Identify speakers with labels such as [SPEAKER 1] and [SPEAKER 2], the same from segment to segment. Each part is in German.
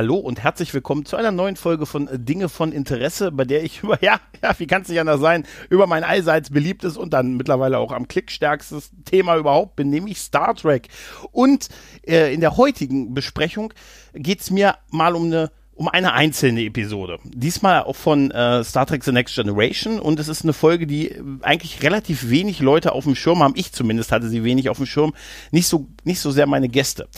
[SPEAKER 1] Hallo und herzlich willkommen zu einer neuen Folge von Dinge von Interesse, bei der ich über, ja, ja, wie kann es nicht anders sein, über mein allseits beliebtes und dann mittlerweile auch am klickstärkstes Thema überhaupt bin, nämlich Star Trek. Und äh, in der heutigen Besprechung geht es mir mal um eine um eine einzelne Episode. Diesmal auch von äh, Star Trek The Next Generation und es ist eine Folge, die eigentlich relativ wenig Leute auf dem Schirm haben. Ich zumindest hatte sie wenig auf dem Schirm. Nicht so, nicht so sehr meine Gäste.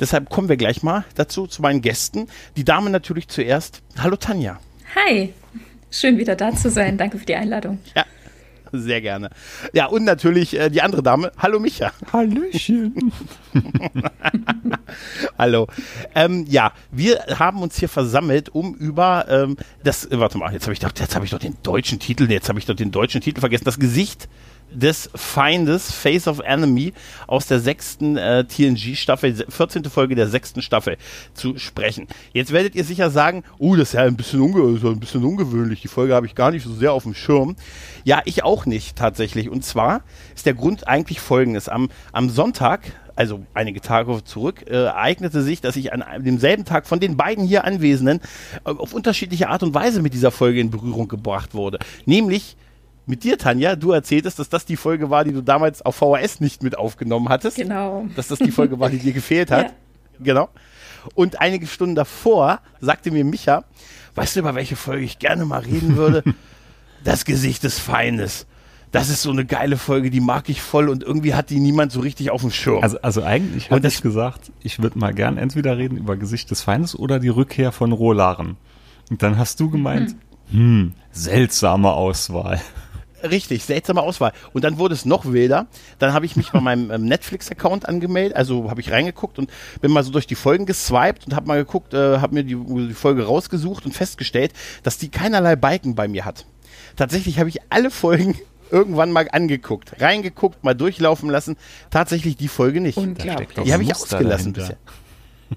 [SPEAKER 1] Deshalb kommen wir gleich mal dazu, zu meinen Gästen. Die Dame natürlich zuerst. Hallo Tanja.
[SPEAKER 2] Hi. Schön wieder da zu sein. Danke für die Einladung.
[SPEAKER 1] Ja, sehr gerne. Ja, und natürlich äh, die andere Dame. Hallo Micha.
[SPEAKER 3] Hallöchen.
[SPEAKER 1] Hallo. Ähm, ja, wir haben uns hier versammelt, um über ähm, das, äh, warte mal, jetzt habe ich, doch, jetzt hab ich doch den deutschen Titel, jetzt habe ich doch den deutschen Titel vergessen, das Gesicht des Feindes, Face of Enemy, aus der sechsten äh, TNG-Staffel, 14. Folge der sechsten Staffel zu sprechen. Jetzt werdet ihr sicher sagen, oh, das ist ja ein bisschen, unge ein bisschen ungewöhnlich, die Folge habe ich gar nicht so sehr auf dem Schirm. Ja, ich auch nicht tatsächlich. Und zwar ist der Grund eigentlich folgendes. Am, am Sonntag, also einige Tage zurück, äh, ereignete sich, dass ich an demselben Tag von den beiden hier Anwesenden äh, auf unterschiedliche Art und Weise mit dieser Folge in Berührung gebracht wurde. Nämlich mit dir, Tanja, du erzähltest, dass das die Folge war, die du damals auf VHS nicht mit aufgenommen hattest.
[SPEAKER 2] Genau.
[SPEAKER 1] Dass das die Folge war, die dir gefehlt hat. Ja. Genau. Und einige Stunden davor sagte mir Micha, weißt du, über welche Folge ich gerne mal reden würde? das Gesicht des Feindes. Das ist so eine geile Folge, die mag ich voll und irgendwie hat die niemand so richtig auf dem Schirm.
[SPEAKER 3] Also, also eigentlich hatte ich gesagt, ich würde mal gern entweder reden über Gesicht des Feindes oder die Rückkehr von Rolaren. Und dann hast du gemeint, hm, hm seltsame Auswahl.
[SPEAKER 1] Richtig, seltsame Auswahl. Und dann wurde es noch wilder. Dann habe ich mich bei meinem ähm, Netflix-Account angemeldet, also habe ich reingeguckt und bin mal so durch die Folgen geswiped und habe mal geguckt, äh, habe mir die, die, Folge rausgesucht und festgestellt, dass die keinerlei Balken bei mir hat. Tatsächlich habe ich alle Folgen irgendwann mal angeguckt, reingeguckt, mal durchlaufen lassen. Tatsächlich die Folge nicht. Die habe ich ausgelassen bisher.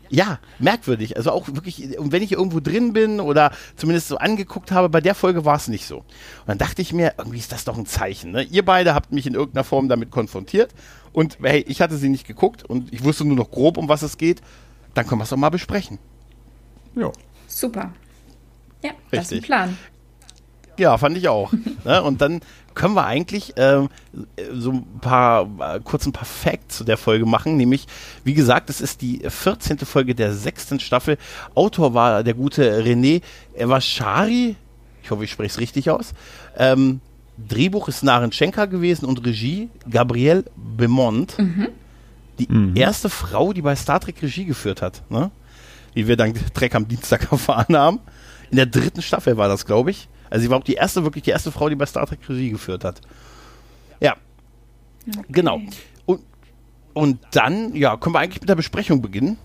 [SPEAKER 1] Ja, merkwürdig. Also auch wirklich, und wenn ich irgendwo drin bin oder zumindest so angeguckt habe, bei der Folge war es nicht so. Und dann dachte ich mir, irgendwie ist das doch ein Zeichen. Ne? Ihr beide habt mich in irgendeiner Form damit konfrontiert und hey, ich hatte sie nicht geguckt und ich wusste nur noch grob, um was es geht. Dann können wir es doch mal besprechen.
[SPEAKER 2] Ja. Super. Ja, Richtig. das ist ein Plan.
[SPEAKER 1] Ja, fand ich auch. ne? Und dann können wir eigentlich ähm, so ein paar, äh, kurz ein paar Facts zu der Folge machen. Nämlich, wie gesagt, es ist die 14. Folge der sechsten Staffel. Autor war der gute René Evashari. Ich hoffe, ich spreche es richtig aus. Ähm, Drehbuch ist Naren Schenker gewesen und Regie Gabrielle Beaumont. Mhm. Die mhm. erste Frau, die bei Star Trek Regie geführt hat. Ne? Wie wir dann Trek am Dienstag erfahren haben. In der dritten Staffel war das, glaube ich. Also sie war auch die erste, wirklich die erste Frau, die bei Star Trek Regie geführt hat. Ja. Okay. Genau. Und, und dann, ja, können wir eigentlich mit der Besprechung beginnen.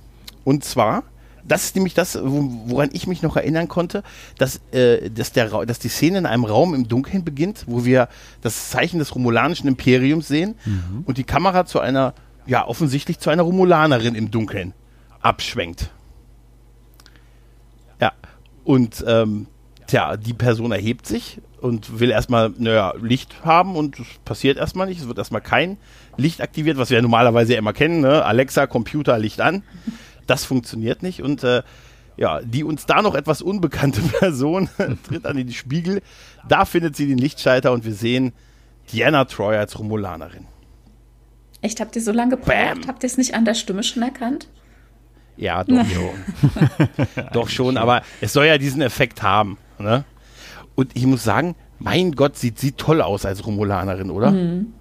[SPEAKER 1] Und zwar, das ist nämlich das, woran ich mich noch erinnern konnte, dass, äh, dass, der, dass die Szene in einem Raum im Dunkeln beginnt, wo wir das Zeichen des romulanischen Imperiums sehen mhm. und die Kamera zu einer, ja, offensichtlich zu einer Romulanerin im Dunkeln abschwenkt. Ja, und ähm, tja, die Person erhebt sich und will erstmal, naja, Licht haben und es passiert erstmal nicht. Es wird erstmal kein Licht aktiviert, was wir ja normalerweise ja immer kennen, ne? Alexa, Computer, Licht an. Das funktioniert nicht und äh, ja, die uns da noch etwas unbekannte Person tritt an den Spiegel. Da findet sie den Lichtschalter und wir sehen Diana Troy als Romulanerin.
[SPEAKER 2] Echt, habt ihr so lange gebraucht? Habt ihr es nicht an der Stimme schon erkannt?
[SPEAKER 1] Ja, doch schon. doch schon, aber es soll ja diesen Effekt haben. Ne? Und ich muss sagen, mein Gott, sieht sie toll aus als Romulanerin, oder? Mhm.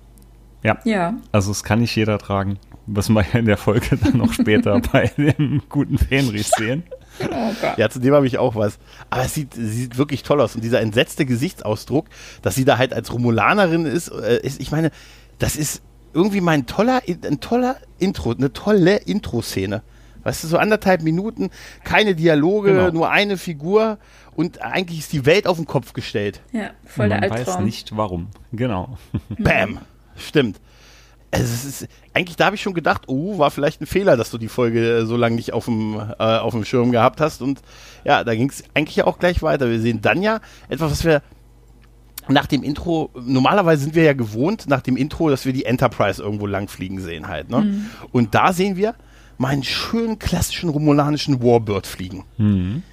[SPEAKER 3] Ja. ja. Also es kann nicht jeder tragen. Was wir in der Folge dann noch später bei dem guten Fenris sehen.
[SPEAKER 1] Oh ja, zu dem habe ich auch was. Aber es sieht, sieht wirklich toll aus. Und dieser entsetzte Gesichtsausdruck, dass sie da halt als Romulanerin ist, äh, ist ich meine, das ist irgendwie mein toller, ein toller Intro, eine tolle Intro-Szene. Weißt du, so anderthalb Minuten, keine Dialoge, genau. nur eine Figur und eigentlich ist die Welt auf den Kopf gestellt.
[SPEAKER 2] Ja, voll der
[SPEAKER 3] Man weiß nicht warum. Genau.
[SPEAKER 1] Bam. Stimmt. Also es ist, eigentlich da habe ich schon gedacht, oh, war vielleicht ein Fehler, dass du die Folge äh, so lange nicht auf dem, äh, auf dem Schirm gehabt hast. Und ja, da ging es eigentlich ja auch gleich weiter. Wir sehen dann ja etwas, was wir nach dem Intro, normalerweise sind wir ja gewohnt, nach dem Intro, dass wir die Enterprise irgendwo langfliegen sehen halt. Ne? Mhm. Und da sehen wir mal einen schönen klassischen romulanischen Warbird fliegen.
[SPEAKER 3] Mhm.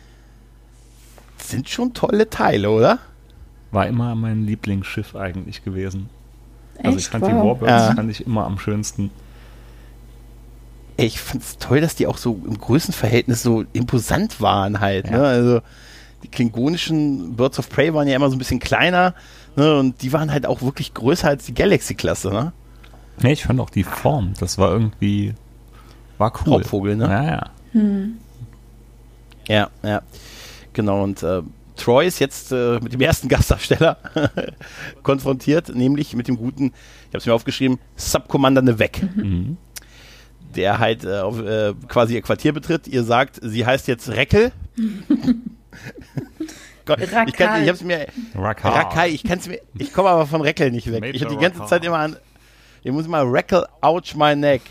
[SPEAKER 1] Sind schon tolle Teile, oder?
[SPEAKER 3] War immer mein Lieblingsschiff eigentlich gewesen. Also ich
[SPEAKER 2] Echt?
[SPEAKER 3] fand die
[SPEAKER 2] Wow.
[SPEAKER 3] Warbirds
[SPEAKER 1] Ja.
[SPEAKER 3] fand ich immer am schönsten.
[SPEAKER 1] Ey, Ich find's toll, dass die auch so im Größenverhältnis so imposant waren halt.
[SPEAKER 3] Ja.
[SPEAKER 1] Ne? Also die klingonischen Birds of Prey waren ja immer so ein bisschen kleiner ne? und die waren halt auch wirklich größer als die Galaxy-Klasse. Ne?
[SPEAKER 3] Nee, ich fand auch die Form, das war irgendwie, war cool.
[SPEAKER 1] Raubvogel, ne?
[SPEAKER 3] Ja, ja.
[SPEAKER 1] Ja, ja. Genau, und äh, Troy ist jetzt äh, mit dem ersten Gastdarsteller konfrontiert, nämlich mit dem guten, ich habe es mir aufgeschrieben, Subcommander Nevek.
[SPEAKER 3] Mhm.
[SPEAKER 1] Der halt äh, auf, äh, quasi ihr Quartier betritt. Ihr sagt, sie heißt jetzt Reckel. Gott, ich, kann, ich hab's mir.
[SPEAKER 3] Rakal.
[SPEAKER 1] Rakai, ich kann's mir. Ich komme aber von Reckel nicht weg.
[SPEAKER 3] Major
[SPEAKER 1] ich habe die ganze
[SPEAKER 3] Rakal.
[SPEAKER 1] Zeit immer an. Ich muss mal Reckel ouch my neck.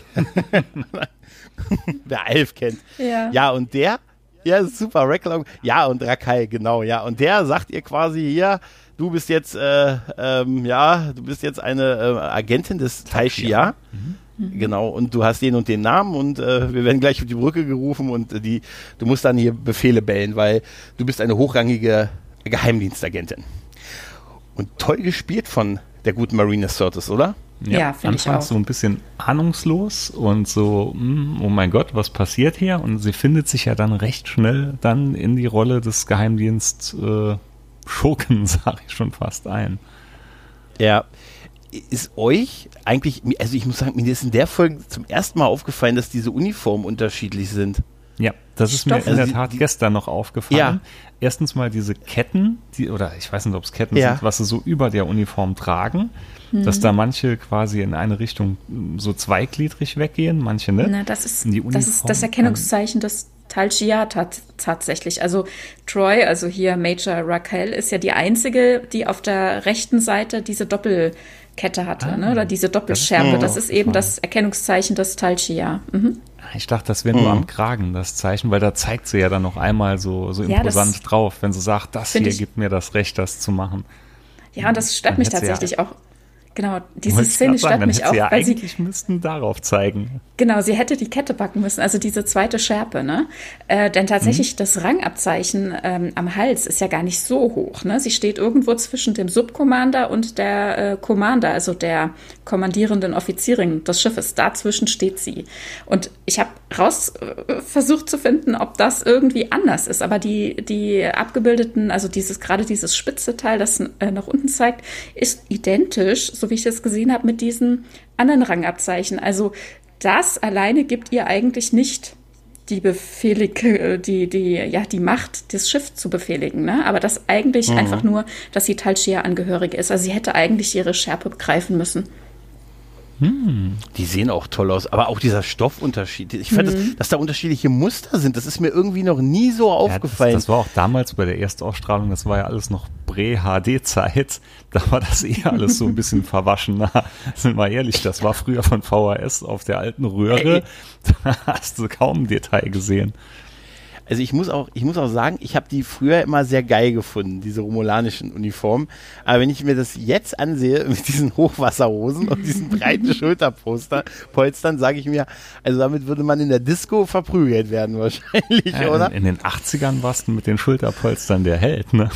[SPEAKER 1] Wer Elf kennt.
[SPEAKER 2] Ja.
[SPEAKER 1] Ja, und der, ja, super, Reckel, ja, und Rakai, genau, ja. Und der sagt ihr quasi hier, du bist jetzt, äh, ähm, ja, du bist jetzt eine äh, Agentin des Tai Shia. Genau, und du hast den und den Namen und äh, wir werden gleich auf die Brücke gerufen und äh, die, du musst dann hier Befehle bellen, weil du bist eine hochrangige Geheimdienstagentin. Und toll gespielt von der guten Marina Sirtis, oder?
[SPEAKER 2] Ja, ich
[SPEAKER 3] anfangs
[SPEAKER 2] auch.
[SPEAKER 3] so ein bisschen ahnungslos und so, hm, oh mein Gott, was passiert hier? Und sie findet sich ja dann recht schnell dann in die Rolle des Geheimdienst äh, Schurken, sag ich schon fast ein.
[SPEAKER 1] Ja. Ist euch eigentlich, also ich muss sagen, mir ist in der Folge zum ersten Mal aufgefallen, dass diese Uniformen unterschiedlich sind.
[SPEAKER 3] Ja, das ist mir in der Tat gestern noch aufgefallen.
[SPEAKER 1] Ja.
[SPEAKER 3] Erstens mal diese Ketten, die, oder ich weiß nicht, ob es Ketten
[SPEAKER 1] Ja.
[SPEAKER 3] sind, was sie so über der Uniform tragen, dass da manche quasi in eine Richtung so zweigliedrig weggehen, manche nicht.
[SPEAKER 2] Na, das ist, das ist das. Erkennungszeichen des Tal Shia tat, tatsächlich. Also Troy, also hier Major Raquel, ist ja die einzige, die auf der rechten Seite diese Doppelkette hatte,
[SPEAKER 3] Ah,
[SPEAKER 2] ne? oder diese Doppelschärpe.
[SPEAKER 3] das
[SPEAKER 2] Das
[SPEAKER 3] ist
[SPEAKER 2] ist,
[SPEAKER 3] mir
[SPEAKER 2] eben das Erkennungszeichen des Tal Shia. Mhm.
[SPEAKER 3] Ich dachte, das wäre nur am Kragen, das Zeichen, weil da zeigt sie ja dann noch einmal so, so
[SPEAKER 2] Ja,
[SPEAKER 3] imposant
[SPEAKER 2] das
[SPEAKER 3] drauf, wenn sie sagt, das hier
[SPEAKER 2] ich-
[SPEAKER 3] gibt mir das Recht, das zu machen.
[SPEAKER 2] Ja, und das stört
[SPEAKER 3] Dann
[SPEAKER 2] mich
[SPEAKER 3] sie ja-
[SPEAKER 2] tatsächlich auch. Genau, diese Szene
[SPEAKER 3] sagen,
[SPEAKER 2] stört mich
[SPEAKER 3] hätte
[SPEAKER 2] auch,
[SPEAKER 3] sie ja
[SPEAKER 2] weil sie,
[SPEAKER 3] eigentlich müssten darauf zeigen.
[SPEAKER 2] Genau, sie hätte die Kette backen müssen, also diese zweite Schärpe, ne? Äh, denn tatsächlich das Rangabzeichen ähm, am Hals ist ja gar nicht so hoch, ne? Sie steht irgendwo zwischen dem Subcommander und der äh, Commander, also der kommandierenden Offizierin des Schiffes. Dazwischen steht sie. Und ich habe raus äh, versucht zu finden, ob das irgendwie anders ist, aber die die abgebildeten, also dieses gerade dieses spitze Teil, das äh, nach unten zeigt, ist identisch, so wie ich das gesehen habe, mit diesen anderen Rangabzeichen. Also das alleine gibt ihr eigentlich nicht die Befehlig, äh, die, die, ja, die Macht, das Schiff zu befehligen, ne? Aber das eigentlich einfach nur, dass sie Talshia-Angehörige ist. Also sie hätte eigentlich ihre Schärpe begreifen müssen.
[SPEAKER 1] Die sehen auch toll aus, aber auch dieser Stoffunterschied. Ich fand,
[SPEAKER 2] Mhm.
[SPEAKER 1] das, dass da unterschiedliche Muster sind, das ist mir irgendwie noch nie so
[SPEAKER 3] Ja,
[SPEAKER 1] aufgefallen.
[SPEAKER 3] das, das war auch damals bei der Erstausstrahlung, das war ja alles noch Prä-HD-Zeit. Da war das eher alles so ein bisschen verwaschener. Sind wir ehrlich, das war früher von VHS auf der alten Röhre.
[SPEAKER 1] Ey.
[SPEAKER 3] Da hast du kaum ein Detail gesehen.
[SPEAKER 1] Also ich muss auch, ich muss auch sagen, ich habe die früher immer sehr geil gefunden, diese romulanischen Uniformen. Aber wenn ich mir das jetzt ansehe mit diesen Hochwasserhosen und diesen breiten Schulterpolstern, sage ich mir, also damit würde man in der Disco verprügelt werden wahrscheinlich,
[SPEAKER 3] Ja,
[SPEAKER 1] oder?
[SPEAKER 3] in, in den 80ern warst du mit den Schulterpolstern der Held, ne?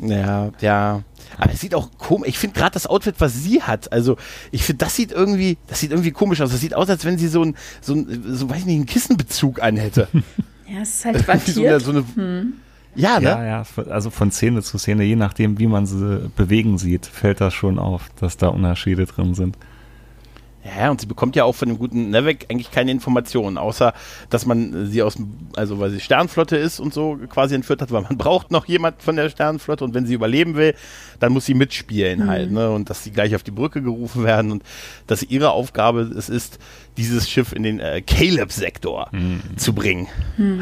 [SPEAKER 1] Ja, ja. Aber es sieht auch komisch. Ich finde gerade das Outfit, was sie hat, also ich finde, das sieht irgendwie, das sieht irgendwie komisch aus. Das sieht aus, als wenn sie so ein, so ein, so weiß ich nicht, einen Kissenbezug anhätte.
[SPEAKER 2] Ja, es ist halt
[SPEAKER 1] Wie so eine, so eine, Ja, ne?
[SPEAKER 3] Ja, ja, also von Szene zu Szene, je nachdem, wie man sie bewegen sieht, fällt das schon auf, dass da Unterschiede drin sind.
[SPEAKER 1] Ja, und sie bekommt ja auch von dem guten Nevek eigentlich keine Informationen, außer dass man sie aus dem, also weil sie Sternflotte ist und so quasi entführt hat, weil man braucht noch jemand von der Sternflotte und wenn sie überleben will, dann muss sie mitspielen halt, ne? Und dass sie gleich auf die Brücke gerufen werden und dass ihre Aufgabe es ist, dieses Schiff in den äh, Caleb-Sektor zu bringen.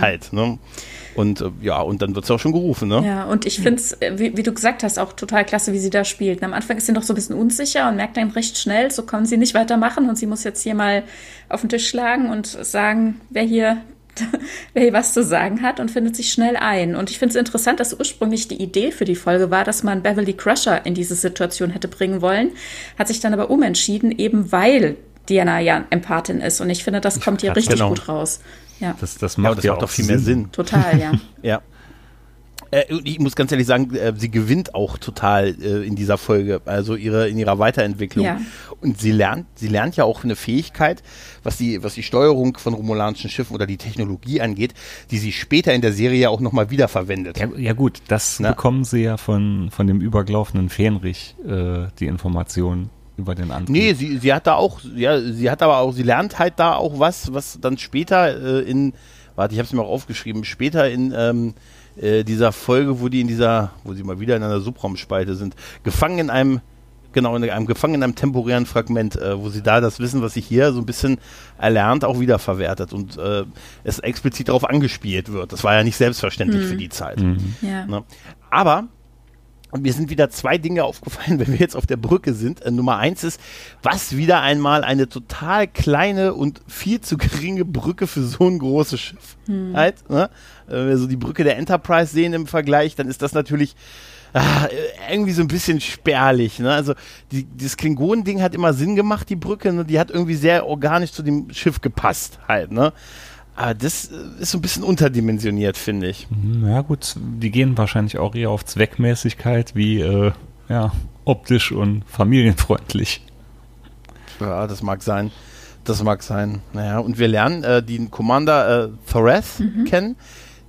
[SPEAKER 1] Halt, ne? Und äh, ja, und dann wird es auch schon gerufen, ne?
[SPEAKER 2] Ja, und ich finde es, wie, wie du gesagt hast, auch total klasse, wie sie da spielt. Und am Anfang ist sie noch so ein bisschen unsicher und merkt dann recht schnell, so kann sie nicht weitermachen und sie muss jetzt hier mal auf den Tisch schlagen und sagen, wer hier, wer hier was zu sagen hat und findet sich schnell ein. Und ich finde es interessant, dass ursprünglich die Idee für die Folge war, dass man Beverly Crusher in diese Situation hätte bringen wollen, hat sich dann aber umentschieden, eben weil Diana ja Empathin ist. Und ich finde, das kommt hier richtig genau. gut raus. Ja.
[SPEAKER 3] Das, das macht ja, das ja macht auch viel Sinn. mehr Sinn.
[SPEAKER 2] Total, ja.
[SPEAKER 1] ja. Äh, ich muss ganz ehrlich sagen, äh, sie gewinnt auch total äh, in dieser Folge, also ihre, in ihrer Weiterentwicklung. Ja. Und sie lernt, sie lernt ja auch eine Fähigkeit, was die, was die Steuerung von romulanischen Schiffen oder die Technologie angeht, die sie später in der Serie auch nochmal wiederverwendet.
[SPEAKER 3] Ja, ja gut, das Na? bekommen sie ja von, von dem übergelaufenen Fähnrich, äh, die Informationen über den Antrieb.
[SPEAKER 1] Nee, sie, sie hat da auch, ja, sie hat aber auch, sie lernt halt da auch was, was dann später äh, in, warte, ich habe es mir auch aufgeschrieben, später in ähm, äh, dieser Folge, wo die in dieser, wo sie mal wieder in einer Subraumspalte sind, gefangen in einem, genau, in einem gefangen in einem temporären Fragment, äh, wo sie da das Wissen, was sie hier so ein bisschen erlernt, auch wiederverwertet und äh, es explizit darauf angespielt wird. Das war ja nicht selbstverständlich mhm. für die Zeit. Mhm. Ja. Ne? Aber und mir sind wieder zwei Dinge aufgefallen, wenn wir jetzt auf der Brücke sind. Äh, Nummer eins ist, was wieder einmal eine total kleine und viel zu geringe Brücke für so ein großes Schiff hm. halt. Ne? Wenn wir so die Brücke der Enterprise sehen im Vergleich, dann ist das natürlich ah, irgendwie so ein bisschen spärlich. Ne? Also die, dieses Klingonen-Ding hat immer Sinn gemacht, die Brücke. Ne? Die hat irgendwie sehr organisch zu dem Schiff gepasst halt. Ne? Aber das ist so ein bisschen unterdimensioniert, finde ich.
[SPEAKER 3] Mhm, ja, gut, die gehen wahrscheinlich auch eher auf Zweckmäßigkeit wie äh, ja, optisch und familienfreundlich.
[SPEAKER 1] Ja, das mag sein. Das mag sein. Naja, und wir lernen äh, den Commander äh, Thoreth mhm. kennen,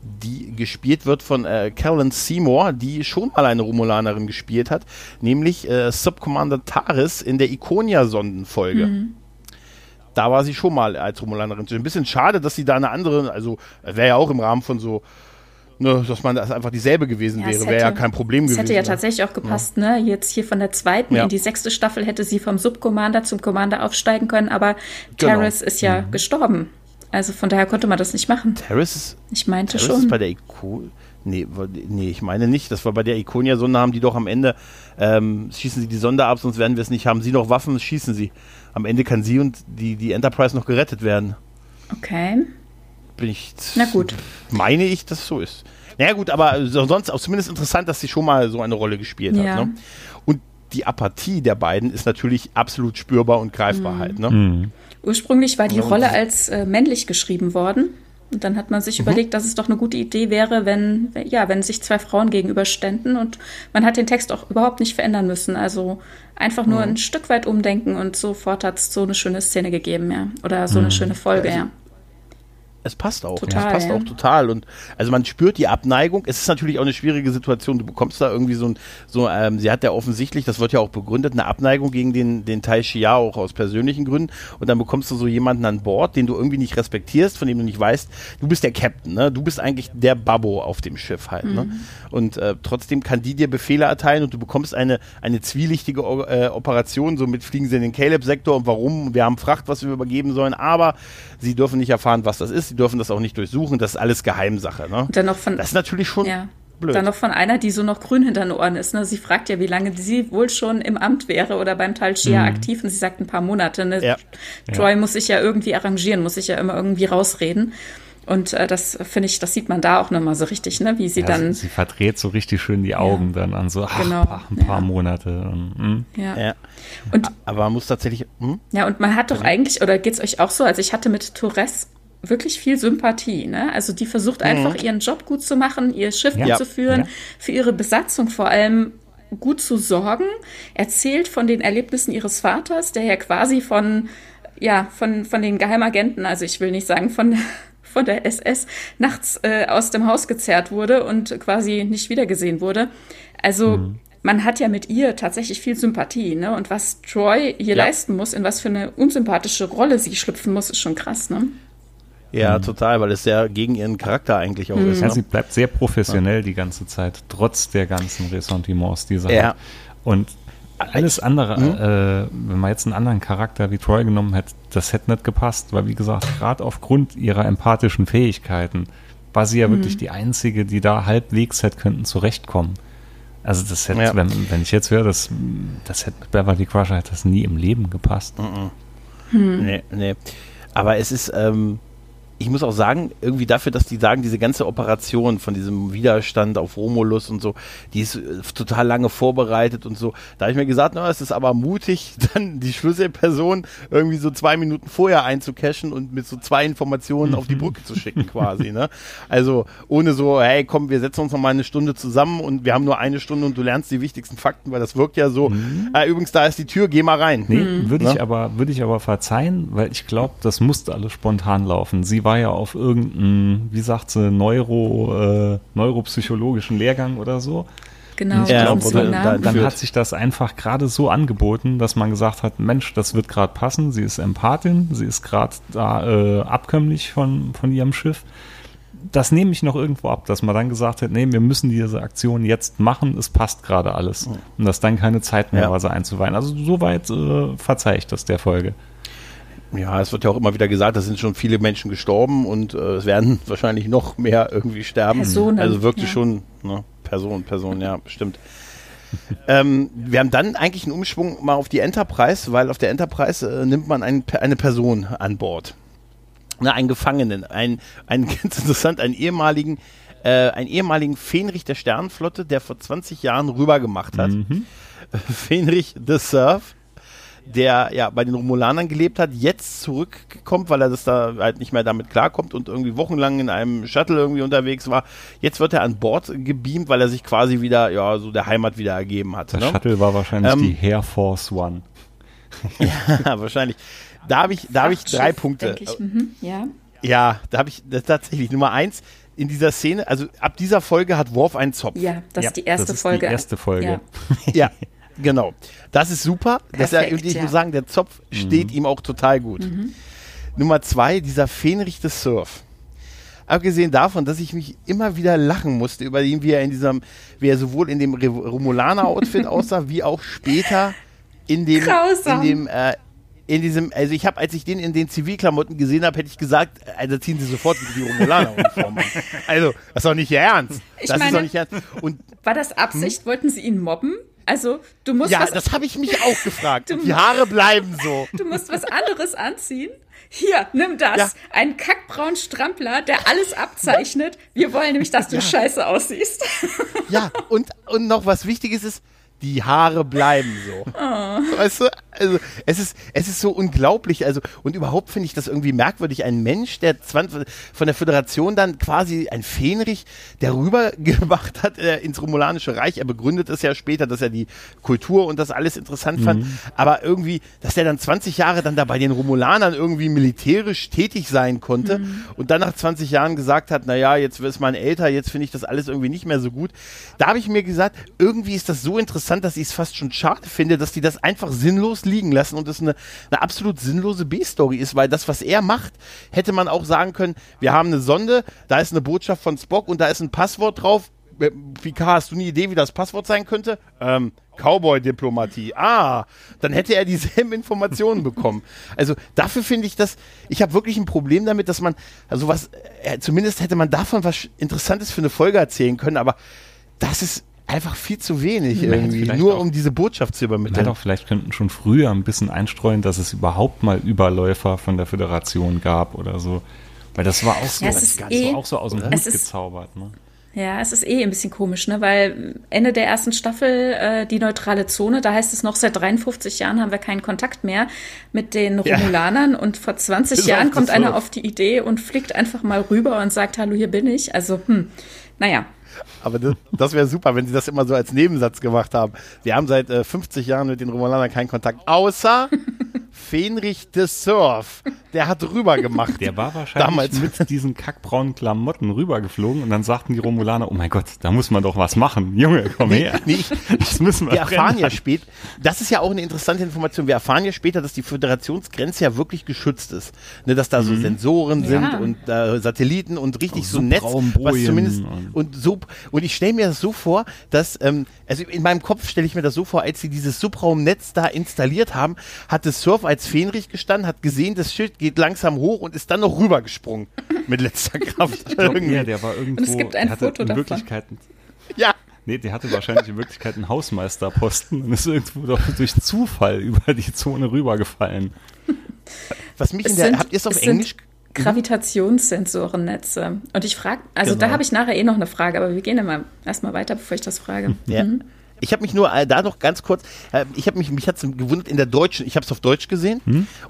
[SPEAKER 1] die gespielt wird von äh, Carolyn Seymour, die schon mal eine Romulanerin gespielt hat, nämlich äh, Subcommander Taris in der Iconia-Sondenfolge. Mhm da war sie schon mal als Romulanerin. Ein bisschen schade, dass sie da eine andere, also wäre ja auch im Rahmen von so, ne, dass man das einfach dieselbe gewesen ja, wäre, wäre ja kein Problem gewesen.
[SPEAKER 2] Das hätte ja tatsächlich auch gepasst, ja. ne? Jetzt hier von der zweiten ja. in die sechste Staffel hätte sie vom Subcommander zum Commander aufsteigen können, aber genau. Terrace ist ja mhm. gestorben. Also von daher konnte man das nicht machen.
[SPEAKER 1] Terrace ist.
[SPEAKER 2] Ich meinte
[SPEAKER 1] Terrace
[SPEAKER 2] schon.
[SPEAKER 1] Ist bei der Ico Nee, nee, ich meine nicht. Das war bei der Iconia-Sonde, haben die doch am Ende, ähm, schießen sie die Sonde ab, sonst werden wir es nicht. Haben sie noch Waffen, schießen sie. Am Ende kann sie und die, die Enterprise noch gerettet werden.
[SPEAKER 2] Okay.
[SPEAKER 1] Bin ich.
[SPEAKER 2] Na gut.
[SPEAKER 1] Meine ich, dass es so ist. Naja, gut, aber sonst auch zumindest interessant, dass sie schon mal so eine Rolle gespielt ja. hat. Ne? Und die Apathie der beiden ist natürlich absolut spürbar und greifbar mhm. halt. Ne? Mhm.
[SPEAKER 2] Ursprünglich war die Rolle als äh, männlich geschrieben worden. Und dann hat man sich mhm. überlegt, dass es doch eine gute Idee wäre, wenn, ja, wenn sich zwei Frauen gegenüberständen und man hat den Text auch überhaupt nicht verändern müssen. Also einfach nur mhm. ein Stück weit umdenken und sofort hat es so eine schöne Szene gegeben, ja. Oder so eine mhm. schöne Folge, ja.
[SPEAKER 1] Es passt auch. Total, es passt ja. auch total. Und also man spürt die Abneigung. Es ist natürlich auch eine schwierige Situation. Du bekommst da irgendwie so ein, so, ähm, sie hat ja offensichtlich, das wird ja auch begründet, eine Abneigung gegen den, den Tai Shia auch aus persönlichen Gründen. Und dann bekommst du so jemanden an Bord, den du irgendwie nicht respektierst, von dem du nicht weißt, du bist der Captain, ne? Du bist eigentlich der Babbo auf dem Schiff halt, ne? mhm. ne? Und äh, trotzdem kann die dir Befehle erteilen und du bekommst eine, eine zwielichtige äh, Operation, so mit fliegen sie in den Caleb-Sektor und warum, wir haben Fracht, was wir übergeben sollen, aber sie dürfen nicht erfahren, was das ist sie dürfen das auch nicht durchsuchen, das ist alles Geheimsache. Ne?
[SPEAKER 2] dann noch von,
[SPEAKER 1] das ist natürlich schon ja. blöd.
[SPEAKER 2] Dann noch von einer, die so noch grün hinter den Ohren ist. Ne? Sie fragt ja, wie lange sie wohl schon im Amt wäre oder beim Tal Shia mhm. aktiv und sie sagt ein paar Monate. Ne? Ja. Troy ja. muss sich ja irgendwie arrangieren, muss sich ja immer irgendwie rausreden. Und äh, das finde ich, das sieht man da auch nochmal so richtig, ne? wie sie ja, dann.
[SPEAKER 3] Sie, sie, verdreht so richtig schön die Augen ja. dann an so ach, genau. paar, ein paar ja. Monate. Und,
[SPEAKER 1] hm. ja. Und, Aber man muss tatsächlich.
[SPEAKER 2] Hm? Ja, und man hat doch eigentlich, oder geht es euch auch so? Also ich hatte mit Torres wirklich viel Sympathie. Ne? Also die versucht mhm. einfach ihren Job gut zu machen, ihr Schiff ja. gut zu führen, ja. für ihre Besatzung vor allem gut zu sorgen, erzählt von den Erlebnissen ihres Vaters, der ja quasi von, ja, von, von den Geheimagenten, also ich will nicht sagen von, von der SS, nachts äh, aus dem Haus gezerrt wurde und quasi nicht wiedergesehen wurde. Also mhm. man hat ja mit ihr tatsächlich viel Sympathie, ne? Und was Troy hier ja. leisten muss, in was für eine unsympathische Rolle sie schlüpfen muss, ist schon krass, ne?
[SPEAKER 1] Ja, mhm. total, weil es sehr gegen ihren Charakter eigentlich auch mhm. ist. Ja,
[SPEAKER 3] ne? sie bleibt sehr professionell ja. die ganze Zeit, trotz der ganzen Ressentiments, die sie ja. hat. Und alles andere, mhm. äh, wenn man jetzt einen anderen Charakter wie Troy genommen hätte, das hätte nicht gepasst, weil wie gesagt, gerade aufgrund ihrer empathischen Fähigkeiten war sie ja mhm. wirklich die Einzige, die da halbwegs hätte könnten zurechtkommen. Also das hätte, ja. wenn, wenn, ich jetzt höre, das, das hätte mit Beverly Crusher hätte das nie im Leben gepasst.
[SPEAKER 1] Mhm. Hm. Nee, nee. Aber es ist, ähm, ich muss auch sagen, irgendwie dafür, dass die sagen, diese ganze Operation von diesem Widerstand auf Romulus und so, die ist äh, total lange vorbereitet und so. Da habe ich mir gesagt, na, es ist aber mutig, dann die Schlüsselperson irgendwie so zwei Minuten vorher einzucachen und mit so zwei Informationen auf die Brücke zu schicken quasi. Ne? Also ohne so, hey, komm, wir setzen uns noch mal eine Stunde zusammen und wir haben nur eine Stunde und du lernst die wichtigsten Fakten, weil das wirkt ja so. Mhm. Äh, übrigens, da ist die Tür, geh mal rein.
[SPEAKER 3] Nee, mhm. würde ich, ne? aber, würde ich aber verzeihen, weil ich glaube, das musste alles spontan laufen. Sie war ja auf irgendeinen, wie sagt sie, Neuro, äh, neuropsychologischen Lehrgang oder so.
[SPEAKER 2] Genau,
[SPEAKER 3] ja, glaub, oder, da, dann hat sich das einfach gerade so angeboten, dass man gesagt hat, Mensch, das wird gerade passen. Sie ist Empathin, sie ist gerade da äh, abkömmlich von, von ihrem Schiff. Das nehme ich noch irgendwo ab, dass man dann gesagt hat, nee, wir müssen diese Aktion jetzt machen, es passt gerade alles. Und dass dann keine Zeit mehr ja. war, sie einzuweihen. Also soweit äh, verzeihe ich das der Folge.
[SPEAKER 1] Ja, es wird ja auch immer wieder gesagt, da sind schon viele Menschen gestorben und äh, es werden wahrscheinlich noch mehr irgendwie sterben. Personen, also wirklich ja. schon, ne? Person, Person, ja, bestimmt. ähm, wir haben dann eigentlich einen Umschwung mal auf die Enterprise, weil auf der Enterprise äh, nimmt man ein, eine Person an Bord. Ne, einen Gefangenen, einen, einen ganz interessant, einen ehemaligen, äh, einen ehemaligen Fähnrich der Sternenflotte, der vor 20 Jahren rübergemacht hat. Mhm. Fähnrich the Surf der ja bei den Romulanern gelebt hat, jetzt zurückkommt, weil er das da halt nicht mehr damit klarkommt und irgendwie wochenlang in einem Shuttle irgendwie unterwegs war. Jetzt wird er an Bord gebeamt, weil er sich quasi wieder, ja, so der Heimat wieder ergeben hat.
[SPEAKER 3] Der ne? Shuttle war wahrscheinlich ähm, die Air Force One.
[SPEAKER 1] ja, wahrscheinlich. Da habe ich, da habe ich drei Punkte. Ich. Mhm, ja. ja, da habe ich tatsächlich Nummer eins in dieser Szene, also ab dieser Folge hat Worf einen Zopf.
[SPEAKER 2] Ja, das ja, ist die erste das ist Folge.
[SPEAKER 3] Die erste Folge.
[SPEAKER 1] Ja. ja. Genau. Das ist super. Perfekt, das ist ja, ich muss sagen, der Zopf mhm. steht ihm auch total gut. Mhm. Nummer zwei, dieser Fähnrich des Surf. Abgesehen davon, dass ich mich immer wieder lachen musste über ihn, wie er in diesem, wie er sowohl in dem Romulaner-Outfit aussah, wie auch später in dem, Grausam. in dem, äh, in diesem, also ich habe, als ich den in den Zivilklamotten gesehen habe, hätte ich gesagt, also ziehen Sie sofort die Romulaner-Uniform an. Also, das ist doch nicht Ihr Ernst.
[SPEAKER 2] Ich das meine, ist doch nicht Ernst. Und, war das Absicht? Hm? Wollten Sie ihn mobben? Also, du musst.
[SPEAKER 1] Ja, was, das habe ich mich auch gefragt. Du, die Haare bleiben so.
[SPEAKER 2] Du musst was anderes anziehen. Hier, nimm das. Ja. Ein kackbraun Strampler, der alles abzeichnet. Wir wollen nämlich, dass du ja. scheiße aussiehst.
[SPEAKER 1] Ja, und, und noch was Wichtiges ist, die Haare bleiben so. Oh. Weißt du? Also, es ist, es ist so unglaublich. Also, und überhaupt finde ich das irgendwie merkwürdig. Ein Mensch, der 20, von der Föderation dann quasi ein Fähnrich, der rübergemacht hat äh, ins Romulanische Reich. Er begründet es ja später, dass er die Kultur und das alles interessant mhm. fand. Aber irgendwie, dass der dann 20 Jahre dann da bei den Romulanern irgendwie militärisch tätig sein konnte mhm. und dann nach 20 Jahren gesagt hat, naja, jetzt ist man älter, jetzt finde ich das alles irgendwie nicht mehr so gut. Da habe ich mir gesagt, irgendwie ist das so interessant, dass ich es fast schon schade finde, dass die das einfach sinnlos liegen lassen und es eine, eine absolut sinnlose B-Story ist, weil das, was er macht, hätte man auch sagen können, wir haben eine Sonde, da ist eine Botschaft von Spock und da ist ein Passwort drauf. Picard, hast du eine Idee, wie das Passwort sein könnte? Ähm, Cowboy-Diplomatie. Ah, dann hätte er dieselben Informationen bekommen. Also dafür finde ich das, ich habe wirklich ein Problem damit, dass man, also was, äh, zumindest hätte man davon was Interessantes für eine Folge erzählen können, aber das ist einfach viel zu wenig ja, irgendwie, nur auch, um diese Botschaft zu übermitteln.
[SPEAKER 3] Doch, vielleicht könnten schon früher ein bisschen einstreuen, dass es überhaupt mal Überläufer von der Föderation gab oder so. Weil das war auch so,
[SPEAKER 2] ja, das
[SPEAKER 3] eh, war auch so aus dem Hut gezaubert. Ne?
[SPEAKER 2] Ja, es ist eh ein bisschen komisch, ne? weil Ende der ersten Staffel äh, die neutrale Zone, da heißt es noch, seit 53 Jahren haben wir keinen Kontakt mehr mit den Romulanern ja. und vor 20 Jahren kommt einer auf die Idee und fliegt einfach mal rüber und sagt, hallo, hier bin ich. Also, hm, naja.
[SPEAKER 1] Aber das, das wäre super, wenn sie das immer so als Nebensatz gemacht haben. Wir haben seit äh, 50 Jahren mit den Romulanern keinen Kontakt, außer Fenrich de Surf. Der hat rüber gemacht.
[SPEAKER 3] Der war wahrscheinlich damals mit diesen kackbraunen Klamotten rübergeflogen und dann sagten die Romulaner, oh mein Gott, da muss man doch was machen. Junge, komm nee, her. Nee,
[SPEAKER 1] das müssen wir Wir erfahren ja später, das ist ja auch eine interessante Information, wir erfahren ja später, dass die Föderationsgrenze ja wirklich geschützt ist. Ne, dass da so mhm. Sensoren sind ja. und äh, Satelliten und richtig so, so Netz, was zumindest und, und so und ich stelle mir das so vor, dass ähm, also in meinem Kopf stelle ich mir das so vor, als sie dieses Subraumnetz da installiert haben, hat das Surf als Fähnrich gestanden, hat gesehen, das Schild geht langsam hoch und ist dann noch rübergesprungen mit letzter Kraft.
[SPEAKER 3] Ich glaub, ja, der war irgendwo,
[SPEAKER 2] und es gibt ein Foto davon.
[SPEAKER 3] Wirklichkeiten,
[SPEAKER 1] ja.
[SPEAKER 3] Nee, der hatte wahrscheinlich in Wirklichkeit einen Hausmeisterposten und ist irgendwo doch durch Zufall über die Zone rübergefallen.
[SPEAKER 1] Was mich es in der, sind, habt ihr es auf Englisch?
[SPEAKER 2] Gravitationssensorennetze. Und ich frage, also
[SPEAKER 1] Genau.
[SPEAKER 2] da habe ich nachher eh noch eine Frage, aber wir gehen immer erstmal weiter, bevor ich das frage.
[SPEAKER 1] Ja.
[SPEAKER 2] Mhm.
[SPEAKER 1] Ich habe mich nur äh, da noch ganz kurz, äh, ich habe mich, mich hat's gewundert in der deutschen, ich habe es auf Deutsch gesehen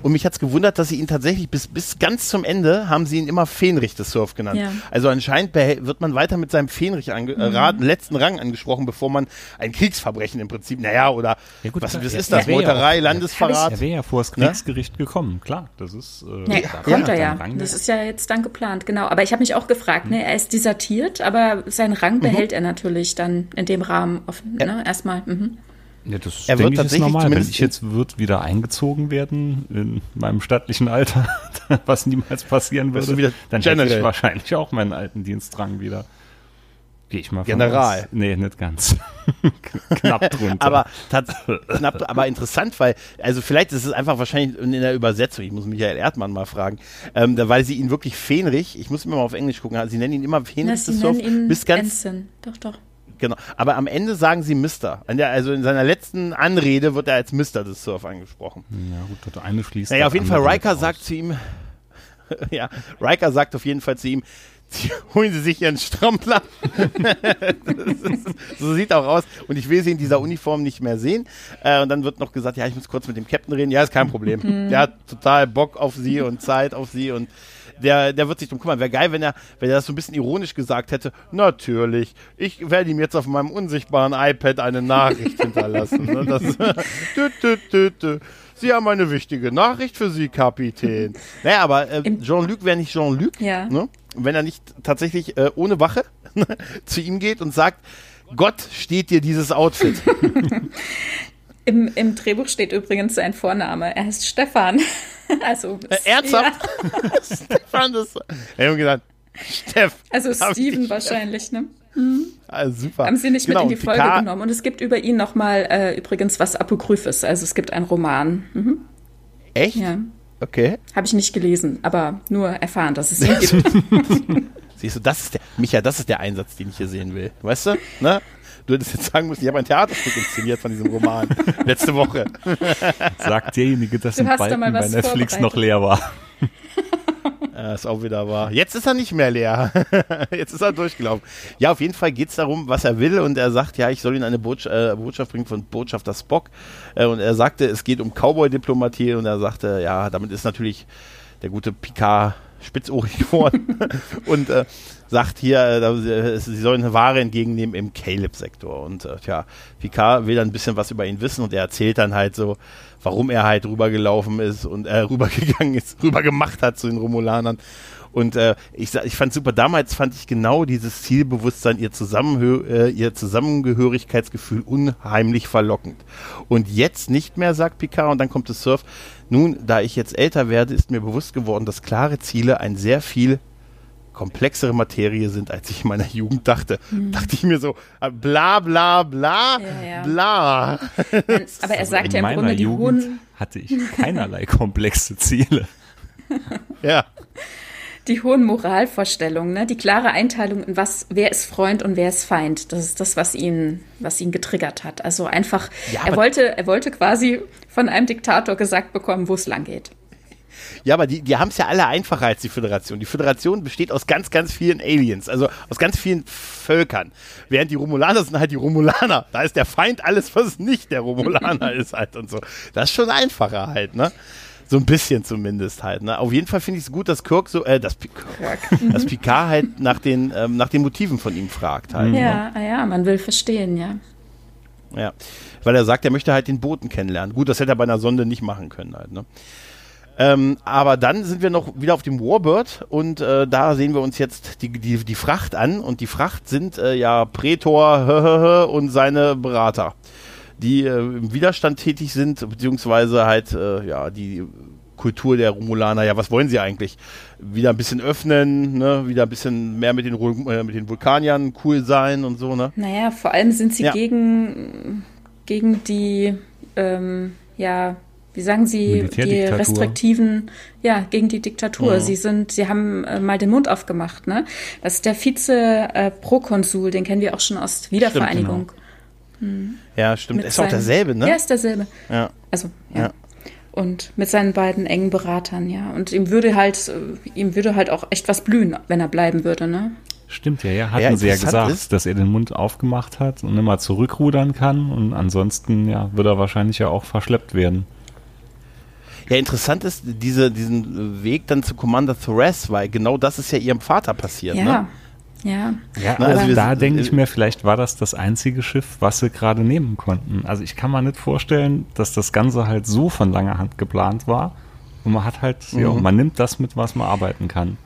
[SPEAKER 1] und mich hat's gewundert, dass sie ihn tatsächlich bis, bis ganz zum Ende haben sie ihn immer Fähnrich des Surf genannt.
[SPEAKER 2] Ja.
[SPEAKER 1] Also anscheinend behält- wird man weiter mit seinem Fähnrich ange äh, Rat, letzten Rang angesprochen, bevor man ein Kriegsverbrechen im Prinzip, naja, oder was, was
[SPEAKER 3] er-
[SPEAKER 1] ist das,
[SPEAKER 3] er ja
[SPEAKER 1] Meuterei, Landesverrat?
[SPEAKER 3] Er wäre ja vor das
[SPEAKER 1] Ne?
[SPEAKER 3] Kriegsgericht gekommen, klar. Das ist. Äh,
[SPEAKER 2] Ja,
[SPEAKER 3] da
[SPEAKER 2] kommt
[SPEAKER 3] hat
[SPEAKER 2] er ja. Das ist ja jetzt dann geplant, genau. Aber ich habe mich auch gefragt, ne, er ist desertiert, aber seinen Rang behält er natürlich dann in dem Rahmen offen, ne, erstmal. Mhm.
[SPEAKER 3] Ja, das
[SPEAKER 1] Er wird
[SPEAKER 3] denke ich ist
[SPEAKER 1] tatsächlich
[SPEAKER 3] normal. Wenn ich jetzt wird wieder eingezogen werden in meinem stattlichen Alter, was niemals passieren würde, dann hätte
[SPEAKER 1] General.
[SPEAKER 3] ich wahrscheinlich auch meinen alten Dienstrang wieder. Gehe ich mal
[SPEAKER 1] General.
[SPEAKER 3] Aus. Nee, nicht ganz. Knapp drunter.
[SPEAKER 1] Aber knapp, aber interessant, weil, also vielleicht ist es einfach wahrscheinlich in der Übersetzung, ich muss Michael Erdmann mal fragen, ähm, da, weil sie ihn wirklich Fähnrich, ich muss immer mal auf Englisch gucken, sie nennen ihn immer
[SPEAKER 2] Na,
[SPEAKER 1] Fähnrich
[SPEAKER 2] sie
[SPEAKER 1] des Surf,
[SPEAKER 2] nennen ihn
[SPEAKER 1] bis ganz,
[SPEAKER 2] Ensign. Doch, doch.
[SPEAKER 1] Genau, aber am Ende sagen sie Mister. Also in seiner letzten Anrede wird er als Mister des Surf angesprochen.
[SPEAKER 3] ja, gut, das eine schließt.
[SPEAKER 1] Naja, auf jeden Fall, Riker sagt
[SPEAKER 3] aus.
[SPEAKER 1] zu ihm, ja, Riker sagt auf jeden Fall zu ihm, "Sie- holen Sie sich Ihren Strampler. Ist, so sieht auch aus. Und ich will sie in dieser Uniform nicht mehr sehen. Äh, und dann wird noch gesagt, ja, ich muss kurz mit dem Captain reden. Ja, ist kein Problem. Der hat total Bock auf sie und Zeit auf sie und der, der wird sich drum kümmern. Wäre geil, wenn er, wenn er das so ein bisschen ironisch gesagt hätte. Natürlich, ich werde ihm jetzt auf meinem unsichtbaren iPad eine Nachricht hinterlassen. Ne? Das, tü, tü, tü, tü. Sie haben eine wichtige Nachricht für Sie, Kapitän. Naja, aber äh, Jean-Luc wäre nicht Jean-Luc,
[SPEAKER 2] Ja.
[SPEAKER 1] ne? wenn er nicht tatsächlich äh, ohne Wache zu ihm geht und sagt, Gott steht dir dieses Outfit.
[SPEAKER 2] Im, Im Drehbuch steht übrigens sein Vorname. Er heißt Stefan. also,
[SPEAKER 1] Äh, ernsthaft? Stefan, das. Ich habe gedacht, Steff.
[SPEAKER 2] Ja, also Steven
[SPEAKER 1] ich-
[SPEAKER 2] wahrscheinlich, ne?
[SPEAKER 1] Ah, super.
[SPEAKER 2] Haben sie nicht
[SPEAKER 1] Genau,
[SPEAKER 2] mit in die Folge
[SPEAKER 1] Picard-
[SPEAKER 2] genommen. Und es gibt über ihn nochmal äh, übrigens was Apokryphes. Also es gibt einen Roman. Mhm.
[SPEAKER 1] Echt?
[SPEAKER 2] Ja.
[SPEAKER 1] Okay.
[SPEAKER 2] Habe ich nicht gelesen, aber nur erfahren, dass es ihn gibt.
[SPEAKER 1] Siehst du, das ist der, Micha, das ist der Einsatz, den ich hier sehen will. Weißt du? Ne? Du hättest jetzt sagen müssen, ich habe ein Theaterstück inszeniert von diesem Roman. Letzte Woche.
[SPEAKER 3] Sagt derjenige, dass ein
[SPEAKER 2] da
[SPEAKER 3] Balken
[SPEAKER 2] mal
[SPEAKER 3] bei Netflix noch leer war.
[SPEAKER 1] Ja, ist auch wieder wahr. Jetzt ist er nicht mehr leer. Jetzt ist er durchgelaufen. Ja, auf jeden Fall geht es darum, was er will. Und er sagt, ja, ich soll ihm eine Botsch äh, Botschaft bringen von Botschafter Spock. Äh, und er sagte, es geht um Cowboy-Diplomatie. Und er sagte, ja, damit ist natürlich der gute Picard spitzohrig geworden. und äh, sagt hier, äh, äh, sie sollen eine Ware entgegennehmen im Caleb-Sektor. Und äh, tja, Picard will dann ein bisschen was über ihn wissen. Und er erzählt dann halt so, warum er halt rübergelaufen ist und äh, rübergegangen ist, rübergemacht hat zu den Romulanern. Und äh, ich, ich fand super, damals fand ich genau dieses Zielbewusstsein, ihr, Zusammenhö äh, ihr Zusammengehörigkeitsgefühl unheimlich verlockend. Und jetzt nicht mehr, sagt Picard, und dann kommt es Surf. Nun, da ich jetzt älter werde, ist mir bewusst geworden, dass klare Ziele ein sehr viel komplexere Materie sind, als ich in meiner Jugend dachte. Dachte ich mir so, äh, bla bla bla,
[SPEAKER 2] Ja, ja.
[SPEAKER 1] bla.
[SPEAKER 2] aber er sagt
[SPEAKER 3] In
[SPEAKER 2] ja im Grunde, die
[SPEAKER 3] Jugend
[SPEAKER 2] hohen,
[SPEAKER 3] hatte ich keinerlei komplexe Ziele.
[SPEAKER 1] Ja.
[SPEAKER 2] die hohen Moralvorstellungen, ne? die klare Einteilung in was, wer ist Freund und wer ist Feind. Das ist das, was ihn, was ihn getriggert hat. Also einfach,
[SPEAKER 1] Ja,
[SPEAKER 2] er wollte, er wollte quasi von einem Diktator gesagt bekommen, wo es lang geht.
[SPEAKER 1] Ja, aber die, die haben es ja alle einfacher als die Föderation. Die Föderation besteht aus ganz, ganz vielen Aliens, also aus ganz vielen Völkern. Während die Romulaner sind halt die Romulaner. Da ist der Feind alles, was nicht der Romulaner ist halt und so. Das ist schon einfacher halt, ne? So ein bisschen zumindest halt, ne? Auf jeden Fall finde ich es gut, dass Kirk so, äh, dass, Pi- dass Picard halt nach den, ähm, nach den Motiven von ihm fragt halt. Ne?
[SPEAKER 2] Ja, ah ja, man will verstehen, ja.
[SPEAKER 1] Ja, weil er sagt, er möchte halt den Boten kennenlernen. Gut, das hätte er bei einer Sonde nicht machen können halt, ne? Ähm, aber dann sind wir noch wieder auf dem Warbird und äh, da sehen wir uns jetzt die, die, die Fracht an und die Fracht sind äh, ja hö, und seine Berater, die äh, im Widerstand tätig sind, beziehungsweise halt äh, ja die Kultur der Romulaner, ja, was wollen sie eigentlich? Wieder ein bisschen öffnen, ne? wieder ein bisschen mehr mit den, äh, mit den Vulkaniern cool sein und so, ne?
[SPEAKER 2] Naja, vor allem sind sie
[SPEAKER 1] Ja.
[SPEAKER 2] gegen, gegen die, ähm, ja, wie sagen Sie, die restriktiven, ja, gegen die Diktatur.
[SPEAKER 1] Mhm.
[SPEAKER 2] Sie sind, sie haben äh, mal den Mund aufgemacht, ne? Das ist der Vize-Prokonsul, den kennen wir auch schon aus Wiedervereinigung.
[SPEAKER 1] Ja, stimmt.
[SPEAKER 2] Mit
[SPEAKER 1] Ist auch
[SPEAKER 2] seinem-
[SPEAKER 1] derselbe, ne?
[SPEAKER 2] Ja, ist derselbe.
[SPEAKER 1] Ja.
[SPEAKER 2] Also, ja.
[SPEAKER 1] Ja.
[SPEAKER 2] Und mit seinen beiden engen Beratern, ja. Und ihm würde halt, äh, ihm würde halt auch echt was blühen, wenn er bleiben würde, ne?
[SPEAKER 3] Stimmt ja, ja, hatten ja, sie ja gesagt, ist, dass er den Mund aufgemacht hat und immer zurückrudern kann und ansonsten, ja, wird er wahrscheinlich ja auch verschleppt werden.
[SPEAKER 1] Ja, interessant ist diese, diesen Weg dann zu Commander Thorez, weil genau das ist ja ihrem Vater passiert,
[SPEAKER 2] ja.
[SPEAKER 1] ne?
[SPEAKER 2] Ja.
[SPEAKER 3] Ja, also, also da denke ich mir, vielleicht war das das einzige Schiff, was sie gerade nehmen konnten. Also ich kann mir nicht vorstellen, dass das Ganze halt so von langer Hand geplant war. Und man hat halt, mhm. ja, man nimmt das mit, was man arbeiten kann.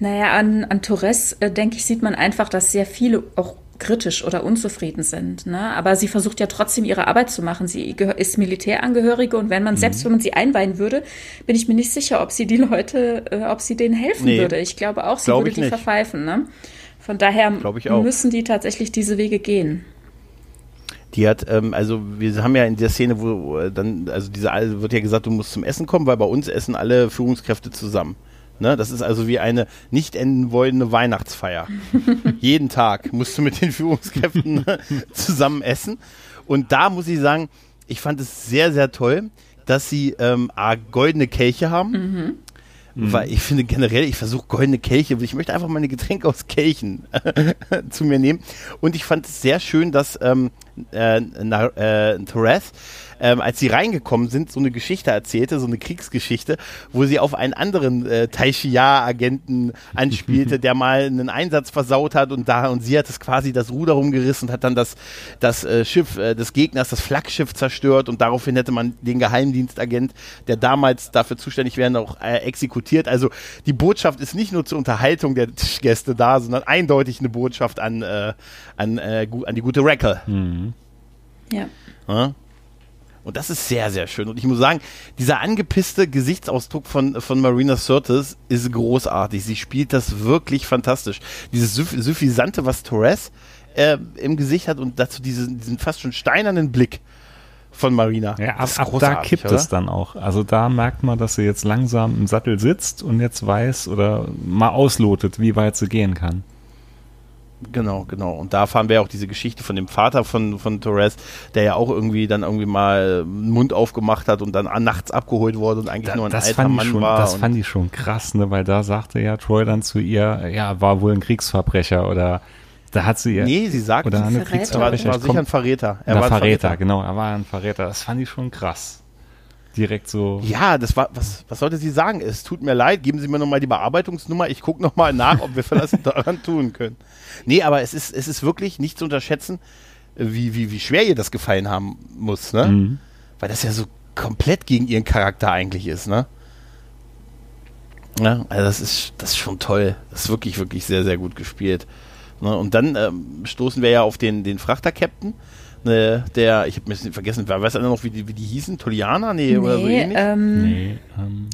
[SPEAKER 2] Naja, an, an Torres, äh, denke ich, sieht man einfach, dass sehr viele auch kritisch oder unzufrieden sind. Ne? Aber sie versucht ja trotzdem ihre Arbeit zu machen. Sie ist Militärangehörige und wenn man, mhm. selbst wenn man sie einweihen würde, bin ich mir nicht sicher, ob sie die Leute, äh, ob sie denen helfen nee. würde. Ich glaube auch, sie Glaub würde die nicht. verpfeifen. Ne? Von daher müssen die tatsächlich diese Wege gehen.
[SPEAKER 1] Die hat, ähm, also wir haben ja in der Szene, wo dann, also diese wird ja gesagt, du musst zum Essen kommen, weil bei uns essen alle Führungskräfte zusammen. Ne? Das ist also wie eine nicht enden wollende Weihnachtsfeier. Jeden Tag musst du mit den Führungskräften zusammen essen. Und da muss ich sagen, ich fand es sehr, sehr toll, dass sie ähm, A, goldene Kelche haben. Mhm. Weil ich finde generell, ich versuche goldene Kelche, ich möchte einfach meine Getränke aus Kelchen zu mir nehmen. Und ich fand es sehr schön, dass ähm, äh, äh, Torres ähm, als sie reingekommen sind, so eine Geschichte erzählte, so eine Kriegsgeschichte, wo sie auf einen anderen äh, Taishia-Agenten anspielte, der mal einen Einsatz versaut hat und da und sie hat es quasi das Ruder rumgerissen und hat dann das, das äh, Schiff äh, des Gegners, das Flaggschiff zerstört und daraufhin hätte man den Geheimdienstagent, der damals dafür zuständig wäre, auch äh, exekutiert. Also die Botschaft ist nicht nur zur Unterhaltung der Tischgäste da, sondern eindeutig eine Botschaft an, äh, an, äh, an die gute Rackle. Mhm.
[SPEAKER 2] Ja.
[SPEAKER 1] ja. Und das ist sehr, sehr schön. Und ich muss sagen, dieser angepisste Gesichtsausdruck von, von Marina Sirtis ist großartig. Sie spielt das wirklich fantastisch. Dieses Suffisante, was Torres äh, im Gesicht hat und dazu diesen, diesen fast schon steinernen Blick von Marina.
[SPEAKER 3] Ja, ab, ab da kippt oder? es dann auch. Also da merkt man, dass sie jetzt langsam im Sattel sitzt und jetzt weiß oder mal auslotet, wie weit sie gehen kann.
[SPEAKER 1] Genau, genau. Und da fahren wir auch diese Geschichte von dem Vater von, von Torres, der ja auch irgendwie dann irgendwie mal den Mund aufgemacht hat und dann nachts abgeholt wurde und eigentlich da, nur ein alter Mann
[SPEAKER 3] schon,
[SPEAKER 1] war.
[SPEAKER 3] Das fand ich schon krass, ne? weil da sagte ja Troy dann zu ihr, ja, war wohl ein Kriegsverbrecher oder da hat sie ihr.
[SPEAKER 1] Nee, sie sagt,
[SPEAKER 3] oder eine
[SPEAKER 1] Kriegsverbrecher. Er war, war sicher ein Verräter.
[SPEAKER 3] Er war ein Verräter, Verräter, genau, er war ein Verräter. Das fand ich schon krass direkt so.
[SPEAKER 1] Ja, das war, was, was sollte sie sagen? Es tut mir leid, geben Sie mir nochmal die Bearbeitungsnummer, ich gucke nochmal nach, ob wir was daran tun können. Nee, aber es ist, es ist wirklich nicht zu unterschätzen, wie, wie, wie schwer ihr das gefallen haben muss, ne? Mhm. Weil das ja so komplett gegen ihren Charakter eigentlich ist, ne? Ja, also das ist, das ist schon toll. Das ist wirklich, wirklich sehr, sehr gut gespielt. Ne? Und dann ähm, stoßen wir ja auf den, den Frachter-Captain ne, der, ich habe mir vergessen, wer weiß einer noch, wie die, wie die hießen? Toliana? Nee, nee oder so ähnlich?
[SPEAKER 2] Ähm, nee, ähm.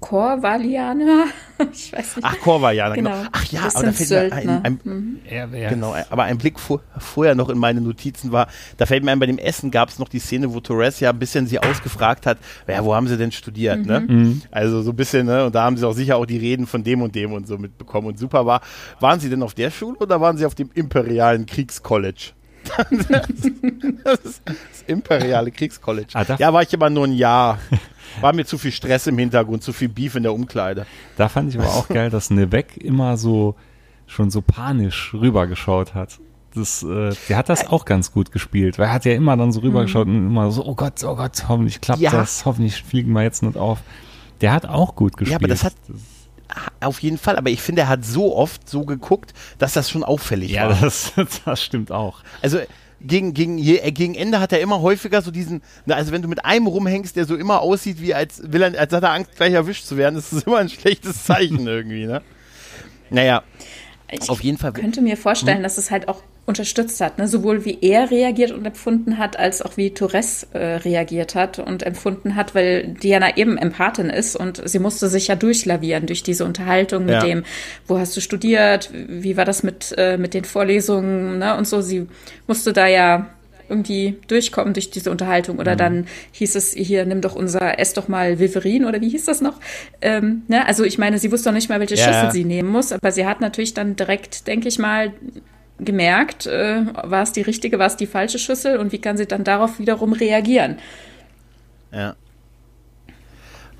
[SPEAKER 2] Korvalianer?
[SPEAKER 1] ich weiß nicht. Ach, Korvalianer, genau. genau. Ach ja, aber da fällt mir ein, ein, mhm. genau, aber ein Blick vor, vorher noch in meine Notizen war, da fällt mir ein, bei dem Essen gab es noch die Szene, wo Torres ja ein bisschen sie ausgefragt hat, ja, wo haben sie denn studiert, ne? mhm. ne? Also so ein bisschen, ne? Und da haben sie auch sicher auch die Reden von dem und dem und so mitbekommen und super war. Waren sie denn auf der Schule oder waren sie auf dem Imperialen Kriegscollege? das ist das imperiale Kriegscollege. Ah, ja, war ich immer nur ein Jahr. War mir zu viel Stress im Hintergrund, zu viel Beef in der Umkleide.
[SPEAKER 3] Da fand ich aber auch geil, dass Nevek immer so schon so panisch rübergeschaut hat. Das, äh, der hat das auch ganz gut gespielt, weil er hat ja immer dann so rübergeschaut mhm. und immer so, oh Gott, oh Gott, hoffentlich klappt ja. das, hoffentlich fliegen wir jetzt nicht auf. Der hat auch gut gespielt. Ja,
[SPEAKER 1] aber das hat, auf jeden Fall, aber ich finde, er hat so oft so geguckt, dass das schon auffällig
[SPEAKER 3] ja,
[SPEAKER 1] war.
[SPEAKER 3] Ja, das, das stimmt auch.
[SPEAKER 1] Also gegen, gegen, je, äh, gegen Ende hat er immer häufiger so diesen, also wenn du mit einem rumhängst, der so immer aussieht, wie als will er, als hat er Angst, gleich erwischt zu werden, das ist immer ein schlechtes Zeichen irgendwie, ne? Naja.
[SPEAKER 2] Ich auf jeden Fall. könnte mir vorstellen, hm? dass es halt auch unterstützt hat, ne? sowohl wie er reagiert und empfunden hat, als auch wie Torres äh, reagiert hat und empfunden hat, weil Diana eben Empathin ist und sie musste sich ja durchlavieren durch diese Unterhaltung mit ja. dem, wo hast du studiert, wie war das mit, äh, mit den Vorlesungen ne? und so. Sie musste da ja irgendwie durchkommen durch diese Unterhaltung. Oder mhm. dann hieß es hier, nimm doch unser, ess doch mal Viverin oder wie hieß das noch? Ähm, ne? Also ich meine, sie wusste noch nicht mal, welche ja. Schüssel sie nehmen muss, aber sie hat natürlich dann direkt, denke ich mal, gemerkt, äh, war es die richtige, war es die falsche Schüssel und wie kann sie dann darauf wiederum reagieren.
[SPEAKER 1] Ja.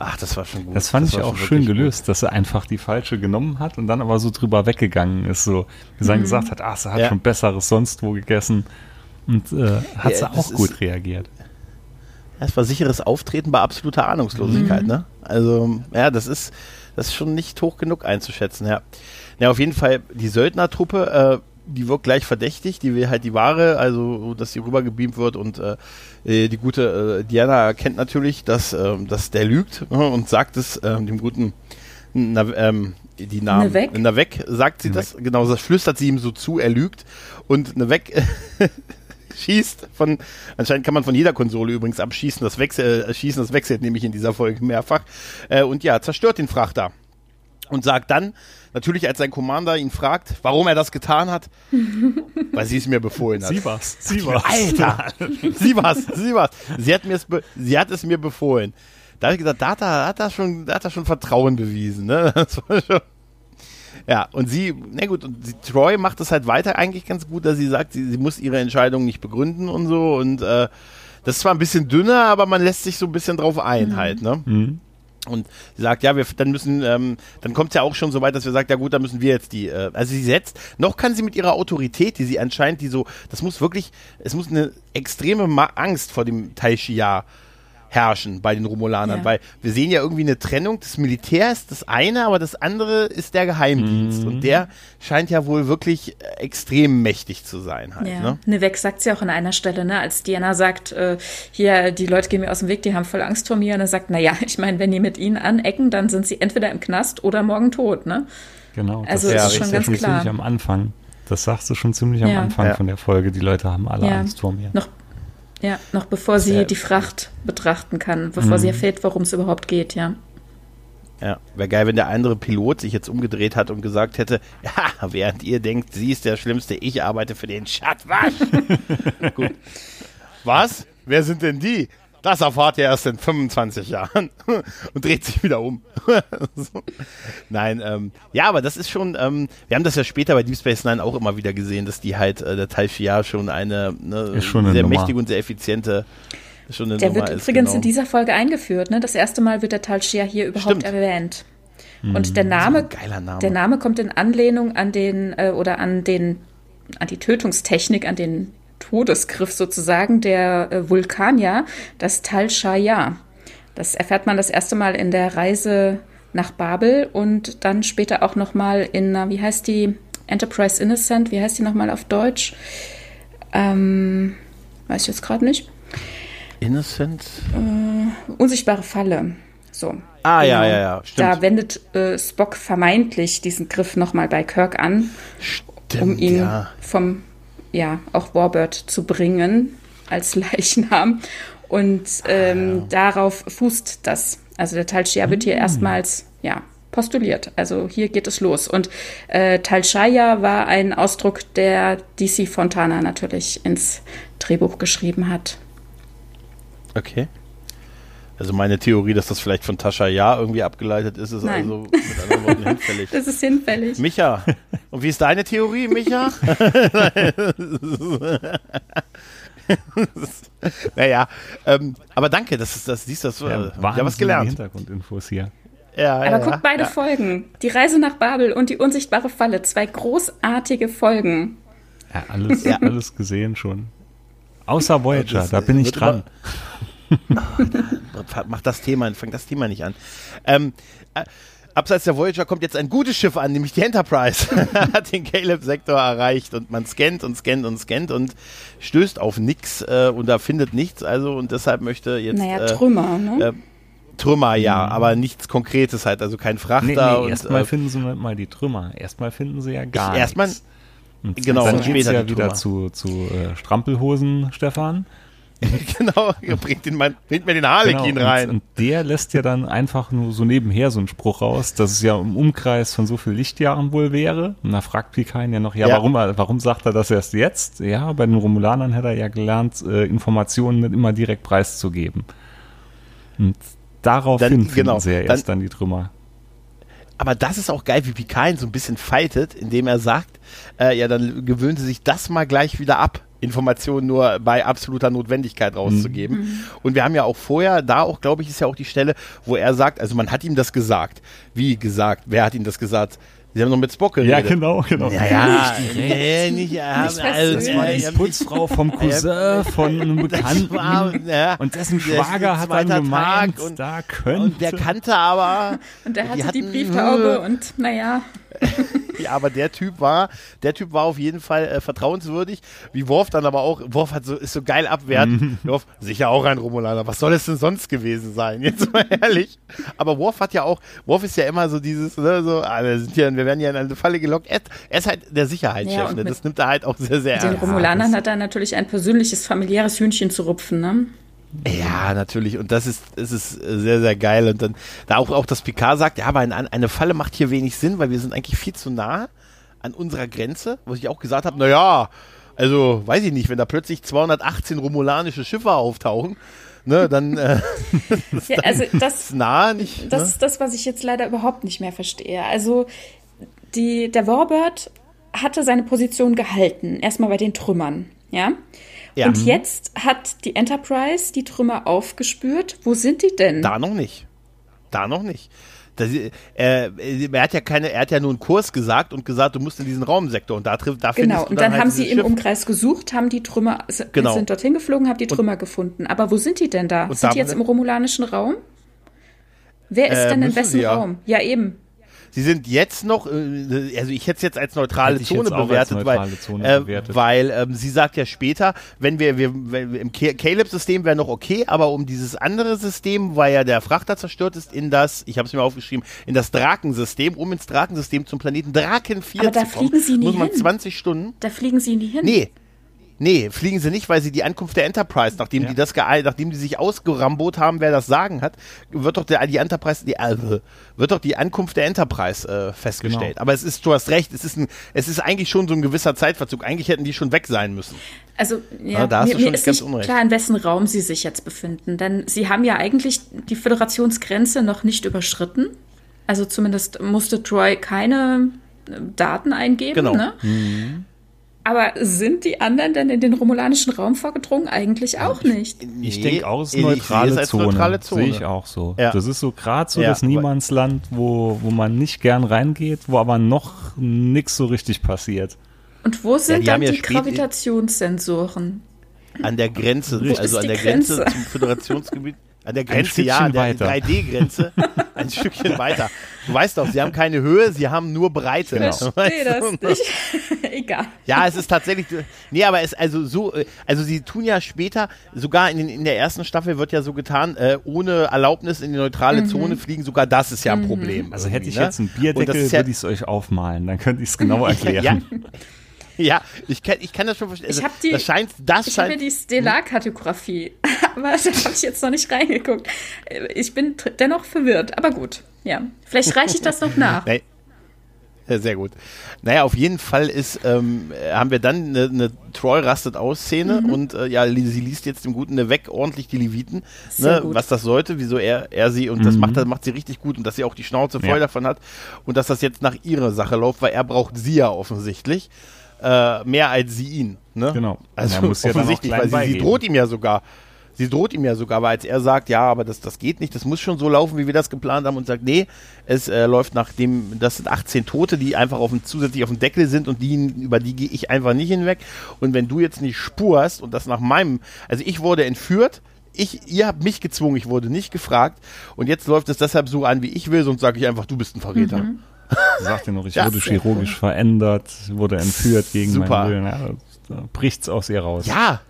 [SPEAKER 1] Ach, das war schon gut.
[SPEAKER 3] Das fand
[SPEAKER 1] das
[SPEAKER 3] ich auch schön gelöst, gut. dass er einfach die falsche genommen hat und dann aber so drüber weggegangen ist. So, wie mhm. gesagt hat, ach, sie hat ja. schon Besseres sonst wo gegessen. Und äh, hat ja, sie auch gut ist, reagiert.
[SPEAKER 1] Das war sicheres Auftreten bei absoluter Ahnungslosigkeit, mhm. ne? Also, ja, das ist, das ist schon nicht hoch genug einzuschätzen, ja. Ja, auf jeden Fall die Söldnertruppe, äh, die wirkt gleich verdächtig, die will halt die Ware, also dass sie rübergebeamt wird und äh, äh, die gute äh, Diana erkennt natürlich, dass, äh, dass der lügt äh, und sagt es äh, dem guten na, ähm, die Namen.
[SPEAKER 2] Nevek?
[SPEAKER 1] Nevek sagt sie Nevek. das, genau, das flüstert sie ihm so zu, er lügt und Nevek schießt von, anscheinend kann man von jeder Konsole übrigens abschießen, das Wechsel, äh, schießen, das wechselt nämlich in dieser Folge mehrfach äh, und ja, zerstört den Frachter und sagt dann, natürlich als sein Commander ihn fragt, warum er das getan hat, weil sie es mir befohlen hat.
[SPEAKER 3] Sie war's, sie war's.
[SPEAKER 1] Alter, sie war's, sie war's. Sie hat, mir's sie hat es mir befohlen. Da habe ich gesagt, da hat er, hat er schon, da hat er schon Vertrauen bewiesen. Ne? Schon, ja, und sie, na gut, und sie, Troy macht das halt weiter eigentlich ganz gut, dass sie sagt, sie, sie muss ihre Entscheidung nicht begründen und so. Und äh, das ist zwar ein bisschen dünner, aber man lässt sich so ein bisschen drauf ein mhm. halt, ne? Mhm. Und sie sagt, ja, wir, dann müssen, ähm, dann kommt es ja auch schon so weit, dass wir sagt, ja gut, dann müssen wir jetzt die, äh, also sie setzt, noch kann sie mit ihrer Autorität, die sie anscheinend, die so, das muss wirklich, es muss eine extreme Ma Angst vor dem Tai Shia herrschen bei den Romulanern, ja. weil wir sehen ja irgendwie eine Trennung. Das Militär ist das eine, aber das andere ist der Geheimdienst. Mhm. Und der scheint ja wohl wirklich äh, extrem mächtig zu sein. Halt, ja. ne?
[SPEAKER 2] Nevek sagt sie auch an einer Stelle, ne, als Diana sagt, äh, hier, die Leute gehen mir aus dem Weg, die haben voll Angst vor mir. Und er sagt, naja, ich meine, wenn die mit ihnen anecken, dann sind sie entweder im Knast oder morgen tot, ne?
[SPEAKER 3] Genau.
[SPEAKER 2] Also das ist schon ganz klar.
[SPEAKER 3] am Anfang. Das sagst du schon ziemlich am Anfang ja. von der Folge. Die Leute haben alle Angst vor mir.
[SPEAKER 2] Noch ja, noch bevor sie die Fracht betrachten kann, bevor mhm. sie erfährt, worum es überhaupt geht, ja.
[SPEAKER 1] Ja, wäre geil, wenn der andere Pilot sich jetzt umgedreht hat und gesagt hätte, ja, während ihr denkt, sie ist der Schlimmste, ich arbeite für den Schattwasch. Gut. Was? Wer sind denn die? Das erfahrt ihr erst in 25 Jahren und dreht sich wieder um. so. Nein, ähm, ja, aber das ist schon, ähm, wir haben das ja später bei Deep Space Nine auch immer wieder gesehen, dass die halt, äh, der Tal Shiar schon eine, ne,
[SPEAKER 3] schon eine
[SPEAKER 1] sehr
[SPEAKER 3] Nummer.
[SPEAKER 1] mächtige und sehr effiziente
[SPEAKER 2] schon eine Der Nummer wird ist, übrigens genau. in dieser Folge eingeführt, ne? Das erste Mal wird der Tal Shiar hier überhaupt Stimmt. erwähnt. Und hm. der Name, Name, der Name kommt in Anlehnung an den, äh, oder an den, an die Tötungstechnik, an den Todesgriff sozusagen der äh, Vulkanier, das Tal Shaya. Das erfährt man das erste Mal in der Reise nach Babel und dann später auch noch mal in, wie heißt die, Enterprise Innocent, wie heißt die nochmal auf Deutsch? Ähm, weiß ich jetzt gerade nicht.
[SPEAKER 1] Innocent?
[SPEAKER 2] Äh, unsichtbare Falle. So.
[SPEAKER 1] Ah, genau. ja, ja, ja.
[SPEAKER 2] Stimmt. Da wendet äh, Spock vermeintlich diesen Griff nochmal bei Kirk an, Stimmt, um ihn ja. vom ja, auch Warbird zu bringen als Leichnam. Und ähm, ah, darauf fußt das. Also der Talshia wird hier mm. erstmals, ja, postuliert. Also hier geht es los. Und äh, Talshaya war ein Ausdruck, der DC Fontana natürlich ins Drehbuch geschrieben hat.
[SPEAKER 1] Okay. Also meine Theorie, dass das vielleicht von Tascha Ja irgendwie abgeleitet ist, ist Nein. also mit anderen Worten hinfällig.
[SPEAKER 2] Das ist hinfällig.
[SPEAKER 1] Micha, und wie ist deine Theorie, Micha? naja, ähm, aber danke, dass du das siehst, dass du ja, ja was gelernt.
[SPEAKER 3] Hintergrundinfos hier.
[SPEAKER 2] Ja, aber ja, guck beide ja. Folgen. Die Reise nach Babel und die unsichtbare Falle. Zwei großartige Folgen.
[SPEAKER 3] Ja, alles, alles gesehen schon. Außer Voyager, das, da bin ich dran.
[SPEAKER 1] Mach das Thema, fang das Thema nicht an. Ähm, äh, abseits der Voyager kommt jetzt ein gutes Schiff an, nämlich die Enterprise. Hat den Caleb-Sektor erreicht und man scannt und scannt und scannt und stößt auf nichts äh, und da findet nichts. Also und deshalb möchte jetzt.
[SPEAKER 2] Naja, äh, Trümmer, ne? Äh,
[SPEAKER 1] Trümmer, ja, mhm. aber nichts Konkretes halt, also kein Frachter.
[SPEAKER 3] Nee, nee, erstmal äh, finden sie mal die Trümmer. Erstmal finden sie ja gar ich,
[SPEAKER 1] erstmal,
[SPEAKER 3] nichts.
[SPEAKER 1] Und genau,
[SPEAKER 3] dann geht es ja wieder zu, zu äh, Strampelhosen, Stefan.
[SPEAKER 1] genau, bringt, den, bringt mir den Harlekin genau, rein.
[SPEAKER 3] Und, und, der lässt ja dann einfach nur so nebenher so einen Spruch raus, dass es ja im Umkreis von so viel Lichtjahren wohl wäre. Und da fragt Pikain ja noch, ja, ja. Warum, warum sagt er das erst jetzt? Ja, bei den Romulanern hätte er ja gelernt, äh, Informationen nicht immer direkt preiszugeben. Und daraufhin dann, genau, finden sie ja erst dann, dann die Trümmer
[SPEAKER 1] aber das ist auch geil, wie Pikain so ein bisschen fightet, indem er sagt, äh, ja, dann gewöhnen sie sich das mal gleich wieder ab Informationen nur bei absoluter Notwendigkeit rauszugeben. Mhm. Und wir haben ja auch vorher, da auch, glaube ich, ist ja auch die Stelle, wo er sagt, also man hat ihm das gesagt. Wie gesagt? Wer hat ihm das gesagt? Sie haben noch mit Spock geredet.
[SPEAKER 3] Ja, genau, genau.
[SPEAKER 1] Ja, ja, nee, nicht, ja,
[SPEAKER 3] nicht also, das war die Putzfrau vom Cousin von einem Bekannten. War, ja, und dessen Schwager hat dann gemeint,
[SPEAKER 1] und, da könnte. Und der kannte aber.
[SPEAKER 2] Und der hatte die, hatten, die Brieftaube und naja.
[SPEAKER 1] ja, aber der Typ war, der Typ war auf jeden Fall äh, vertrauenswürdig. Wie Worf dann aber auch, Worf hat so, ist so geil abwertend. Worf, sicher auch ein Romulaner. Was soll es denn sonst gewesen sein? Jetzt mal ehrlich. Aber Worf hat ja auch, Worf ist ja immer so dieses, ne, so, ah, wir, sind hier, wir werden ja in eine Falle gelockt. Er, er ist halt der Sicherheitschef. Ja, ne? Das nimmt er halt auch sehr, sehr
[SPEAKER 2] ernst. Den Romulanern hat er natürlich ein persönliches, familiäres Hühnchen zu rupfen, ne?
[SPEAKER 1] Ja, natürlich. Und das ist, es ist sehr, sehr geil. Und dann, da auch, auch das Picard sagt, ja, aber eine, eine Falle macht hier wenig Sinn, weil wir sind eigentlich viel zu nah an unserer Grenze, wo ich auch gesagt habe, naja, also weiß ich nicht, wenn da plötzlich 218 romulanische Schiffe auftauchen, ne, dann, äh,
[SPEAKER 2] ja, also das, nah nicht. Das ne? ist das, was ich jetzt leider überhaupt nicht mehr verstehe. Also die, der Warbird hatte seine Position gehalten, erstmal bei den Trümmern, ja. Ja. Und jetzt hat die Enterprise die Trümmer aufgespürt. Wo sind die denn?
[SPEAKER 1] Da noch nicht. Da noch nicht. Das, äh, er hat ja keine, er hat ja nur einen Kurs gesagt und gesagt, du musst in diesen Raumsektor und da trifft, da
[SPEAKER 2] Genau, und dann, dann halt haben sie im Schiff. Umkreis gesucht, haben die Trümmer, genau. sind dorthin geflogen, haben die Trümmer und, gefunden. Aber wo sind die denn da? Sind die jetzt im romulanischen Raum? Wer ist äh, denn in wessen ja. Raum? Ja, eben.
[SPEAKER 1] Sie sind jetzt noch, äh, also ich hätte es jetzt als neutrale Zone bewertet, neutrale weil, Zone äh, bewertet. weil ähm, sie sagt ja später, wenn wir, wir wenn im Caleb-System wäre noch okay, aber um dieses andere System, weil ja der Frachter zerstört ist, in das, ich habe es mir aufgeschrieben, in das Drakensystem, um ins Drakensystem zum Planeten Draken 4 aber
[SPEAKER 2] zu kommen, fliegen sie nie
[SPEAKER 1] muss man
[SPEAKER 2] hin.
[SPEAKER 1] 20 Stunden.
[SPEAKER 2] Da fliegen sie nie hin.
[SPEAKER 1] Nee, Nee, fliegen sie nicht, weil sie die Ankunft der Enterprise, nachdem ja. die das nachdem die sich ausgerambot haben, wer das Sagen hat, wird doch der, die Enterprise, die, äh, wird doch die Ankunft der Enterprise äh, festgestellt. Genau. Aber es ist, du hast recht, es ist ein, es ist eigentlich schon so ein gewisser Zeitverzug. Eigentlich hätten die schon weg sein müssen.
[SPEAKER 2] Also, ja, da hast mir, du schon mir ist ganz nicht unrecht. klar, in wessen Raum sie sich jetzt befinden. Denn sie haben ja eigentlich die Föderationsgrenze noch nicht überschritten. Also zumindest musste Troy keine Daten eingeben. Genau. Ne? Mhm. Aber sind die anderen denn in den romulanischen Raum vorgedrungen? Eigentlich auch nicht.
[SPEAKER 3] Ich, ich denke auch, es ist neutrale Zone. neutrale Zone. Sehe ich auch so. Ja. Das ist so gerade so ja. das Niemandsland, wo, wo man nicht gern reingeht, wo aber noch nichts so richtig passiert.
[SPEAKER 2] Und wo sind ja, die dann die Gravitationssensoren?
[SPEAKER 1] An der Grenze, also an der Grenze, Grenze zum Föderationsgebiet. An der Grenze, ja, an der 3D-Grenze. ein Stückchen weiter. Du weißt doch, sie haben keine Höhe, sie haben nur Breite.
[SPEAKER 2] Genau. Ich verstehe das nicht. Egal.
[SPEAKER 1] Ja, es ist tatsächlich. Nee, aber es also so, also sie tun ja später, sogar in, den, in der ersten Staffel wird ja so getan, äh, ohne Erlaubnis in die neutrale mhm. Zone fliegen, sogar das ist ja ein mhm. Problem.
[SPEAKER 3] Also hätte ich ne? jetzt einen Bierdeckel, ja, würde ich es euch aufmafmalen, dann könnte ich es genau erklären.
[SPEAKER 1] ja. Ja, ich kann, ich kann das schon verstehen. Also,
[SPEAKER 2] ich habe die,
[SPEAKER 1] das scheint, das
[SPEAKER 2] ich habe mir die Stellar-Kartografie, aber da habe ich jetzt noch nicht reingeguckt. Ich bin dennoch verwirrt, aber gut. Ja, vielleicht reiche ich das noch nach. Nee.
[SPEAKER 1] Sehr gut. Naja, auf jeden Fall ist, ähm, haben wir dann eine, eine Troy rastet aus Szene mhm. und äh, ja, sie liest jetzt dem Guten weg ordentlich die Leviten, ne, was das sollte, wieso er, er sie und mhm. das macht, das macht sie richtig gut und dass sie auch die Schnauze voll ja. davon hat und dass das jetzt nach ihrer Sache läuft, weil er braucht sie ja offensichtlich äh, mehr als sie ihn. Ne?
[SPEAKER 3] Genau.
[SPEAKER 1] Also muss offensichtlich, ja weil sie, sie, droht ihm ja sogar. Sie droht ihm ja sogar, aber als er sagt, ja, aber das, das geht nicht, das muss schon so laufen, wie wir das geplant haben und sagt, nee, es äh, läuft nach dem, das sind 18 Tote, die einfach auf dem, zusätzlich auf dem Deckel sind und die, über die gehe ich einfach nicht hinweg. Und wenn du jetzt nicht spurst und das nach meinem, also ich wurde entführt, ich, ihr habt mich gezwungen, ich wurde nicht gefragt und jetzt läuft es deshalb so an, wie ich will, sonst sage ich einfach, du bist ein Verräter. Mhm.
[SPEAKER 3] Sagt ja noch, ich das wurde chirurgisch verändert, wurde entführt gegen Super. meinen Willen. Ja, da bricht's aus ihr raus.
[SPEAKER 1] Ja.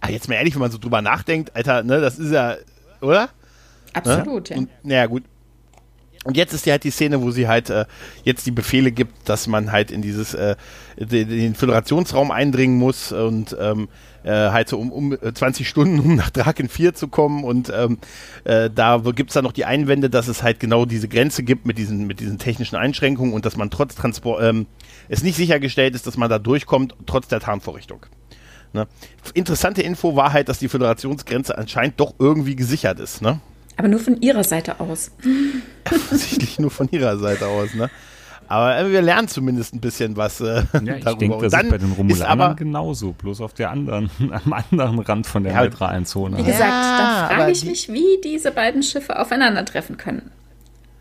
[SPEAKER 1] Ah, jetzt mal ehrlich, wenn man so drüber nachdenkt, Alter, ne, das ist ja, oder?
[SPEAKER 2] Absolut,
[SPEAKER 1] ne? ja. Und, naja, gut. Und jetzt ist ja halt die Szene, wo sie halt äh, jetzt die Befehle gibt, dass man halt in dieses äh, den Föderationsraum eindringen muss und ähm, äh, halt so um, um 20 äh, Stunden, um nach Draken 4 zu kommen. Und ähm, äh, da gibt es dann noch die Einwände, dass es halt genau diese Grenze gibt mit diesen, mit diesen technischen Einschränkungen und dass man trotz Transport, ähm, es nicht sichergestellt ist, dass man da durchkommt, trotz der Tarnvorrichtung. Ne? Interessante Info war halt, dass die Föderationsgrenze anscheinend doch irgendwie gesichert ist. Ne?
[SPEAKER 2] Aber nur von ihrer Seite aus.
[SPEAKER 1] Offensichtlich nur von ihrer Seite aus, ne? Aber äh, wir lernen zumindest ein bisschen was äh,
[SPEAKER 3] ja, ich darüber. Denke, das ist bei den Romulanern aber, genauso, bloß auf der anderen, am anderen Rand von der ja, neutralen Zone.
[SPEAKER 2] Wie gesagt, ja, da frage ich mich, wie diese beiden Schiffe aufeinandertreffen können.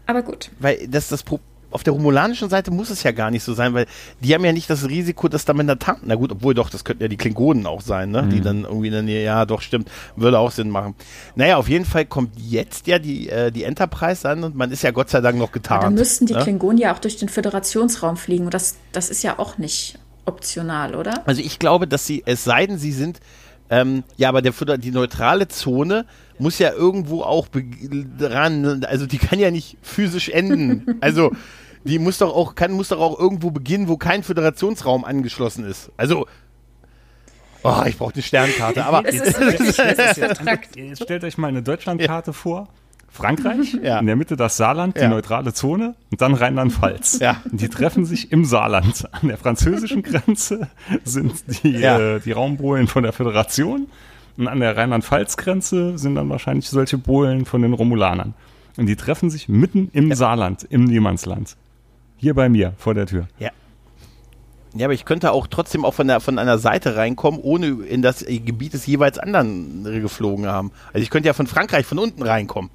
[SPEAKER 2] Aber gut.
[SPEAKER 1] Weil das das Problem auf der romulanischen Seite muss es ja gar nicht so sein, weil die haben ja nicht das Risiko, dass da mit einer Tank, na gut, obwohl doch, das könnten ja die Klingonen auch sein, ne? Mhm. Die dann irgendwie in der Nähe, ja, doch, stimmt, würde auch Sinn machen. Naja, auf jeden Fall kommt jetzt ja die, äh, die Enterprise an und man ist ja Gott sei Dank noch getarnt. Ja,
[SPEAKER 2] dann müssten die ne? Klingonen ja auch durch den Föderationsraum fliegen und das, das ist ja auch nicht optional, oder?
[SPEAKER 1] Also ich glaube, dass sie, es sei denn, sie sind ähm, ja, aber der, die neutrale Zone muss ja irgendwo auch dran, also die kann ja nicht physisch enden. Also die muss doch auch, kann, muss doch auch irgendwo beginnen, wo kein Föderationsraum angeschlossen ist. Also, oh, ich brauche eine Sternkarte. Aber
[SPEAKER 3] jetzt, jetzt, stellt euch mal eine Deutschlandkarte ja. vor. Frankreich, ja. in der Mitte das Saarland, die ja. neutrale Zone und dann Rheinland-Pfalz. Ja. Die treffen sich im Saarland. An der französischen Grenze sind die, äh, die Raumbohlen von der Föderation und an der Rheinland-Pfalz-Grenze sind dann wahrscheinlich solche Bohlen von den Romulanern. Und die treffen sich mitten im Saarland, im Niemandsland. Hier bei mir, vor der Tür.
[SPEAKER 1] Ja. Ja, aber ich könnte auch trotzdem auch von, der, von einer Seite reinkommen, ohne in das Gebiet des jeweils anderen geflogen haben. Also ich könnte ja von Frankreich von unten reinkommen.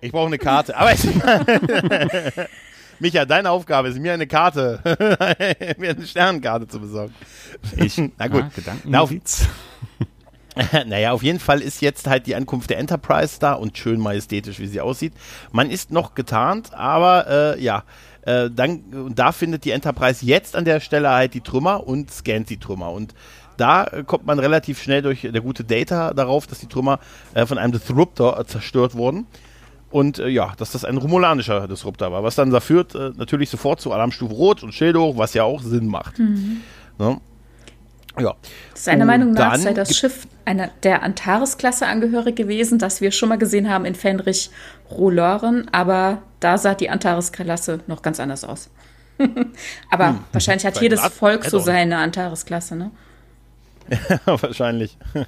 [SPEAKER 1] Ich brauche eine Karte. Aber Micha, deine Aufgabe ist, mir eine Karte, mir eine Sternenkarte zu besorgen.
[SPEAKER 3] Ich, na gut. Ah, Na, auf,
[SPEAKER 1] naja, auf jeden Fall ist jetzt halt die Ankunft der Enterprise da und schön majestätisch, wie sie aussieht. Man ist noch getarnt, aber äh, ja, äh, dann, da findet die Enterprise jetzt an der Stelle halt die Trümmer und scannt die Trümmer. Und da äh, kommt man relativ schnell durch der gute Data darauf, dass die Trümmer äh, von einem Disruptor äh, zerstört wurden. Und äh, ja, dass das ein romulanischer Disruptor war, was dann da führt äh, natürlich sofort zu Alarmstufe Rot und Schild hoch, was ja auch Sinn macht. Mhm. Ne?
[SPEAKER 2] Ja. Seiner Meinung nach sei das Schiff einer der Antares-Klasse angehörig gewesen, das wir schon mal gesehen haben in Fenrich Rolloren, aber da sah die Antares-Klasse noch ganz anders aus. aber hm. wahrscheinlich hat jedes Volk so seine Antares-Klasse, ne?
[SPEAKER 1] Wahrscheinlich.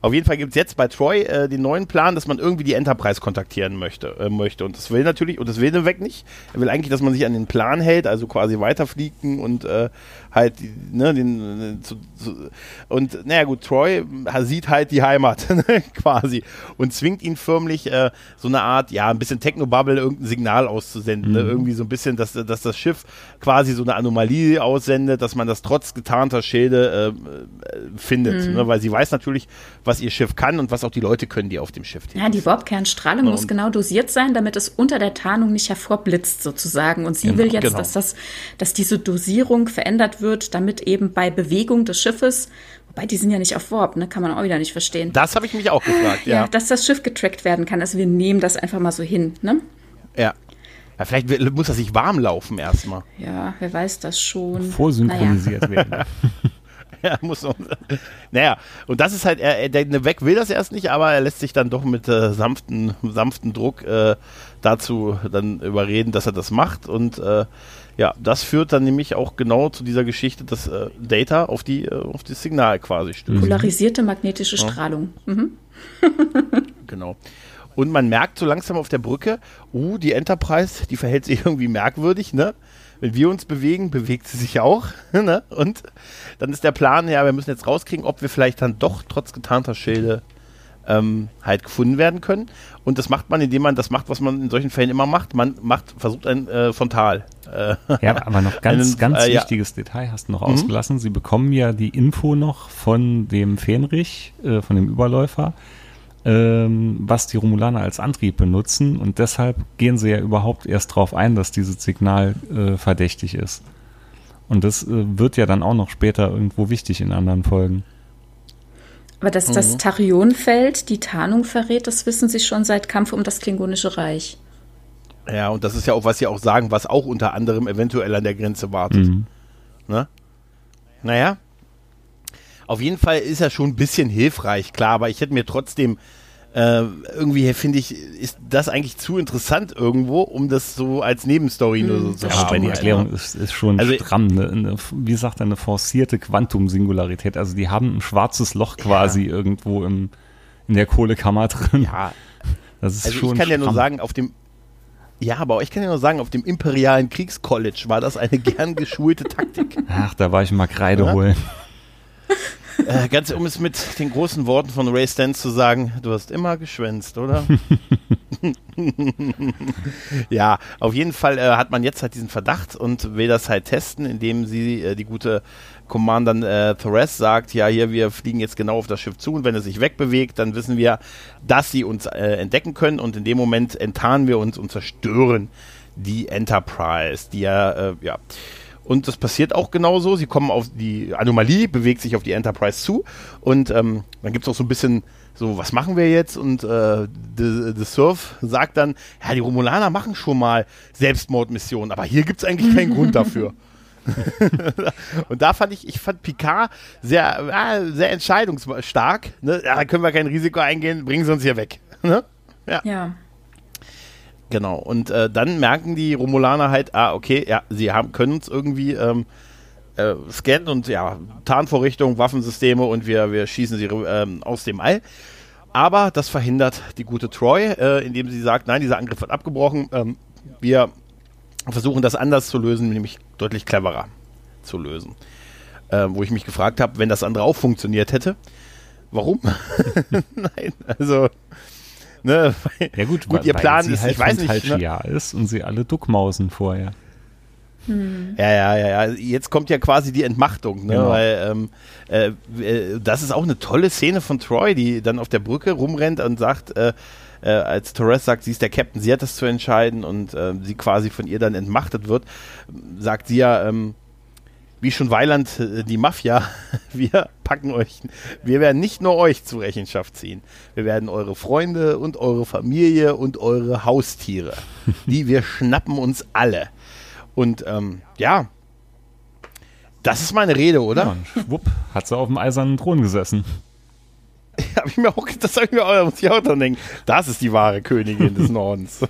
[SPEAKER 1] Auf jeden Fall gibt es jetzt bei Troy äh, den neuen Plan, dass man irgendwie die Enterprise kontaktieren möchte. Äh, möchte. Und das will natürlich, und das will Weg nicht. Er will eigentlich, dass man sich an den Plan hält, also quasi weiterfliegen und äh, halt, ne, den, äh, zu, zu, und naja gut, Troy sieht halt die Heimat ne, quasi und zwingt ihn förmlich äh, so eine Art, ja, ein bisschen Technobubble, irgendein Signal auszusenden. Ne? Mhm. Ne? Irgendwie so ein bisschen, dass, dass das Schiff quasi so eine Anomalie aussendet, dass man das trotz getarnter Schilde äh, findet. Mhm. Ne? Weil sie weiß natürlich, was ihr Schiff kann und was auch die Leute können, die auf dem Schiff
[SPEAKER 2] sind. Ja, die Warpkernstrahlung muss genau dosiert sein, damit es unter der Tarnung nicht hervorblitzt sozusagen. Und sie genau, will jetzt, genau. dass, das, dass diese Dosierung verändert wird, damit eben bei Bewegung des Schiffes Wobei, die sind ja nicht auf Warp, ne? Kann man auch wieder nicht verstehen.
[SPEAKER 1] Das habe ich mich auch gefragt, ja. ja.
[SPEAKER 2] Dass das Schiff getrackt werden kann. Also wir nehmen das einfach mal so hin, ne?
[SPEAKER 1] Ja. ja vielleicht muss das sich warm laufen erstmal.
[SPEAKER 2] Ja, wer weiß das schon.
[SPEAKER 3] Vorsynchronisiert naja. werden.
[SPEAKER 1] ja, muss so. Naja, und das ist halt, er, der Weg will das erst nicht, aber er lässt sich dann doch mit äh, sanften, sanften Druck äh, dazu dann überreden, dass er das macht. Und äh, ja, das führt dann nämlich auch genau zu dieser Geschichte, dass äh, Data auf die, äh, auf das Signal quasi stößt.
[SPEAKER 2] Polarisierte magnetische Strahlung. Mhm.
[SPEAKER 1] genau. Und man merkt so langsam auf der Brücke, uh, die Enterprise, die verhält sich irgendwie merkwürdig, ne? Wenn wir uns bewegen, bewegt sie sich auch. ne? Und dann ist der Plan, ja, wir müssen jetzt rauskriegen, ob wir vielleicht dann doch trotz getarnter Schilde ähm, halt gefunden werden können. Und das macht man, indem man das macht, was man in solchen Fällen immer macht. Man macht, versucht ein äh, Frontal.
[SPEAKER 3] Äh, ja, aber noch ganz, einen, ganz äh, wichtiges ja. Detail hast du noch mhm. ausgelassen. Sie bekommen ja die Info noch von dem Fähnrich, äh, von dem Überläufer, ähm, was die Romulaner als Antrieb benutzen und deshalb gehen sie ja überhaupt erst darauf ein, dass dieses Signal äh, verdächtig ist. Und das äh, wird ja dann auch noch später irgendwo wichtig in anderen Folgen.
[SPEAKER 2] Aber dass mhm. das Tarionfeld die Tarnung verrät, das wissen sie schon seit Kampf um das Klingonische Reich.
[SPEAKER 1] Ja, und das ist ja auch, was sie auch sagen, was auch unter anderem eventuell an der Grenze wartet. Mhm. Ne? Naja, auf jeden Fall ist er schon ein bisschen hilfreich, klar, aber ich hätte mir trotzdem äh, irgendwie finde ich, ist das eigentlich zu interessant irgendwo, um das so als Nebenstory nur so zu
[SPEAKER 3] ja, aber die Erklärung ist, ist schon also, stramm. Eine, eine, wie gesagt, eine forcierte Quantum-Singularität. Also die haben ein schwarzes Loch quasi ja. irgendwo im, in der Kohlekammer drin.
[SPEAKER 1] Ja. Das ist also schon ich kann stramm. ja nur sagen, auf dem Ja, aber ich kann ja nur sagen, auf dem Imperialen Kriegscollege war das eine gern geschulte Taktik.
[SPEAKER 3] Ach, da war ich mal Kreide ja? holen.
[SPEAKER 1] Äh, ganz um es mit den großen Worten von Ray Stantz zu sagen, du hast immer geschwänzt, oder? ja, auf jeden Fall äh, hat man jetzt halt diesen Verdacht und will das halt testen, indem sie äh, die gute Commander äh, Torres sagt, ja, hier, wir fliegen jetzt genau auf das Schiff zu und wenn es sich wegbewegt, dann wissen wir, dass sie uns äh, entdecken können und in dem Moment enttarnen wir uns und zerstören die Enterprise, die ja, äh, ja. Und das passiert auch genauso. Sie kommen auf die Anomalie, bewegt sich auf die Enterprise zu und ähm, dann gibt es auch so ein bisschen so, was machen wir jetzt? Und äh, The, The Surf sagt dann, ja, die Romulaner machen schon mal Selbstmordmissionen, aber hier gibt es eigentlich keinen Grund dafür. und da fand ich, ich fand Picard sehr, äh, sehr entscheidungsstark. Ne? Ja, da können wir kein Risiko eingehen, bringen sie uns hier weg. Ne?
[SPEAKER 2] Ja. ja.
[SPEAKER 1] Genau. Und äh, dann merken die Romulaner halt, ah, okay, ja, sie haben, können uns irgendwie ähm, äh, scannen und ja, Tarnvorrichtung, Waffensysteme und wir, wir schießen sie ähm, aus dem All. Aber das verhindert die gute Troy, äh, indem sie sagt, nein, dieser Angriff wird abgebrochen. Ähm, wir versuchen das anders zu lösen, nämlich deutlich cleverer zu lösen. Äh, wo ich mich gefragt habe, wenn das andere auch funktioniert hätte, warum? Nein, also.
[SPEAKER 3] Ne, ja gut, gut weil, ihr Plan ist, halt ich weiß nicht, ne? ist und sie alle duckmausen vorher.
[SPEAKER 1] Hm. Ja, ja, ja, ja. Jetzt kommt ja quasi die Entmachtung, ne? Genau. Weil ähm, äh, äh das ist auch eine tolle Szene von Troy, die dann auf der Brücke rumrennt und sagt, äh, äh, als Torres sagt, sie ist der Captain, sie hat das zu entscheiden und äh, sie quasi von ihr dann entmachtet wird, sagt sie ja, ähm, wie schon Weiland äh, die Mafia, wir packen euch, wir werden nicht nur euch zur Rechenschaft ziehen, wir werden eure Freunde und eure Familie und eure Haustiere, die wir schnappen uns alle. Und ähm, ja, das ist meine Rede, oder? Ja,
[SPEAKER 3] schwupp, hat sie auf dem eisernen Thron gesessen.
[SPEAKER 1] habe ich mir auch, das habe ich mir auch, muss ich auch dran denken. Das ist die wahre Königin des Nordens.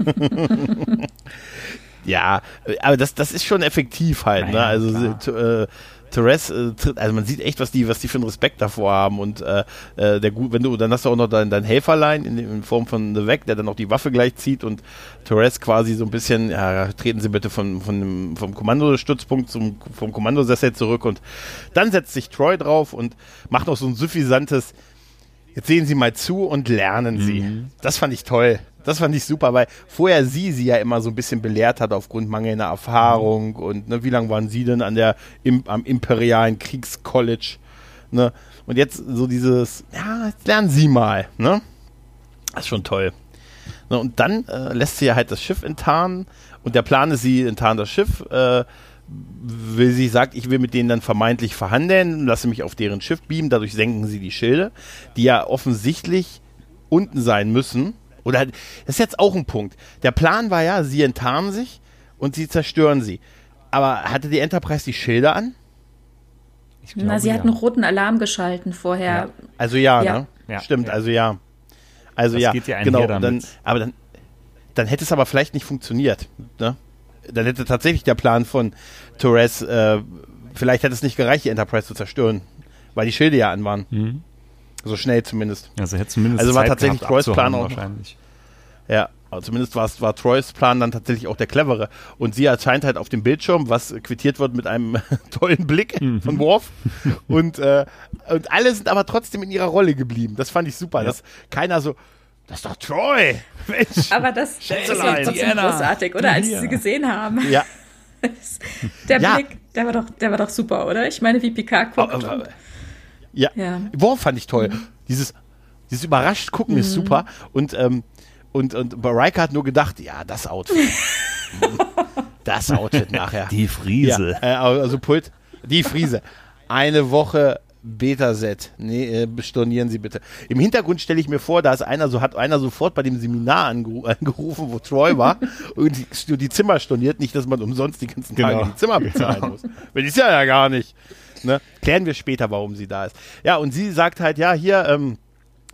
[SPEAKER 1] Ja, aber das, das ist schon effektiv halt, ne? Also äh, Therese, äh, also man sieht echt, was die, was die für einen Respekt davor haben und äh, äh der gut, wenn du, dann hast du auch noch dein, dein Helferlein in, in, Form von The Weg, der dann auch die Waffe gleich zieht und Therese quasi so ein bisschen, ja, treten Sie bitte von, von vom Kommandostützpunkt zum, vom Kommandosessel zurück und dann setzt sich Troy drauf und macht noch so ein suffisantes jetzt sehen Sie mal zu und lernen Sie. Mhm. Das fand ich toll. Das fand ich super, weil vorher sie sie ja immer so ein bisschen belehrt hat aufgrund mangelnder Erfahrung mhm. und ne, wie lange waren Sie denn an der im, am imperialen Kriegscollege? Ne? Und jetzt so dieses, ja, jetzt lernen Sie mal. Ne? Das ist schon toll. Ne, und dann äh, lässt sie ja halt das Schiff enttarnen und der Plan ist, sie enttarnt das Schiff. Äh, will sie sagt, ich will mit denen dann vermeintlich verhandeln, lasse mich auf deren Schiff beamen, dadurch senken sie die Schilde, die ja offensichtlich unten sein müssen. Oder das ist jetzt auch ein Punkt. Der Plan war ja, sie enttarnen sich und sie zerstören sie. Aber hatte die Enterprise die Schilde an?
[SPEAKER 2] Glaube, Na, sie ja. hat einen roten Alarm geschalten vorher.
[SPEAKER 1] Ja. Also ja, ja. ne? Ja. Stimmt, also ja. Also das ja, geht ja genau. Dann, aber dann, dann hätte es aber vielleicht nicht funktioniert. Ne? dann hätte tatsächlich der Plan von Torres, äh, vielleicht hätte es nicht gereicht, die Enterprise zu zerstören, weil die Schilde ja an waren. Mhm. So schnell zumindest.
[SPEAKER 3] Also hätte zumindest
[SPEAKER 1] Also war Zeit tatsächlich Troys Plan auch. Wahrscheinlich. Ja, aber zumindest war, war Troys Plan dann tatsächlich auch der clevere. Und sie erscheint halt auf dem Bildschirm, was quittiert wird mit einem tollen Blick mhm. von Worf. und, äh, und alle sind aber trotzdem in ihrer Rolle geblieben. Das fand ich super, ja. dass keiner so, das ist doch Troy.
[SPEAKER 2] Mensch. Aber das, das war trotzdem großartig, oder? Als sie sie gesehen haben.
[SPEAKER 1] Ja.
[SPEAKER 2] der ja. Blick, der war, doch, der war doch super, oder? Ich meine, wie Picard guckt. Oh, oh,
[SPEAKER 1] ja. ja. Wow, fand ich toll. Mhm. Dieses, dieses überrascht gucken mhm. ist super. Und, ähm, und, und Riker hat nur gedacht, ja, das Outfit. das Outfit nachher.
[SPEAKER 3] Die Friese.
[SPEAKER 1] Ja, äh, also Pult, die Friese. Eine Woche Beta-Set. Nee, äh, stornieren Sie bitte. Im Hintergrund stelle ich mir vor, da ist einer so, hat einer sofort bei dem Seminar angeru angerufen, wo Troy war und die, die, Zimmer storniert. Nicht, dass man umsonst die ganzen Tage genau. die Zimmer bezahlen genau. muss. Wenn ich ja ja gar nicht. Ne? Klären wir später, warum sie da ist. Ja, und sie sagt halt, ja, hier, ähm,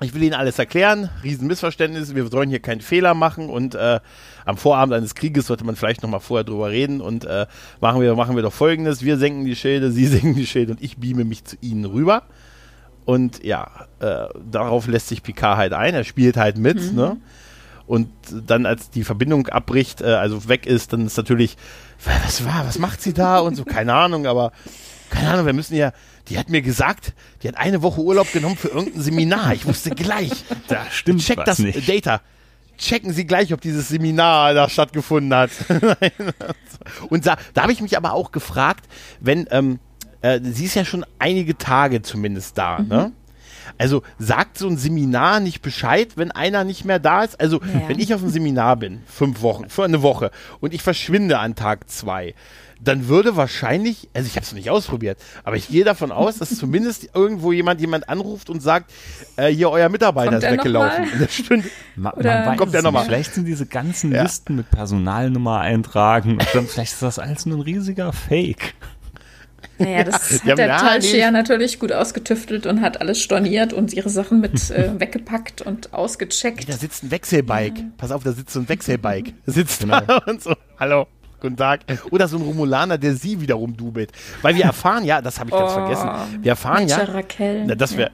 [SPEAKER 1] ich will Ihnen alles erklären, Riesenmissverständnis, wir sollen hier keinen Fehler machen und äh, am Vorabend eines Krieges sollte man vielleicht nochmal vorher drüber reden und äh, machen, wir, machen wir doch folgendes, wir senken die Schilde, Sie senken die Schilde und ich beame mich zu Ihnen rüber. Und ja, äh, darauf lässt sich Picard halt ein, er spielt halt mit, mhm. ne? und dann als die Verbindung abbricht, äh, also weg ist, dann ist natürlich, was war, was macht sie da und so, keine Ahnung, aber keine Ahnung, wir müssen ja, die hat mir gesagt, die hat eine Woche Urlaub genommen für irgendein Seminar. Ich wusste gleich.
[SPEAKER 3] Da stimmt
[SPEAKER 1] Check
[SPEAKER 3] was
[SPEAKER 1] das
[SPEAKER 3] nicht.
[SPEAKER 1] Data. Checken Sie gleich, ob dieses Seminar da stattgefunden hat. Und da, da habe ich mich aber auch gefragt, wenn, ähm, äh, sie ist ja schon einige Tage zumindest da, ne? Also sagt so ein Seminar nicht Bescheid, wenn einer nicht mehr da ist? Also
[SPEAKER 2] Ja.
[SPEAKER 1] wenn ich auf einem Seminar bin, fünf Wochen, für eine Woche und ich verschwinde an Tag zwei, dann würde wahrscheinlich, also ich habe es noch nicht ausprobiert, aber ich gehe davon aus, dass zumindest irgendwo jemand jemand anruft und sagt, äh, hier euer Mitarbeiter
[SPEAKER 2] Kommt
[SPEAKER 1] ist
[SPEAKER 2] noch
[SPEAKER 1] weggelaufen.
[SPEAKER 2] mal?
[SPEAKER 1] Und das stimmt.
[SPEAKER 3] Ma
[SPEAKER 2] Oder-
[SPEAKER 3] man weiß
[SPEAKER 1] Kommt der
[SPEAKER 3] es
[SPEAKER 1] noch mal?
[SPEAKER 3] nicht. Vielleicht sind diese ganzen
[SPEAKER 1] Ja.
[SPEAKER 3] Listen mit Personalnummer eintragen und dann vielleicht ist das alles nur ein riesiger Fake.
[SPEAKER 2] Naja, das
[SPEAKER 1] die
[SPEAKER 2] hat der
[SPEAKER 1] ja,
[SPEAKER 2] Talscher
[SPEAKER 1] nee.
[SPEAKER 2] natürlich gut ausgetüftelt und hat alles storniert und ihre Sachen mit äh, weggepackt und ausgecheckt.
[SPEAKER 1] Da sitzt ein Wechselbike. Pass auf, da sitzt so ein Wechselbike. Sitzt da und so, hallo, guten Tag. Oder so ein Romulaner, der sie wiederum dubelt. Weil wir erfahren ja, das habe ich ganz
[SPEAKER 2] Oh,
[SPEAKER 1] vergessen, wir erfahren
[SPEAKER 2] Mensch,
[SPEAKER 1] ja,
[SPEAKER 2] Raquel.
[SPEAKER 1] na, dass wir,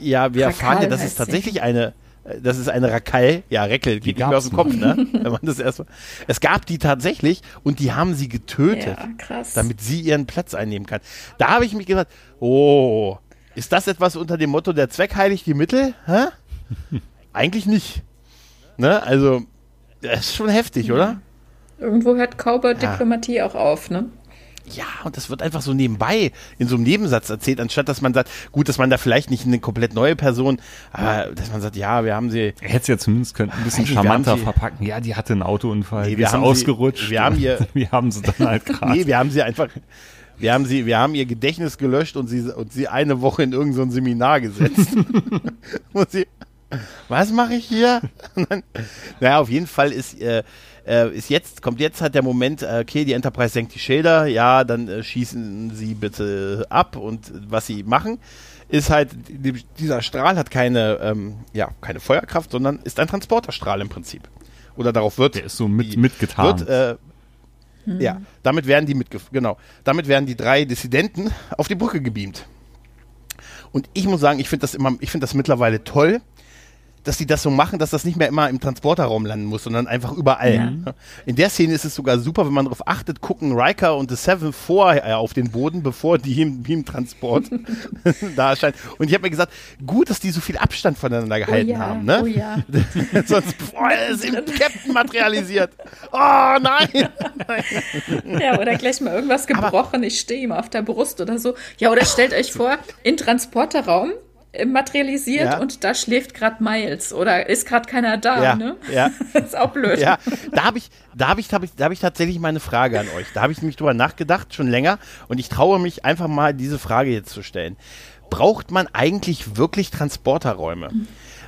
[SPEAKER 1] ja, wir erfahren ja,
[SPEAKER 2] Rakal
[SPEAKER 1] dass es
[SPEAKER 2] heißt sie.
[SPEAKER 1] tatsächlich eine, äh, das ist eine Rakal, ja, Reckel, geht nicht mehr aus dem Kopf, ne? Wenn man das erstmal, es gab die tatsächlich und die haben sie getötet,
[SPEAKER 2] Ja, krass.
[SPEAKER 1] damit sie ihren Platz einnehmen kann. Da habe ich mich gedacht, oh, ist das etwas unter dem Motto, der Zweck heiligt die Mittel? Hä? Eigentlich nicht. Ne? Also, das ist schon heftig, oder?
[SPEAKER 2] Irgendwo hört Cowboy-Diplomatie auch auf, ne?
[SPEAKER 1] Ja, und das wird einfach so nebenbei in so einem Nebensatz erzählt, anstatt dass man sagt, gut, dass man da vielleicht nicht eine komplett neue Person, aber dass man sagt, ja, wir haben sie,
[SPEAKER 3] Er hätte es ja zumindest können, ein bisschen charmanter
[SPEAKER 1] sie-
[SPEAKER 3] verpacken. Ja, die hatte einen Autounfall,
[SPEAKER 1] Nee,
[SPEAKER 3] die
[SPEAKER 1] wir
[SPEAKER 3] ist
[SPEAKER 1] haben sie-
[SPEAKER 3] ausgerutscht.
[SPEAKER 1] wir haben ihr-
[SPEAKER 3] wir haben sie dann halt gerade.
[SPEAKER 1] nee, wir haben sie einfach, wir haben sie, wir haben ihr Gedächtnis gelöscht und sie, und sie eine Woche in irgendein so ein Seminar gesetzt. und sie, was mache ich hier? Naja, auf jeden Fall ist, äh, äh, ist jetzt, kommt jetzt halt der Moment, äh, okay, die Enterprise senkt die Schilder, ja, dann äh, schießen sie bitte ab und was sie machen, ist halt, die, dieser Strahl hat keine, ähm, ja, keine Feuerkraft, sondern ist ein Transporterstrahl im Prinzip. Oder darauf wird,
[SPEAKER 3] Der ist so mit,
[SPEAKER 1] wird, äh, ja, damit werden die mitge genau, damit werden die drei Dissidenten auf die Brücke gebeamt. Und ich muss sagen, ich finde das immer, ich finde das mittlerweile toll, dass die das so machen, dass das nicht mehr immer im Transporterraum landen muss, sondern einfach überall.
[SPEAKER 2] Ja.
[SPEAKER 1] In der Szene ist es sogar super, wenn man darauf achtet, gucken Riker und The Seven vorher auf den Boden, bevor die im Beamtransport da erscheinen. Und ich habe mir gesagt, gut, dass die so viel Abstand voneinander gehalten
[SPEAKER 2] oh ja,
[SPEAKER 1] haben. Ne?
[SPEAKER 2] oh ja.
[SPEAKER 1] Sonst, boah, ist im Captain materialisiert. Oh nein!
[SPEAKER 2] Ja, oder gleich mal irgendwas gebrochen, ich stehe ihm auf der Brust oder so. Ja, oder stellt euch vor, in Transporterraum äh, materialisiert
[SPEAKER 1] Ja.
[SPEAKER 2] und da schläft gerade Miles oder ist gerade keiner da,
[SPEAKER 1] Ja,
[SPEAKER 2] ne?
[SPEAKER 1] ja.
[SPEAKER 2] Das ist auch blöd.
[SPEAKER 1] Ja, da habe ich, da habe ich, da habe ich, da habe ich tatsächlich mal eine Frage an euch. Da habe ich nämlich drüber nachgedacht, schon länger, und ich traue mich einfach mal diese Frage jetzt zu stellen. Braucht man eigentlich wirklich Transporterräume?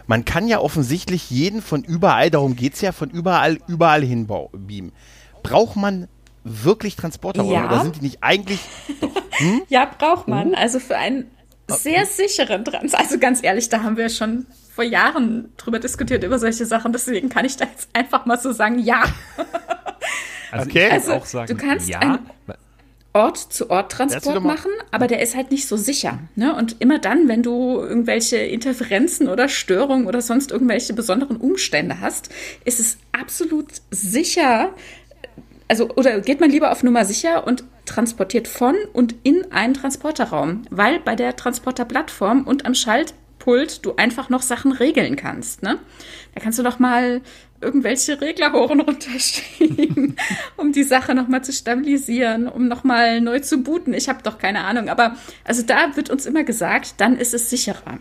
[SPEAKER 1] Man kann ja offensichtlich jeden von überall, darum geht's ja, von überall, überall hin beamen. Braucht man wirklich Transporterräume?
[SPEAKER 2] Ja.
[SPEAKER 1] Oder sind die nicht eigentlich,
[SPEAKER 2] Ja, braucht man.
[SPEAKER 1] Uh.
[SPEAKER 2] Also für einen sehr sicheren Trans. Also ganz ehrlich, da haben wir schon vor Jahren drüber diskutiert, über solche Sachen. Deswegen kann ich da jetzt einfach mal so sagen, ja.
[SPEAKER 3] Also
[SPEAKER 1] Okay.
[SPEAKER 2] Also,
[SPEAKER 3] auch sagen,
[SPEAKER 2] du kannst
[SPEAKER 3] ja,
[SPEAKER 2] ein-
[SPEAKER 1] Erzähl doch
[SPEAKER 2] Ort-zu-Ort-Transport machen, aber der ist halt nicht so sicher. Ne? Und immer dann, wenn du irgendwelche Interferenzen oder Störungen oder sonst irgendwelche besonderen Umstände hast, ist es absolut sicher, also oder geht man lieber auf Nummer sicher und transportiert von und in einen Transporterraum, weil bei der Transporterplattform und am Schaltpult du einfach noch Sachen regeln kannst. Ne? Da kannst du doch mal irgendwelche Reglerhoren runterschieben, um die Sache nochmal zu stabilisieren, um nochmal neu zu booten. Ich habe doch keine Ahnung, aber also da wird uns immer gesagt, dann ist es sicherer.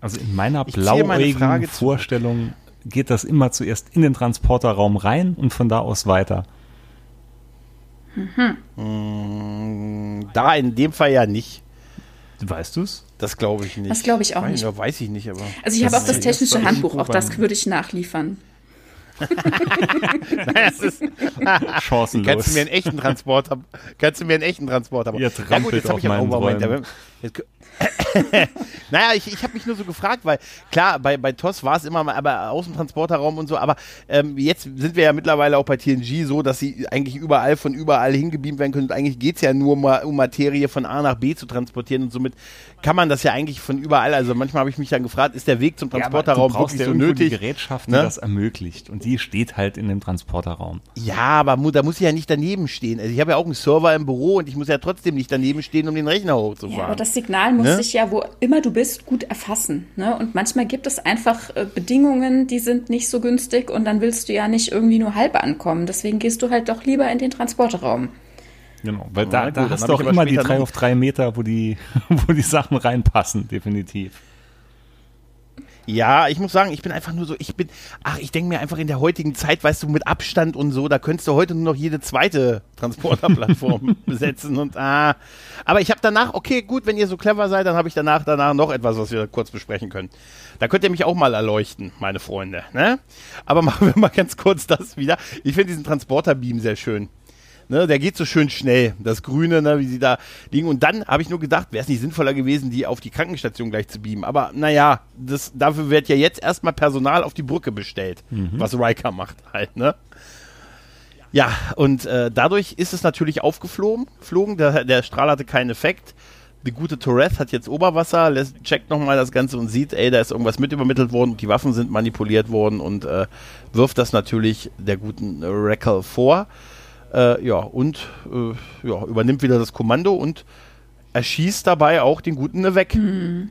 [SPEAKER 3] Also in meiner
[SPEAKER 1] meine
[SPEAKER 3] blauäugigen. Vorstellung geht das immer zuerst in den Transporterraum rein und von da aus weiter.
[SPEAKER 1] Da in dem Fall ja nicht.
[SPEAKER 3] Weißt du's?
[SPEAKER 1] Das glaube ich nicht.
[SPEAKER 2] Das glaube ich auch
[SPEAKER 1] weiß,
[SPEAKER 2] nicht.
[SPEAKER 1] ja, Weiß ich nicht, aber.
[SPEAKER 2] Also ich habe auch das
[SPEAKER 3] das
[SPEAKER 2] technische Handbuch, auch das würde ich nachliefern.
[SPEAKER 1] es ist,
[SPEAKER 3] Chancenlos.
[SPEAKER 1] Kannst du mir einen echten Transporter, kannst du mir einen echten Transporter bauen?
[SPEAKER 3] Ihr trampelt
[SPEAKER 1] jetzt hab
[SPEAKER 3] auf meinen
[SPEAKER 1] oh, Moment,
[SPEAKER 3] Träumen.
[SPEAKER 1] Jetzt, naja, ich, ich habe mich nur so gefragt, weil klar, bei, bei TOS war es immer mal aber Außentransporterraum und so, aber ähm, jetzt sind wir ja mittlerweile auch bei TNG so, dass sie eigentlich überall von überall hingebeamt werden können. Und eigentlich geht es ja nur mal um Materie von A nach B zu transportieren und somit kann man das ja eigentlich von überall. Also manchmal habe ich mich dann gefragt, ist der Weg zum Transporterraum
[SPEAKER 3] ja, wirklich
[SPEAKER 1] ja
[SPEAKER 3] so nötig? Die Gerätschaft, die ne? das ermöglicht. Und die steht halt in dem Transporterraum.
[SPEAKER 1] Ja, aber da muss ich ja nicht daneben stehen. Also ich habe ja auch einen Server im Büro und ich muss ja trotzdem nicht daneben stehen, um den Rechner hochzufahren. Ja,
[SPEAKER 2] aber das Signal muss ne? sich ja, wo immer du bist, gut erfassen. Ne? Und manchmal gibt es einfach äh, Bedingungen, die sind nicht so günstig und dann willst du ja nicht irgendwie nur halb ankommen. Deswegen gehst du halt doch lieber in den Transporterraum.
[SPEAKER 3] Genau, weil da, ja, da hast du auch immer die drei auf drei Meter, wo die, wo die Sachen reinpassen, definitiv.
[SPEAKER 1] Ja, ich muss sagen, ich bin einfach nur so, ich bin, ach, ich denke mir einfach in der heutigen Zeit, weißt du, mit Abstand und so, da könntest du heute nur noch jede zweite Transporterplattform besetzen und ah. Aber ich habe danach, okay, gut, wenn ihr so clever seid, dann habe ich danach, danach noch etwas, was wir kurz besprechen können. Da könnt ihr mich auch mal erleuchten, meine Freunde, ne? Aber machen wir mal ganz kurz das wieder. Ich finde diesen Transporterbeam sehr schön. Ne, der geht so schön schnell, das Grüne, ne, wie sie da liegen. Und dann habe ich nur gedacht, wäre es nicht sinnvoller gewesen, die auf die Krankenstation gleich zu beamen. Aber naja, das, dafür wird ja jetzt erstmal Personal auf die Brücke bestellt, mhm. was Riker macht halt, ne? Ja, und äh, dadurch ist es natürlich aufgeflogen. Flogen. Der, der Strahl hatte keinen Effekt. Die gute Torres hat jetzt Oberwasser, lässt, checkt nochmal das Ganze und sieht, ey, da ist irgendwas mit übermittelt worden, die Waffen sind manipuliert worden und äh, wirft das natürlich der guten Rackle vor. Äh, ja, und äh, ja, übernimmt wieder das Kommando und erschießt dabei auch den guten weg. Mhm.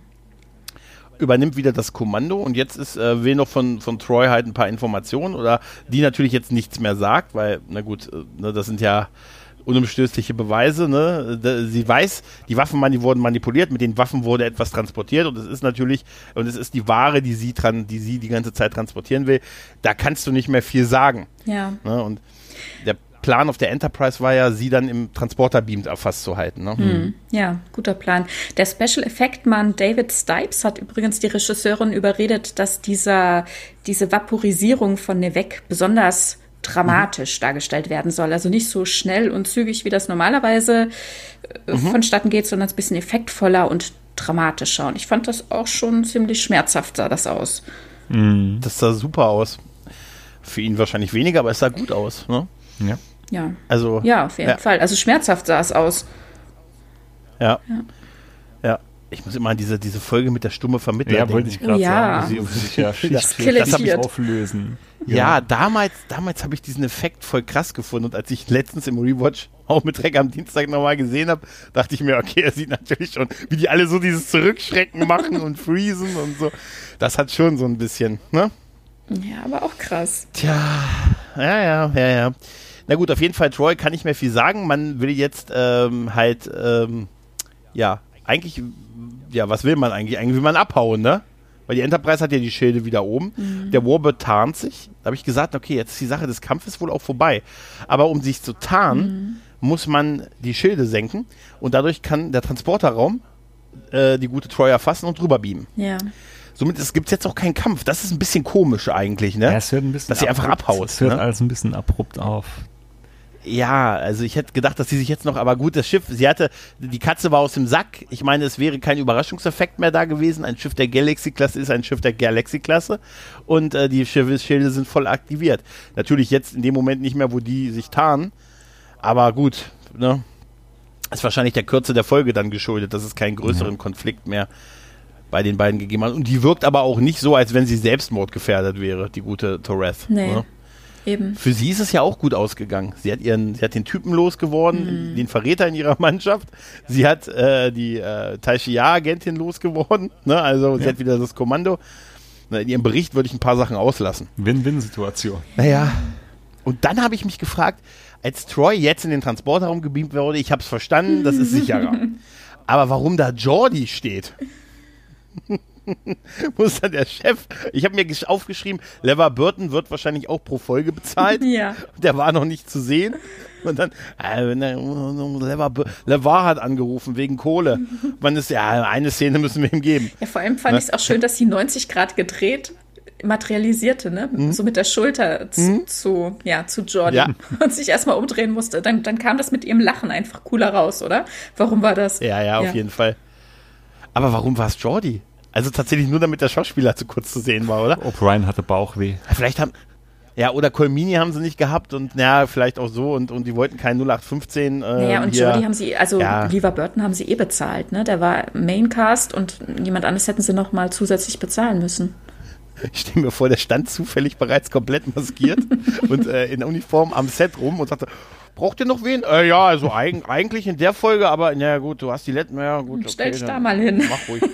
[SPEAKER 1] Übernimmt wieder das Kommando und jetzt ist äh, will noch von, von Troy halt ein paar Informationen oder die natürlich jetzt nichts mehr sagt, weil, na gut, äh, ne, das sind ja unumstößliche Beweise. Ne? Sie weiß, die Waffen die wurden manipuliert, mit den Waffen wurde etwas transportiert und es ist natürlich, und es ist die Ware, die sie, dran, die sie die ganze Zeit transportieren will. Da kannst du nicht mehr viel sagen.
[SPEAKER 2] Ja.
[SPEAKER 1] Ne? Und der Plan auf der Enterprise war ja, sie dann im Transporterbeam erfasst zu halten. Ne?
[SPEAKER 2] Hm. Ja, guter Plan. Der Special Effect Mann David Stipes hat übrigens die Regisseurin überredet, dass dieser, diese Vaporisierung von Nevek besonders dramatisch mhm. dargestellt werden soll. Also nicht so schnell und zügig, wie das normalerweise äh, mhm. vonstatten geht, sondern ein bisschen effektvoller und dramatischer. Und ich fand das auch schon ziemlich schmerzhaft, sah das aus.
[SPEAKER 1] Mhm. Das sah super aus. Für ihn wahrscheinlich weniger, aber es sah gut aus. Ne?
[SPEAKER 3] Ja.
[SPEAKER 2] Ja.
[SPEAKER 1] Also,
[SPEAKER 2] ja, auf jeden ja. Fall. Also schmerzhaft sah es aus.
[SPEAKER 1] Ja. ja. ja. Ich muss immer an diese, diese Folge mit der stumme Vermittler
[SPEAKER 3] Ja, wollte ich gerade
[SPEAKER 2] ja.
[SPEAKER 3] sagen. Sie sich ja
[SPEAKER 2] das habe ich
[SPEAKER 3] auflösen.
[SPEAKER 1] Ja, ja damals, damals habe ich diesen Effekt voll krass gefunden und als ich letztens im Rewatch auch mit Dreck am Dienstag nochmal gesehen habe, dachte ich mir, okay, er sieht natürlich schon, wie die alle so dieses Zurückschrecken machen und freezen und so. Das hat schon so ein bisschen, ne?
[SPEAKER 2] Ja, aber auch krass.
[SPEAKER 1] Tja, ja, ja, ja, ja. Na gut, auf jeden Fall, Troy kann nicht mehr viel sagen. Man will jetzt ähm, halt, ähm, ja, eigentlich, ja, was will man eigentlich? Eigentlich will man abhauen, ne? Weil die Enterprise hat ja die Schilde wieder oben. Mhm. Der Warbird tarnt sich. Da habe ich gesagt, okay, jetzt ist die Sache des Kampfes wohl auch vorbei. Aber um sich zu tarnen, mhm. muss man die Schilde senken. Und dadurch kann der Transporterraum äh, die gute Troy erfassen und drüber beamen.
[SPEAKER 2] Ja.
[SPEAKER 1] Somit gibt es jetzt auch keinen Kampf. Das ist ein bisschen komisch eigentlich, ne?
[SPEAKER 3] Ja, es hört ein bisschen
[SPEAKER 1] Dass sie einfach abhaut.
[SPEAKER 3] Es hört ne? alles ein bisschen abrupt auf.
[SPEAKER 1] Ja, also ich hätte gedacht, dass sie sich jetzt noch, aber gut, das Schiff, sie hatte, die Katze war aus dem Sack. Ich meine, es wäre kein Überraschungseffekt mehr da gewesen. Ein Schiff der Galaxy-Klasse ist ein Schiff der Galaxy-Klasse und äh, die Schilde sind voll aktiviert. Natürlich jetzt in dem Moment nicht mehr, wo die sich tarnen, aber gut, ne? Ist wahrscheinlich der Kürze der Folge dann geschuldet, dass es keinen größeren ja. Konflikt mehr bei den beiden gegeben hat. Und die wirkt aber auch nicht so, als wenn sie selbstmordgefährdet wäre, die gute Torres.
[SPEAKER 2] Nee. Ne? Eben.
[SPEAKER 1] Für sie ist es ja auch gut ausgegangen. Sie hat ihren, sie hat den Typen losgeworden, mhm. den Verräter in ihrer Mannschaft. Sie hat äh, die äh, Taishia-Agentin losgeworden. Ne? Also ja. sie hat wieder das Kommando. In ihrem Bericht würde ich ein paar Sachen auslassen.
[SPEAKER 3] Win-Win-Situation.
[SPEAKER 1] Naja. Und dann habe ich mich gefragt, als Troy jetzt in den Transporterraum gebeamt wurde, ich habe es verstanden, das ist sicherer. Aber warum da Jordi steht? muss dann der Chef, ich habe mir aufgeschrieben, Lever Burton wird wahrscheinlich auch pro Folge bezahlt.
[SPEAKER 2] Ja.
[SPEAKER 1] Der war noch nicht zu sehen. Und dann, äh, Lever, Levar hat angerufen wegen Kohle. Man ist ja, eine Szene müssen wir ihm geben.
[SPEAKER 2] Ja, vor allem fand ne? ich es auch schön, dass sie 90 Grad gedreht materialisierte, ne? Mhm. So mit der Schulter zu, mhm. zu, ja, zu Jordan ja. und sich erstmal umdrehen musste. Dann, dann kam das mit ihrem Lachen einfach cooler raus, oder? Warum war das?
[SPEAKER 1] Ja, ja, auf ja. jeden Fall. Aber warum war es Jordi? Also tatsächlich nur, damit der Schauspieler zu kurz zu sehen war, oder?
[SPEAKER 3] O'Brien hatte Bauchweh.
[SPEAKER 1] Vielleicht haben, ja, oder Colmini haben sie nicht gehabt und ja, vielleicht auch so und, und die wollten kein 0815. Äh,
[SPEAKER 2] naja, und
[SPEAKER 1] hier.
[SPEAKER 2] Jodie haben sie, also
[SPEAKER 1] Ja.
[SPEAKER 2] Lever Burton haben sie eh bezahlt, ne? Der war Maincast und jemand anderes hätten sie noch mal zusätzlich bezahlen müssen.
[SPEAKER 1] Ich stelle mir vor, der stand zufällig bereits komplett maskiert und äh, in Uniform am Set rum und sagte, braucht ihr noch wen? Äh, ja, also eig eigentlich in der Folge, aber naja gut, du hast die letzten, ja gut. Okay,
[SPEAKER 2] Stell dich da mal hin.
[SPEAKER 1] Mach ruhig.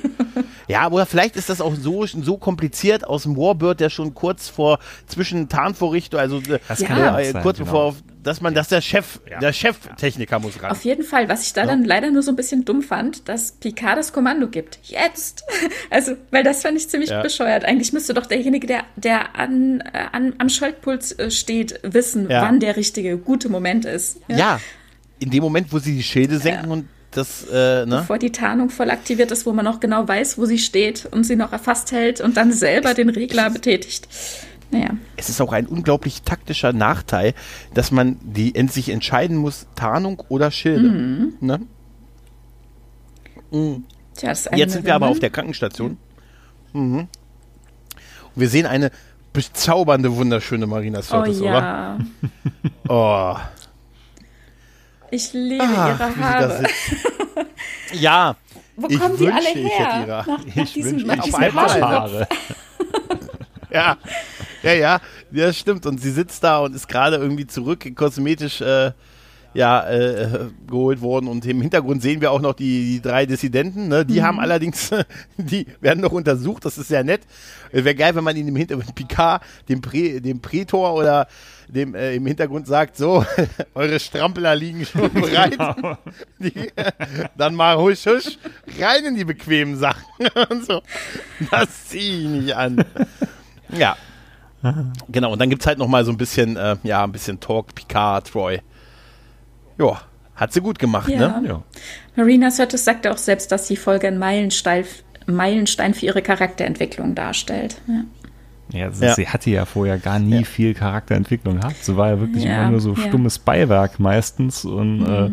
[SPEAKER 1] Ja, oder vielleicht ist das auch so, so kompliziert aus dem Warbird, der schon kurz vor zwischen Tarnvorrichtung, also äh,
[SPEAKER 3] Das
[SPEAKER 1] äh,
[SPEAKER 3] sein,
[SPEAKER 1] kurz
[SPEAKER 3] genau.
[SPEAKER 1] Dass man, dass der Chef,
[SPEAKER 3] Ja.
[SPEAKER 1] der Cheftechniker muss ran.
[SPEAKER 2] Auf jeden Fall, was ich da dann leider nur so ein bisschen dumm fand, dass Picard das Kommando gibt. Jetzt! Also, weil das fand ich ziemlich
[SPEAKER 1] Ja.
[SPEAKER 2] bescheuert. Eigentlich müsste doch derjenige, der, der an, äh, an, am Schaltpult äh, steht, wissen,
[SPEAKER 1] Ja.
[SPEAKER 2] wann der richtige, gute Moment ist.
[SPEAKER 1] Ja, in dem Moment, wo sie die Schilde senken und das, äh, ne?
[SPEAKER 2] Bevor die Tarnung voll aktiviert ist, wo man noch genau weiß, wo sie steht und sie noch erfasst hält und dann selber den Regler betätigt. Naja.
[SPEAKER 1] Es ist auch ein unglaublich taktischer Nachteil, dass man die sich entscheiden muss, Tarnung oder Schilde.
[SPEAKER 2] Mhm.
[SPEAKER 1] Ne?
[SPEAKER 2] Tja, eine
[SPEAKER 1] Jetzt sind wir aber auf der Krankenstation. Mhm. Und wir sehen eine bezaubernde, wunderschöne Marina
[SPEAKER 2] Oh
[SPEAKER 1] Sirtis,
[SPEAKER 2] ja.
[SPEAKER 1] oder? Oh,
[SPEAKER 2] Ich liebe
[SPEAKER 1] Ach,
[SPEAKER 2] ihre Haare.
[SPEAKER 1] Ja,
[SPEAKER 2] Wo
[SPEAKER 1] ich
[SPEAKER 2] kommen die alle her?
[SPEAKER 1] ihre-
[SPEAKER 2] nach, nach
[SPEAKER 3] Ich
[SPEAKER 2] diesem,
[SPEAKER 3] wünsche
[SPEAKER 2] nach
[SPEAKER 1] auf
[SPEAKER 2] diesem?
[SPEAKER 3] Haare.
[SPEAKER 1] ja, ja, ja, ja, stimmt. Und sie sitzt da und ist gerade irgendwie zurück kosmetisch äh, ja, äh, geholt worden. Und im Hintergrund sehen wir auch noch die, die drei Dissidenten. Ne? Die haben allerdings, die werden noch untersucht. Das ist sehr nett. Wäre geil, wenn man ihnen im Hintergrund Picard, dem, Prä, dem Prätor oder dem äh, im Hintergrund sagt, so, eure Strampeler liegen schon bereit. Die, dann mal husch, husch, rein in die bequemen Sachen. und so. Das zieh ich nicht an. Ja. Genau, und dann gibt es halt noch mal so ein bisschen, äh, ja, ein bisschen Talk, Picard, Troy. Ja, hat sie gut gemacht,
[SPEAKER 2] Ja.
[SPEAKER 1] ne?
[SPEAKER 3] Ja.
[SPEAKER 2] Marina Sirtis sagte auch selbst, dass die Folge ein Meilenstein, Meilenstein für ihre Charakterentwicklung darstellt. Ja.
[SPEAKER 3] Ja, sie,
[SPEAKER 1] Ja.
[SPEAKER 3] sie hatte ja vorher gar nie
[SPEAKER 1] Ja.
[SPEAKER 3] viel Charakterentwicklung gehabt. Sie war ja wirklich
[SPEAKER 2] Ja,
[SPEAKER 3] immer nur so
[SPEAKER 2] ja.
[SPEAKER 3] stummes Beiwerk meistens. Und
[SPEAKER 2] Mhm.
[SPEAKER 3] äh,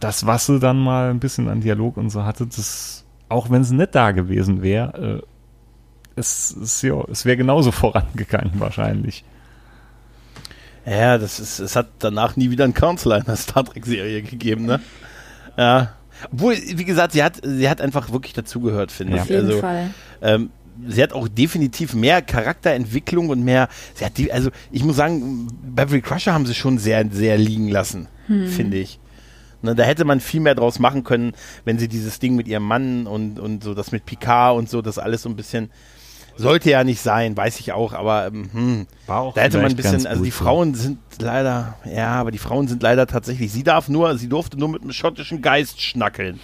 [SPEAKER 3] das, was sie dann mal ein bisschen an Dialog und so hatte, das, auch wenn sie nicht da gewesen wäre, äh, es, es, ja, es wäre genauso vorangegangen wahrscheinlich.
[SPEAKER 1] Ja, das ist, es hat danach nie wieder einen Counselor in der Star Trek-Serie gegeben, ne? Ja. Obwohl, wie gesagt, sie hat, sie hat einfach wirklich dazugehört, finde
[SPEAKER 3] Ja.
[SPEAKER 1] ich.
[SPEAKER 2] Auf jeden
[SPEAKER 1] also,
[SPEAKER 2] Fall.
[SPEAKER 1] Ähm, sie hat auch definitiv mehr Charakterentwicklung und mehr. Sie hat die, also ich muss sagen, Beverly Crusher haben sie schon sehr, sehr liegen lassen, finde ich. Ne, da hätte man viel mehr draus machen können, wenn sie dieses Ding mit ihrem Mann und, und so das mit Picard und so, das alles so ein bisschen. Sollte ja nicht sein, weiß ich auch, aber ähm, hm,
[SPEAKER 3] War auch
[SPEAKER 1] da hätte man ein bisschen, also die
[SPEAKER 3] so.
[SPEAKER 1] Frauen sind leider, ja, aber die Frauen sind leider tatsächlich, sie darf nur, sie durfte nur mit einem schottischen Geist schnackeln.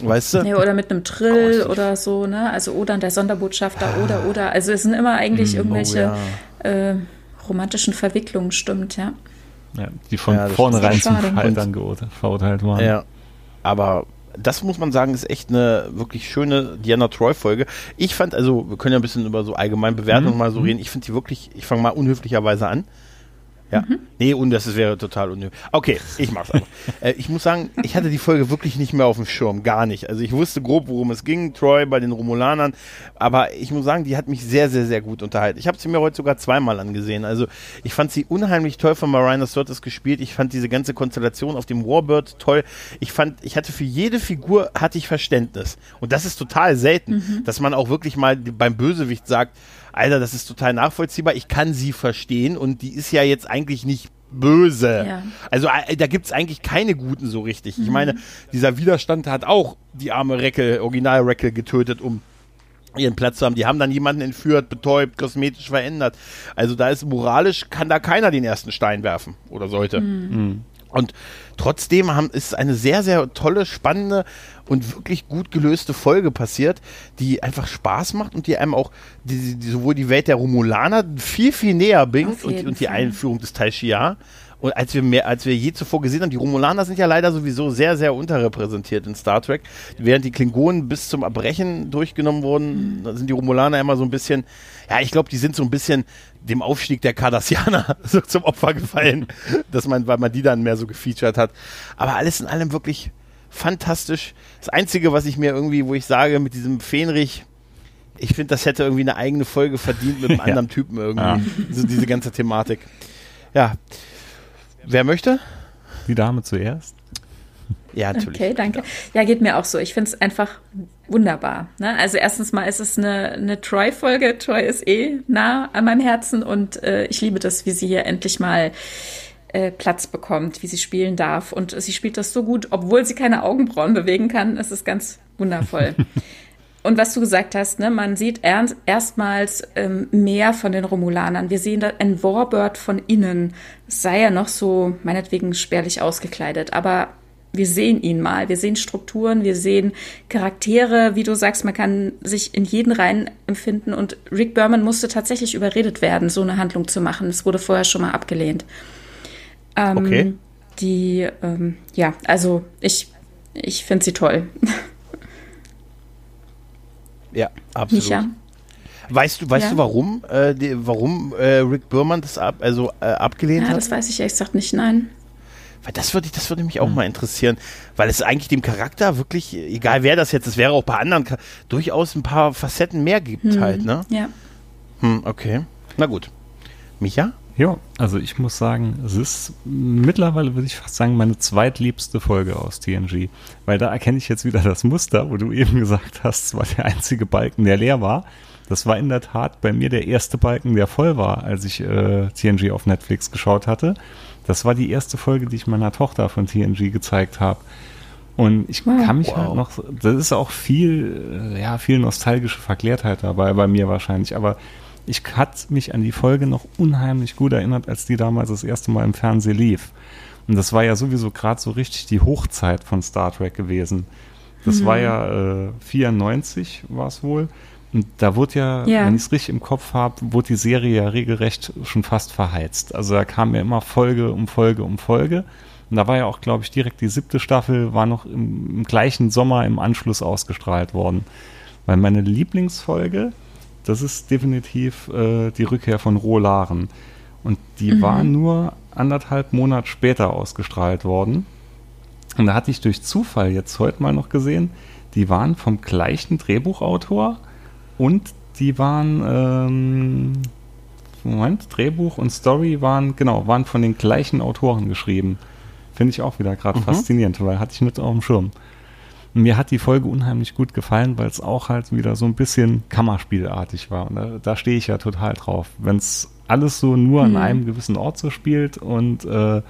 [SPEAKER 1] Weißt du?
[SPEAKER 2] Ja, oder mit einem Trill
[SPEAKER 1] Oh,
[SPEAKER 2] oder so, ne? Also oder der Sonderbotschafter oder oder. Also es sind immer eigentlich irgendwelche
[SPEAKER 1] oh,
[SPEAKER 2] äh, romantischen Verwicklungen, stimmt, ja.
[SPEAKER 3] Ja, die von
[SPEAKER 1] Ja,
[SPEAKER 3] vornherein zum geurteilt- verurteilt waren.
[SPEAKER 1] Ja. Aber das muss man sagen, ist echt eine wirklich schöne Diana Troy-Folge. Ich fand, also, wir können ja ein bisschen über so allgemein Bewertungen
[SPEAKER 3] Mhm.
[SPEAKER 1] mal so reden. Ich finde die wirklich, ich fange mal unhöflicherweise an. Ja.
[SPEAKER 2] Mhm.
[SPEAKER 1] Nee, und das wäre total unnötig. Okay, ich mach's einfach. äh, ich muss sagen, ich hatte die Folge wirklich nicht mehr auf dem Schirm. Gar nicht. Also ich wusste grob, worum es ging. Troy bei den Romulanern. Aber ich muss sagen, die hat mich sehr, sehr, sehr gut unterhalten. Ich habe sie mir heute sogar zweimal angesehen. Also ich fand sie unheimlich toll von Marina Sirtis gespielt. Ich fand diese ganze Konstellation auf dem Warbird toll. Ich fand, ich hatte für jede Figur hatte ich Verständnis. Und das ist total selten, dass man auch wirklich mal beim Bösewicht sagt, Alter, das ist total nachvollziehbar. Ich kann sie verstehen und die ist ja jetzt eigentlich nicht böse.
[SPEAKER 2] Ja.
[SPEAKER 1] Also äh, da gibt's eigentlich keine guten so richtig. Ich meine, dieser Widerstand hat auch die arme Reckel, Original Reckel getötet, um ihren Platz zu haben. Die haben dann jemanden entführt, betäubt, kosmetisch verändert. Also da ist moralisch, kann da keiner den ersten Stein werfen oder sollte. Und trotzdem haben, ist eine sehr, sehr tolle, spannende und wirklich gut gelöste Folge passiert, die einfach Spaß macht und die einem auch die, die, sowohl die Welt der Romulaner viel, viel näher bringt und, und die. Einführung des Tai Shiar. Und als wir mehr, als wir je zuvor gesehen haben, die Romulaner sind ja leider sowieso sehr, sehr unterrepräsentiert in Star Trek. Während die Klingonen bis zum Erbrechen durchgenommen wurden, da sind die Romulaner immer so ein bisschen, ja, ich glaube, die sind so ein bisschen dem Aufstieg der Cardassianer so zum Opfer gefallen, dass man, weil man die dann mehr so gefeatured hat. Aber alles in allem wirklich, fantastisch. Das Einzige, was ich mir irgendwie, wo ich sage, mit diesem Fähnrich, ich finde, das hätte irgendwie eine eigene Folge verdient mit einem ja. anderen Typen irgendwie. Ja. So, diese ganze Thematik. Ja. Wer möchte?
[SPEAKER 3] Die Dame zuerst.
[SPEAKER 2] Ja, natürlich. Okay, danke. Ja, geht mir auch so. Ich finde es einfach wunderbar. Ne? Also erstens mal ist es eine, eine Troy-Folge. Troy ist eh nah an meinem Herzen und äh, ich liebe das, wie sie hier endlich mal äh, Platz bekommt, wie sie spielen darf. Und sie spielt das so gut, obwohl sie keine Augenbrauen bewegen kann. Es ist ganz wundervoll. Und was du gesagt hast, ne, man sieht ernst, erstmals ähm, mehr von den Romulanern. Wir sehen da ein Warbird von innen. Es sei ja noch so meinetwegen spärlich ausgekleidet, aber wir sehen ihn mal, wir sehen Strukturen, wir sehen Charaktere, wie du sagst, man kann sich in jeden rein empfinden und Rick Berman musste tatsächlich überredet werden, so eine Handlung zu machen. Es wurde vorher schon mal abgelehnt. Ähm, okay. Die, ähm, ja, also ich, ich finde sie toll.
[SPEAKER 1] Ja, absolut. Micha. Weißt du, weißt ja. du, warum, äh, die, warum äh, Rick Berman das ab, also, äh, abgelehnt ja, hat?
[SPEAKER 2] Das weiß ich ehrlich gesagt nicht, nein.
[SPEAKER 1] Weil das würde, das würde mich auch mhm. mal interessieren, weil es eigentlich dem Charakter wirklich, egal wer das jetzt, es wäre auch bei anderen durchaus ein paar Facetten mehr gibt mhm. halt, ne?
[SPEAKER 2] Ja.
[SPEAKER 1] Hm, okay. Na gut. Micha?
[SPEAKER 3] Ja, also ich muss sagen, es ist mittlerweile, würde ich fast sagen, meine zweitliebste Folge aus TNG. Weil da erkenne ich jetzt wieder das Muster, wo du eben gesagt hast, es war der einzige Balken, der leer war. Das war in der Tat bei mir der erste Balken, der voll war, als ich äh, TNG auf Netflix geschaut hatte. Das war die erste Folge, die ich meiner Tochter von TNG gezeigt habe. Und ich wow. kann mich halt wow. halt noch, das ist auch viel, äh, ja, viel nostalgische Verklärtheit dabei bei mir wahrscheinlich, aber ich hatte mich an die Folge noch unheimlich gut erinnert, als die damals das erste Mal im Fernsehen lief. Und das war ja sowieso gerade so richtig die Hochzeit von Star Trek gewesen. Das mhm. war ja äh, 94 war es wohl. Und da wurde ja, ja. wenn ich es richtig im Kopf habe, wurde die Serie ja regelrecht schon fast verheizt. Also da kam ja immer Folge um Folge um Folge. Und da war ja auch, glaube ich, direkt die siebte Staffel, war noch im, im, gleichen Sommer im Anschluss ausgestrahlt worden. Weil meine Lieblingsfolge, das ist definitiv äh, die Rückkehr von Rohlaren. Und die mhm. war nur anderthalb Monate später ausgestrahlt worden. Und da hatte ich durch Zufall jetzt heute mal noch gesehen, die waren vom gleichen Drehbuchautor und die waren, ähm, Moment, Drehbuch und Story waren, genau, waren von den gleichen Autoren geschrieben. Finde ich auch wieder gerade mhm. faszinierend, weil hatte ich nicht auf dem Schirm. Mir hat die Folge unheimlich gut gefallen, weil es auch halt wieder so ein bisschen Kammerspielartig war. Und da, da stehe ich ja total drauf. Wenn es alles so nur mhm. an einem gewissen Ort so spielt und äh,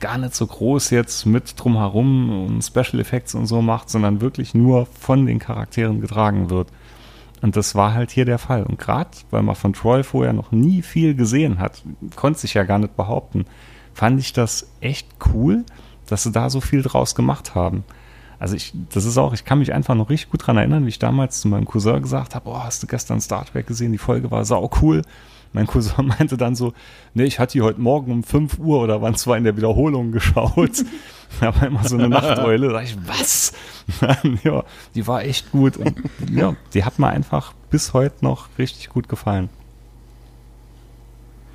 [SPEAKER 3] gar nicht so groß jetzt mit drumherum und Special Effects und so macht, sondern wirklich nur von den Charakteren getragen wird. Und das war halt hier der Fall. Und gerade, weil man von Troy vorher noch nie viel gesehen hat, konnte sich ja gar nicht behaupten, fand ich das echt cool, dass sie da so viel draus gemacht haben. Also ich, das ist auch, ich kann mich einfach noch richtig gut daran erinnern, wie ich damals zu meinem Cousin gesagt habe, oh, hast du gestern Star Trek gesehen? Die Folge war sau cool. Mein Cousin meinte dann so, nee, ich hatte die heute Morgen um 5 Uhr oder wann zwar in der Wiederholung geschaut. da war immer so eine Nachteule. Da sag ich, was? ja, die war echt gut. Und ja, die hat mir einfach bis heute noch richtig gut gefallen.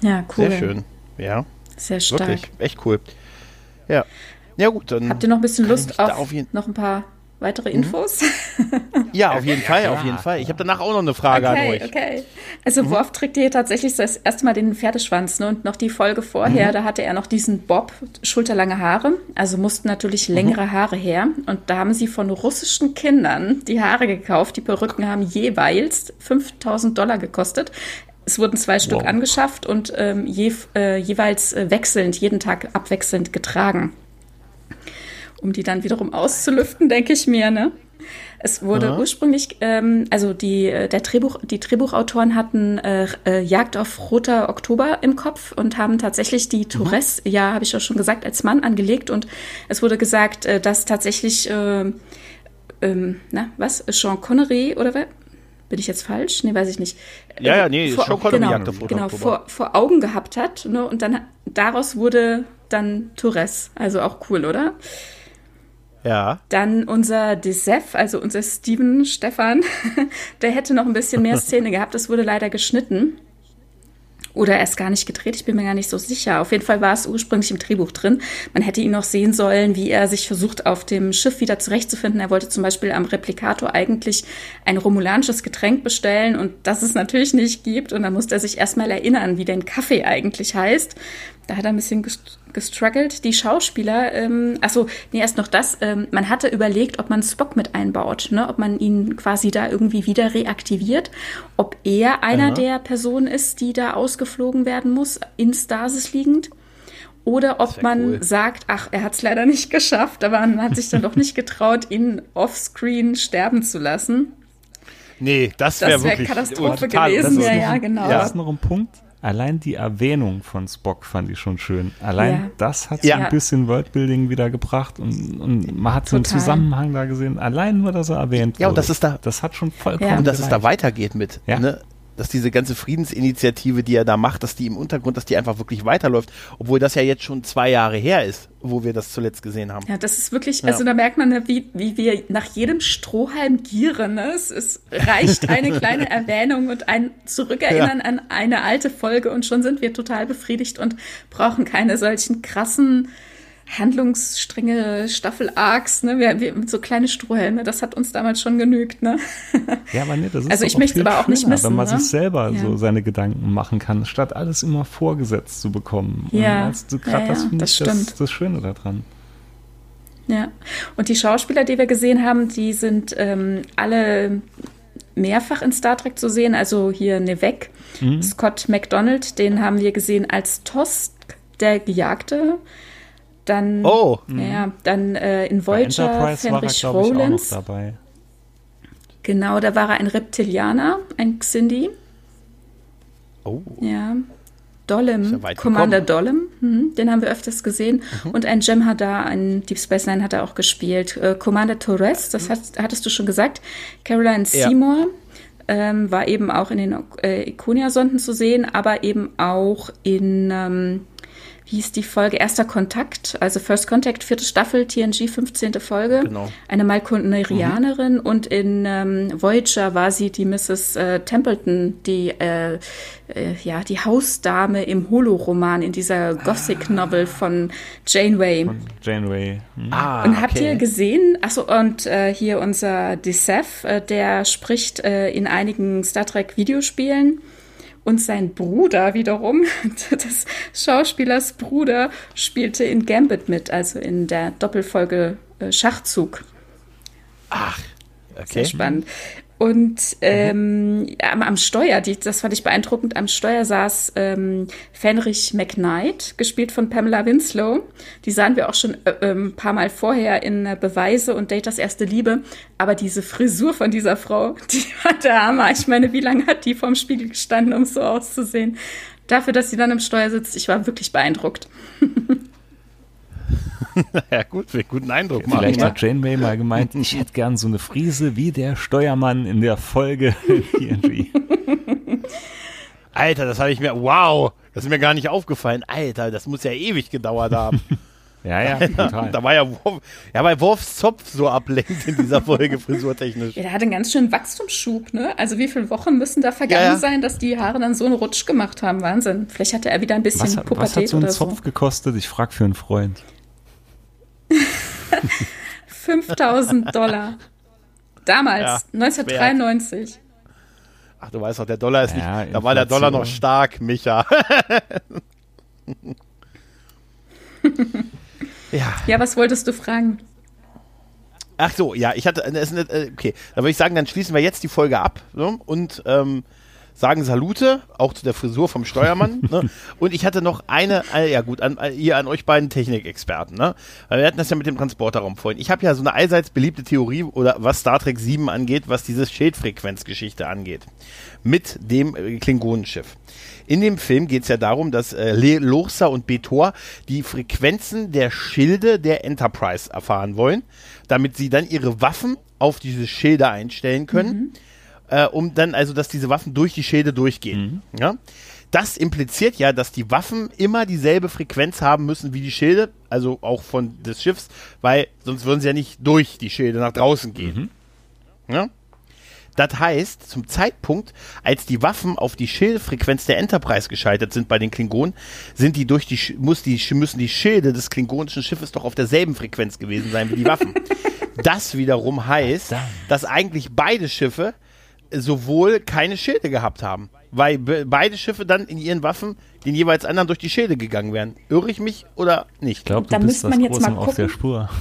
[SPEAKER 2] Ja, cool.
[SPEAKER 1] Sehr schön. Ja.
[SPEAKER 2] Sehr stark. Wirklich,
[SPEAKER 1] echt cool. Ja. Ja, gut, dann.
[SPEAKER 2] Habt ihr noch ein bisschen Lust auf, auf noch ein paar weitere mhm. Infos?
[SPEAKER 1] Ja, auf jeden Fall, auf jeden Fall. Ich habe danach auch noch eine Frage
[SPEAKER 2] okay,
[SPEAKER 1] an euch.
[SPEAKER 2] Okay. Also mhm. Worf trägt hier tatsächlich das erste Mal den Pferdeschwanz ne? und noch die Folge vorher, mhm. da hatte er noch diesen Bob, schulterlange Haare, also mussten natürlich mhm. längere Haare her und da haben sie von russischen Kindern die Haare gekauft. Die Perücken haben jeweils 5000 Dollar gekostet. Es wurden zwei wow. Stück angeschafft und ähm, je, äh, jeweils wechselnd, jeden Tag abwechselnd getragen um die dann wiederum auszulüften, denke ich mir, ne? Es wurde Aha. ursprünglich, ähm, also die, äh, der Drehbuch, die Drehbuchautoren hatten äh, äh, Jagd auf Roter Oktober im Kopf und haben tatsächlich die Tourette, mhm. ja, habe ich auch schon gesagt, als Mann angelegt. Und es wurde gesagt, äh, dass tatsächlich, äh, ähm, na, was, Sean Connery oder wer? Bin ich jetzt falsch? Nee, weiß ich nicht.
[SPEAKER 1] Ja, ja, nee, vor, Sean Connery
[SPEAKER 2] genau, Jagd auf Roter genau, Oktober. Vor, vor Augen gehabt hat. Ne? Und dann daraus wurde dann Tourette. Also auch cool, oder?
[SPEAKER 1] Ja.
[SPEAKER 2] Dann unser Desef, also unser Steven Stefan, der hätte noch ein bisschen mehr Szene gehabt. Das wurde leider geschnitten. Oder er ist gar nicht gedreht, ich bin mir gar nicht so sicher. Auf jeden Fall war es ursprünglich im Drehbuch drin. Man hätte ihn noch sehen sollen, wie er sich versucht, auf dem Schiff wieder zurechtzufinden. Er wollte zum Beispiel am Replikator eigentlich ein romulanisches Getränk bestellen und das es natürlich nicht gibt. Und dann musste er sich erstmal erinnern, wie denn Kaffee eigentlich heißt. Da hat er ein bisschen gestruggelt. Die Schauspieler, ähm, achso, nee, erst noch das. Ähm, man hatte überlegt, ob man Spock mit einbaut, ne? ob man ihn quasi da irgendwie wieder reaktiviert, ob er einer Aha. der Personen ist, die da ausgeflogen werden muss, in Stasis liegend. Oder ob man cool. sagt, ach, er hat es leider nicht geschafft, aber man hat sich dann doch nicht getraut, ihn offscreen sterben zu lassen.
[SPEAKER 1] Nee, das wäre wär wirklich
[SPEAKER 2] Katastrophe gewesen.
[SPEAKER 3] Ja, ja, genau. Das ist noch ein Punkt allein die Erwähnung von Spock fand ich schon schön. Allein ja. das hat so ja. ein bisschen Worldbuilding wieder gebracht und, und man hat so einen Zusammenhang da gesehen. Allein nur, dass er erwähnt
[SPEAKER 1] wurde. Ja, und das ist da.
[SPEAKER 3] Das hat schon vollkommen.
[SPEAKER 1] Ja. Und dass es da weitergeht mit. Ja. Ne? Dass diese ganze Friedensinitiative, die er da macht, dass die im Untergrund, dass die einfach wirklich weiterläuft, obwohl das ja jetzt schon zwei Jahre her ist, wo wir das zuletzt gesehen haben.
[SPEAKER 2] Ja, das ist wirklich, also da merkt man, wie, wie wir nach jedem Strohhalm gieren. Ne? Es, es reicht eine kleine Erwähnung und ein Zurückerinnern ja. an eine alte Folge und schon sind wir total befriedigt und brauchen keine solchen krassen Handlungsstränge, Staffel-Arcs, ne? Wir, wir, so kleine Strohhelme, das hat uns damals schon genügt, ne?
[SPEAKER 3] Ja, aber nee, das ist
[SPEAKER 2] Also ich möchte aber auch nicht missen,
[SPEAKER 3] wenn man
[SPEAKER 2] ne?
[SPEAKER 3] sich selber ja. so seine Gedanken machen kann, statt alles immer vorgesetzt zu bekommen.
[SPEAKER 2] Ja, also,
[SPEAKER 3] ja, ja das ich das, das Schöne daran.
[SPEAKER 2] Ja, und die Schauspieler, die wir gesehen haben, die sind ähm, alle mehrfach in Star Trek zu sehen. Also hier Nevek, mhm. Scott McDonald, den haben wir gesehen als Tosk, der Gejagte. Dann,
[SPEAKER 1] oh.
[SPEAKER 2] ja, dann äh, in Voyager Fenrich Rollins.
[SPEAKER 3] dabei.
[SPEAKER 2] Genau, da war er ein Reptilianer, ein Xindi.
[SPEAKER 1] Oh.
[SPEAKER 2] Ja. Dollem, ja Commander Dollem, hm, den haben wir öfters gesehen. Mhm. Und ein Jem'Hadar, ein Deep Space Nine hat er auch gespielt. Äh, Commander Torres, das hat, hattest du schon gesagt. Caroline ja. Seymour ähm, war eben auch in den äh, Iconia-Sonden zu sehen, aber eben auch in ähm, hieß die Folge Erster Kontakt, also First Contact, vierte Staffel, TNG, 15. Folge. Genau. Eine Malkonerianerin mhm. und in ähm, Voyager war sie die Mrs. Äh, Templeton, die, äh, äh, ja, die Hausdame im Holo-Roman, in dieser Gothic-Novel von Janeway. Von
[SPEAKER 3] Janeway.
[SPEAKER 2] Mhm. Ah, und habt okay. ihr gesehen, achso, und äh, hier unser Decev, äh, der spricht äh, in einigen Star Trek Videospielen und sein Bruder wiederum, des Schauspielers Bruder, spielte in Gambit mit, also in der Doppelfolge äh, Schachzug.
[SPEAKER 1] Ach, okay.
[SPEAKER 2] Sehr spannend. Und ähm, mhm. am, am, Steuer, die, das fand ich beeindruckend, am Steuer saß ähm, Fenrich McKnight, gespielt von Pamela Winslow. Die sahen wir auch schon äh, ein ähm, paar Mal vorher in äh, Beweise und Datas erste Liebe. Aber diese Frisur von dieser Frau, die war der Hammer. Ich meine, wie lange hat die vorm Spiegel gestanden, um so auszusehen? Dafür, dass sie dann im Steuer sitzt, ich war wirklich beeindruckt.
[SPEAKER 1] ja gut, wir guten Eindruck machen.
[SPEAKER 3] Vielleicht hat Janeway mal gemeint, ich hätte gern so eine Friese wie der Steuermann in der Folge TNG.
[SPEAKER 1] Alter, das habe ich mir, wow, das ist mir gar nicht aufgefallen. Alter, das muss ja ewig gedauert haben.
[SPEAKER 3] ja, ja, total.
[SPEAKER 1] Da war ja, Worf, ja, weil Worfs Zopf so ablenkt in dieser Folge frisurtechnisch.
[SPEAKER 2] Ja, der hat einen ganz schönen Wachstumsschub, ne? Also wie viele Wochen müssen da vergangen ja, ja. sein, dass die Haare dann so einen Rutsch gemacht haben? Wahnsinn. Vielleicht hatte er wieder ein bisschen was,
[SPEAKER 3] Pubertät was hat so ein Zopf so. gekostet? Ich frage für einen Freund.
[SPEAKER 2] 5000 Dollar. Damals, ja, 1993. Wert.
[SPEAKER 1] Ach, du weißt doch, der Dollar ist ja, nicht. Da war der Dollar noch stark, Micha.
[SPEAKER 2] ja. Ja, was wolltest du fragen?
[SPEAKER 1] Ach so, ja, ich hatte. Äh, okay, da würde ich sagen, dann schließen wir jetzt die Folge ab so, und ähm, sagen Salute, auch zu der Frisur vom Steuermann. ne? Und ich hatte noch eine, eine ja gut, an, ihr an euch beiden Technikexperten. Ne? Weil wir hatten das ja mit dem Transporterraum vorhin. Ich habe ja so eine allseits beliebte Theorie, oder was Star Trek 7 angeht, was diese Schildfrequenzgeschichte angeht. Mit dem äh, Klingonenschiff. In dem Film geht es ja darum, dass äh, Lorsa und Betor die Frequenzen der Schilde der Enterprise erfahren wollen, damit sie dann ihre Waffen auf diese Schilde einstellen können. Mhm äh, um dann also, dass diese Waffen durch die Schilde durchgehen. Mhm. Ja? Das impliziert ja, dass die Waffen immer dieselbe Frequenz haben müssen wie die Schilde, also auch von des Schiffs, weil sonst würden sie ja nicht durch die Schilde nach draußen gehen. Mhm. Ja? Das heißt, zum Zeitpunkt, als die Waffen auf die Schildfrequenz der Enterprise gescheitert sind bei den Klingonen, sind die durch die, muss die, müssen die Schilde des klingonischen Schiffes doch auf derselben Frequenz gewesen sein wie die Waffen. das wiederum heißt, dass eigentlich beide Schiffe sowohl keine Schilde gehabt haben, weil be beide Schiffe dann in ihren Waffen den jeweils anderen durch die Schilde gegangen wären. Irre ich mich oder nicht?
[SPEAKER 3] Ich glaube, du
[SPEAKER 2] Da
[SPEAKER 3] bist
[SPEAKER 2] müsste man
[SPEAKER 3] das
[SPEAKER 2] jetzt mal
[SPEAKER 3] auf der
[SPEAKER 2] gucken.
[SPEAKER 3] Spur.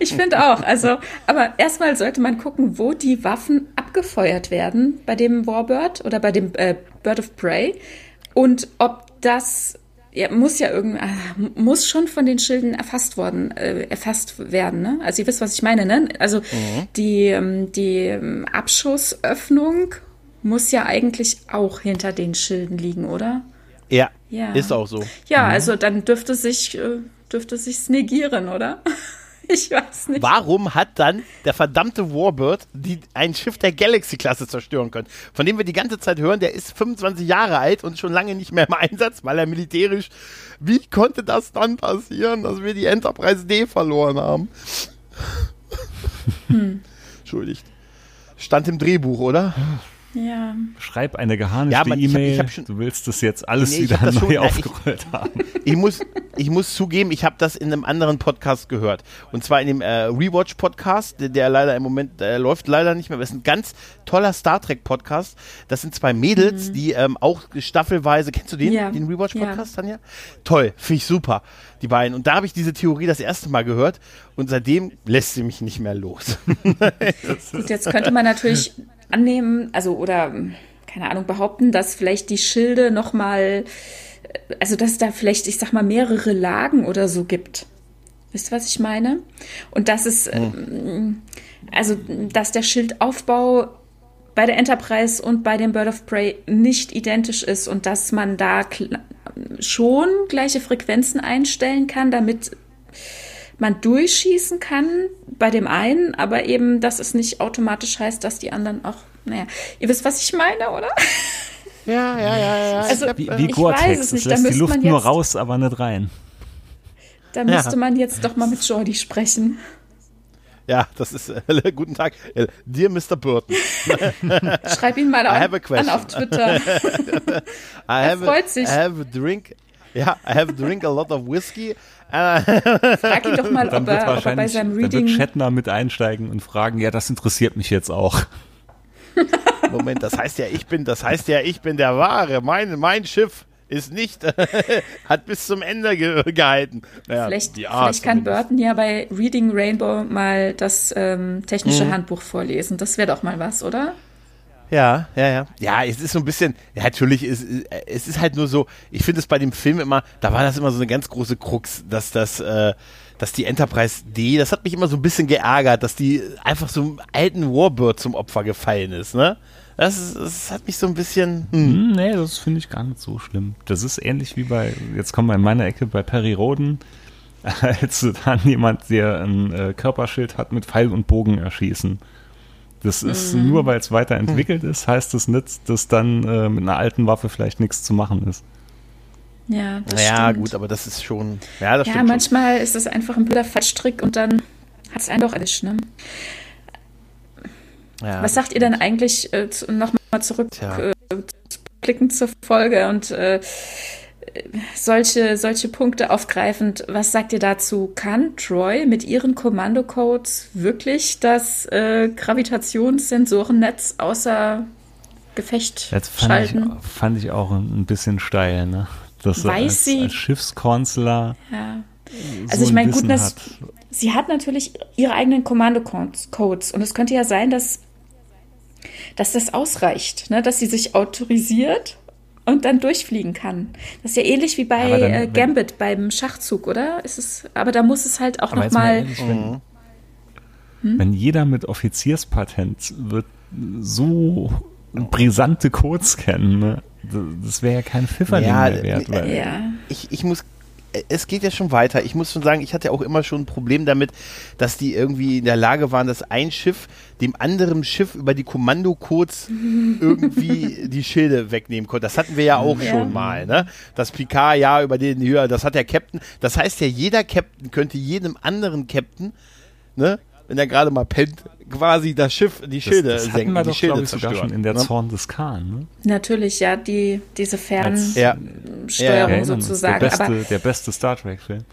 [SPEAKER 2] Ich finde auch. Also, aber erstmal sollte man gucken, wo die Waffen abgefeuert werden bei dem Warbird oder bei dem äh, Bird of Prey und ob das ja, muss ja irgendwie muss schon von den Schilden erfasst worden äh, erfasst werden. Ne? Also ihr wisst, was ich meine. Ne? Also die ähm, die ähm, Abschussöffnung muss ja eigentlich auch hinter den Schilden liegen, oder?
[SPEAKER 1] Ja,
[SPEAKER 2] Ja.
[SPEAKER 1] ist auch so.
[SPEAKER 2] Ja, also dann dürfte sich äh, dürfte sich's negieren, oder? Ich weiß nicht.
[SPEAKER 1] Warum hat dann der verdammte Warbird die, ein Schiff der Galaxy-Klasse zerstören können? Von dem wir die ganze Zeit hören, der ist 25 Jahre alt und schon lange nicht mehr im Einsatz, weil er militärisch. Wie konnte das dann passieren, dass wir die Enterprise D verloren haben? Entschuldigt. Stand im Drehbuch, oder?
[SPEAKER 2] Ja.
[SPEAKER 3] Schreib eine geharnischte
[SPEAKER 1] Ja,
[SPEAKER 3] E-Mail. du willst das jetzt alles
[SPEAKER 1] Nee,
[SPEAKER 3] wieder
[SPEAKER 1] das
[SPEAKER 3] neu
[SPEAKER 1] schon- ja, ich-
[SPEAKER 3] aufgerollt haben.
[SPEAKER 1] Ich muss, ich muss zugeben, ich habe das in einem anderen Podcast gehört. Und zwar in dem äh, Rewatch-Podcast, der, der leider im Moment äh, läuft leider nicht mehr. aber es ist ein ganz toller Star Trek-Podcast. Das sind zwei Mädels, die ähm, auch staffelweise, kennst du den,
[SPEAKER 2] Mhm. Ja.
[SPEAKER 1] den Rewatch-Podcast, Tanja? Toll, finde ich super, die beiden. Und da habe ich diese Theorie das erste Mal gehört und seitdem lässt sie mich nicht mehr los.
[SPEAKER 2] Gut, jetzt könnte man natürlich annehmen, also oder keine Ahnung behaupten, dass vielleicht die Schilde noch mal, also dass da vielleicht, ich sag mal, mehrere Lagen oder so gibt. Wisst ihr, was ich meine? Und dass es, ähm, also dass der Schildaufbau bei der Enterprise und bei dem Bird of Prey nicht identisch ist und dass man da schon gleiche Frequenzen einstellen kann, damit man durchschießen kann bei dem einen, aber eben, dass es nicht automatisch heißt, dass die anderen auch, naja, ihr wisst, was ich meine, oder?
[SPEAKER 1] ja, ja, ja, ja.
[SPEAKER 2] Also,
[SPEAKER 3] Wie,
[SPEAKER 2] Ich
[SPEAKER 3] wie
[SPEAKER 2] weiß
[SPEAKER 3] Gore-Tex.
[SPEAKER 2] es
[SPEAKER 3] Es
[SPEAKER 2] nicht, da
[SPEAKER 3] lässt die
[SPEAKER 2] müsste
[SPEAKER 3] Luft
[SPEAKER 2] man
[SPEAKER 3] nur
[SPEAKER 2] jetzt-
[SPEAKER 3] raus, aber nicht rein.
[SPEAKER 2] Da müsste man jetzt doch mal mit Jordi sprechen.
[SPEAKER 1] Ja, das ist, äh, guten Tag, äh, dear Mr. Burton.
[SPEAKER 2] Schreib ihn mal auf, an auf Twitter.
[SPEAKER 1] I have,
[SPEAKER 2] freut
[SPEAKER 1] a,
[SPEAKER 2] sich.
[SPEAKER 1] I have a drink, ja, I have drink a lot of whiskey.
[SPEAKER 2] Frag ihn doch mal,
[SPEAKER 3] Dann
[SPEAKER 2] ob
[SPEAKER 3] wird
[SPEAKER 2] er, ob er bei
[SPEAKER 3] wahrscheinlich
[SPEAKER 2] seinem
[SPEAKER 3] dann wird
[SPEAKER 2] Reading.
[SPEAKER 3] Shatner mit einsteigen und fragen, ja, das interessiert mich jetzt auch.
[SPEAKER 1] Moment, das heißt ja, ich bin, das heißt ja, ich bin der Wahre. Mein, mein Schiff ist nicht, hat bis zum Ende ge gehalten. Naja,
[SPEAKER 2] Vielleicht, vielleicht kann. Burton ja bei Reading Rainbow mal das ähm, technische
[SPEAKER 1] Mhm.
[SPEAKER 2] Handbuch vorlesen. Das wäre doch mal was, oder?
[SPEAKER 1] Ja, ja, ja. Ja, es ist so ein bisschen, ja, natürlich, ist, es ist halt nur so, ich finde es bei dem Film immer, da war das immer so eine ganz große Krux, dass das, äh, dass die Enterprise D, das hat mich immer so ein bisschen geärgert, dass die einfach so einem alten Warbird zum Opfer gefallen ist, ne? Das, ist, das hat mich so ein bisschen, hm.
[SPEAKER 3] Hm, nee, das finde ich gar nicht so schlimm. Das ist ähnlich wie bei, jetzt kommen wir in meiner Ecke bei Perry Roden, als dann jemand, der ein äh, Körperschild hat, mit Pfeil und Bogen erschießen. Das ist nur, weil es weiterentwickelt ist, heißt es nicht, dass dann äh, mit einer alten Waffe vielleicht nichts zu machen ist.
[SPEAKER 2] Ja, das
[SPEAKER 1] Ja,
[SPEAKER 2] stimmt.
[SPEAKER 1] gut, aber das ist schon, ja, das
[SPEAKER 2] Ja,
[SPEAKER 1] stimmt schon.
[SPEAKER 2] manchmal ist es einfach ein blöder Fallstrick und dann hat es einen doch erwischt, ne?
[SPEAKER 1] Ja,
[SPEAKER 2] Was sagt ihr denn eigentlich, äh, nochmal zurück,
[SPEAKER 1] Tja.
[SPEAKER 2] äh, zur Folge und äh, solche, solche Punkte aufgreifend, was sagt ihr dazu? Kann Troy mit ihren Kommandocodes wirklich das äh, Gravitationssensorennetz außer Gefecht
[SPEAKER 3] Das fand ich,
[SPEAKER 2] schalten?
[SPEAKER 3] fand ich auch ein, bisschen steil, ne? Dass
[SPEAKER 2] Weiß
[SPEAKER 3] als,
[SPEAKER 2] sie-
[SPEAKER 3] als Schiffskonsular
[SPEAKER 2] Ja.
[SPEAKER 3] so
[SPEAKER 2] Also ich
[SPEAKER 3] ein
[SPEAKER 2] meine, gut,
[SPEAKER 3] Wissen
[SPEAKER 2] das,
[SPEAKER 3] hat.
[SPEAKER 2] sie hat natürlich ihre eigenen Kommandocodes Codes. und es könnte ja sein, dass, dass das ausreicht, ne? dass sie sich autorisiert und dann durchfliegen kann. Das ist ja ähnlich wie bei
[SPEAKER 3] dann,
[SPEAKER 2] äh,
[SPEAKER 3] wenn-
[SPEAKER 2] Gambit beim Schachzug, oder? Ist es, aber da muss es halt auch
[SPEAKER 3] Aber jetzt mal
[SPEAKER 2] nochmal.
[SPEAKER 3] ehrlich, wenn, wenn jeder mit Offizierspatent wird so brisante Codes kennen, ne? das, das wäre ja kein Pfifferling
[SPEAKER 1] Ja,
[SPEAKER 3] mehr wert.
[SPEAKER 1] äh,
[SPEAKER 3] Weil,
[SPEAKER 2] Ja.
[SPEAKER 1] ich, ich muss, es geht ja schon weiter. Ich muss schon sagen, ich hatte auch immer schon ein Problem damit, dass die irgendwie in der Lage waren, dass ein Schiff dem anderen Schiff über die Kommandocodes irgendwie die Schilde wegnehmen konnte. Das hatten wir ja auch
[SPEAKER 2] Ja.
[SPEAKER 1] schon mal, ne? Das Picard ja über den höher, das hat der Captain. Das heißt ja, jeder Captain könnte jedem anderen Captain, ne? Wenn er gerade mal pennt, quasi das Schiff, die Schilde
[SPEAKER 3] das, das
[SPEAKER 1] senken,
[SPEAKER 3] wir
[SPEAKER 1] die
[SPEAKER 3] doch,
[SPEAKER 1] Schilde
[SPEAKER 3] ich, sogar schon in der ne? Zorn des Khan. Ne?
[SPEAKER 2] Natürlich, ja, die, diese Fernsteuerung
[SPEAKER 1] ja.
[SPEAKER 2] ja, sozusagen.
[SPEAKER 3] Der beste, aber, der beste Star Trek-Film.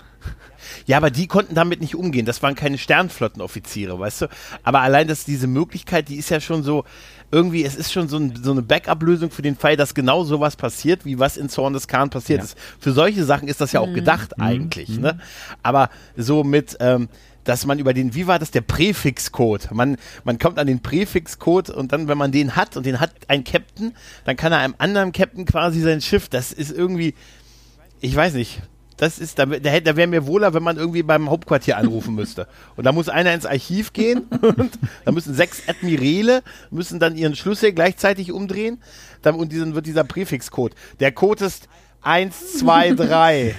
[SPEAKER 1] Ja, aber die konnten damit nicht umgehen. Das waren keine Sternflottenoffiziere, weißt du? Aber allein, dass diese Möglichkeit, die ist ja schon so, irgendwie, es ist schon so, ein, so eine Backup-Lösung für den Fall, dass genau sowas passiert, wie was in Zorn des Khan passiert ja. ist. Für solche Sachen ist das ja auch mhm. gedacht mhm. eigentlich, mhm. ne? Aber so mit, ähm, dass man über den, wie war das, der Präfixcode? Man, man kommt an den Präfixcode und dann, wenn man den hat und den hat ein Captain, dann kann er einem anderen Captain quasi sein Schiff, das ist irgendwie, ich weiß nicht, das ist, da, da, wäre mir wohler, wenn man irgendwie beim Hauptquartier anrufen müsste. Und da muss einer ins Archiv gehen und da müssen sechs Admirale, müssen dann ihren Schlüssel gleichzeitig umdrehen dann, und dann wird dieser Präfixcode. Der Code ist 1, 2, 3.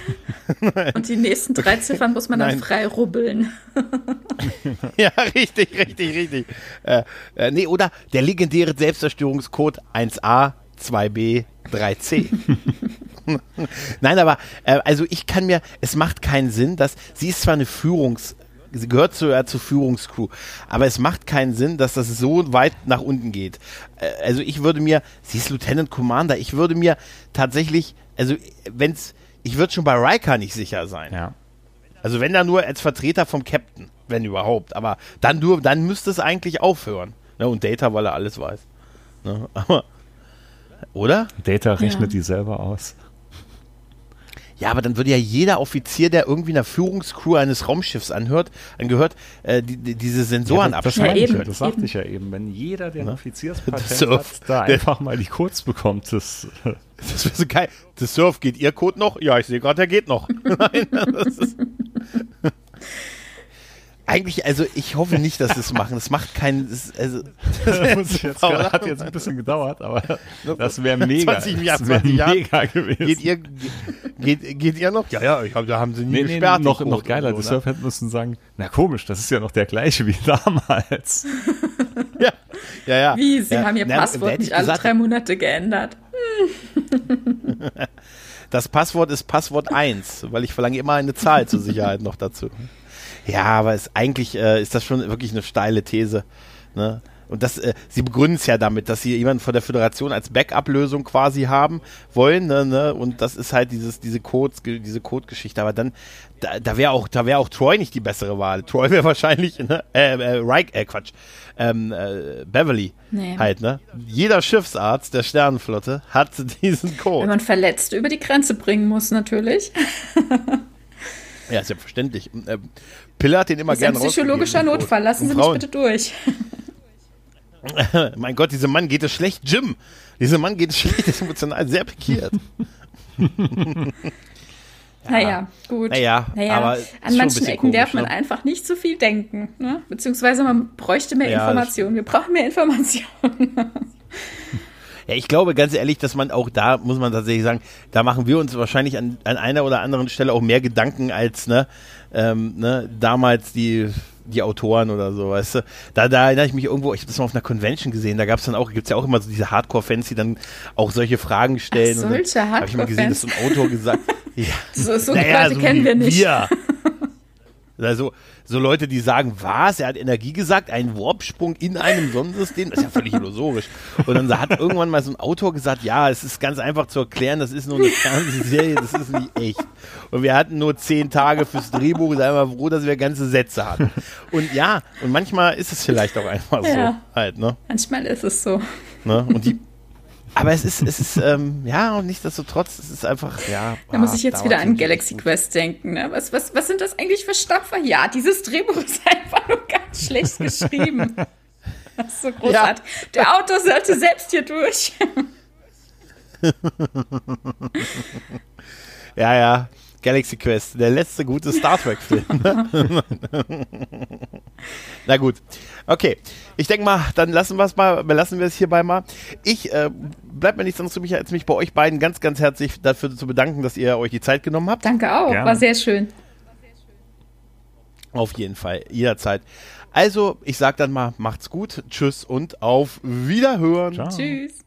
[SPEAKER 2] Und die nächsten drei Ziffern muss man dann Nein. frei rubbeln.
[SPEAKER 1] ja, richtig, richtig, richtig. Äh, äh, nee, oder der legendäre Selbstzerstörungscode 1a, 2b, 3c. Nein, aber äh, also ich kann mir, es macht keinen Sinn, dass sie ist zwar eine Führungs- sie gehört zu, äh, zur Führungscrew. Aber es macht keinen Sinn, dass das so weit nach unten geht. Äh, also ich würde mir, sie ist Lieutenant Commander, ich würde mir tatsächlich, also wenn's, ich würde schon bei Riker nicht sicher sein.
[SPEAKER 3] Ja.
[SPEAKER 1] Also wenn da nur als Vertreter vom Captain, wenn überhaupt. Aber dann nur, dann müsste es eigentlich aufhören. Ne? Und Data, weil er alles weiß. Ne? Aber, oder?
[SPEAKER 3] Data rechnet ja. die selber aus.
[SPEAKER 1] Ja, aber dann würde ja jeder Offizier, der irgendwie einer Führungscrew eines Raumschiffs anhört, angehört, äh, die, die, diese Sensoren
[SPEAKER 3] ja,
[SPEAKER 1] das,
[SPEAKER 3] das,
[SPEAKER 1] ja,
[SPEAKER 3] eben, das sagte ich ja eben. Wenn jeder, der ein Offizierspatent hat, da einfach mal die Codes bekommt, das...
[SPEAKER 1] Das wäre so geil. Das Surf, geht Ihr Code noch? Ja, ich sehe gerade, der geht noch. Nein, das ist eigentlich, also ich hoffe nicht, dass sie es machen. Das macht keinen. Das, also,
[SPEAKER 3] das jetzt grad, hat jetzt ein bisschen gedauert, aber das wäre mega. 20 Jahre, 20 Jahre mega gewesen.
[SPEAKER 1] Geht ihr, geht, geht ihr noch? Ja, ja, ich hab, da haben sie nie nee, gesperrt.
[SPEAKER 3] Nee, noch, noch geiler. So, die Surfer müssen sagen, na komisch, das ist ja noch der gleiche wie damals.
[SPEAKER 1] ja, ja, ja.
[SPEAKER 2] Wie, sie
[SPEAKER 1] ja.
[SPEAKER 2] haben ihr na, Passwort nicht alle drei Monate geändert.
[SPEAKER 1] Das Passwort ist Passwort 1, weil ich verlange immer eine Zahl zur Sicherheit noch dazu. Ja, aber ist, eigentlich äh, ist das schon wirklich eine steile These. Ne? Und das, äh, sie begründen es ja damit, dass sie jemanden von der Föderation als Backup-Lösung quasi haben wollen, ne, ne? Und das ist halt dieses, diese Codes, diese Code-Geschichte. Aber dann, da, da wäre auch, da wäre auch Troy nicht die bessere Wahl. Troy wäre wahrscheinlich, ne, äh, äh, Reich, äh, Quatsch, ähm, äh, Beverly nee. halt, ne? Jeder Schiffsarzt der Sternenflotte hat diesen Code.
[SPEAKER 2] Wenn man Verletzte über die Grenze bringen muss, natürlich.
[SPEAKER 1] Ja, selbstverständlich. Äh, Pille hat den immer gerne
[SPEAKER 2] ein psychologischer Notfall. Lassen Sie mich bitte durch.
[SPEAKER 1] mein Gott, diesem Mann geht es schlecht. Jim, diesem Mann geht es schlecht. ist emotional sehr pikiert.
[SPEAKER 2] Ja. Naja, gut.
[SPEAKER 1] Naja, naja aber
[SPEAKER 2] an manchen Ecken komisch, darf man ne? einfach nicht zu so viel denken. Ne? Beziehungsweise man bräuchte mehr ja, Informationen. Wir brauchen mehr Informationen.
[SPEAKER 1] Ja, ich glaube ganz ehrlich, dass man auch da, muss man tatsächlich sagen, da machen wir uns wahrscheinlich an, an einer oder anderen Stelle auch mehr Gedanken als ne, ähm, ne, damals die die Autoren oder so, weißt du. Da, da erinnere ich mich irgendwo, ich habe das mal auf einer Convention gesehen, da gab es dann auch, gibt es ja auch immer so diese Hardcore-Fans, die dann auch solche Fragen stellen.
[SPEAKER 2] Ach, solche Hardcore-Fans?
[SPEAKER 1] Habe ich mal gesehen, dass so ein Autor gesagt
[SPEAKER 2] ja. So, so naja, Leute so kennen wir nicht.
[SPEAKER 1] Wir. Also, so Leute, die sagen, was? Er hat Energie gesagt, ein Warpsprung in einem Sonnensystem, das ist ja völlig illusorisch. Und dann hat irgendwann mal so ein Autor gesagt, ja, es ist ganz einfach zu erklären, das ist nur eine Fernsehserie, das ist nicht echt. Und wir hatten nur zehn Tage fürs Drehbuch, seien wir froh, dass wir ganze Sätze hatten. Und ja, und manchmal ist es vielleicht auch einfach ja, so halt, ne?
[SPEAKER 2] Manchmal ist es so.
[SPEAKER 1] Ne? Und die aber es ist, es ist, ähm, ja, und nichtsdestotrotz, es ist einfach, ja.
[SPEAKER 2] Da muss ich jetzt wieder an Galaxy Quest denken. Ne? Was, was, was sind das eigentlich für Stapfer? Ja, dieses Drehbuch ist einfach nur ganz schlecht geschrieben. Das ist so großartig. Ja. Der Autor sollte selbst hier durch.
[SPEAKER 1] ja, ja. Galaxy Quest, der letzte gute Star Trek-Film. Na gut. Okay. Ich denke mal, dann lassen wir es mal, belassen wir es hierbei mal. Ich äh, bleibt mir nichts anderes übrig, als mich bei euch beiden ganz, ganz herzlich dafür zu bedanken, dass ihr euch die Zeit genommen habt.
[SPEAKER 2] Danke auch, Gerne. war sehr schön.
[SPEAKER 1] Auf jeden Fall, jederzeit. Also, ich sag dann mal, macht's gut, tschüss und auf Wiederhören.
[SPEAKER 2] Ciao. Tschüss.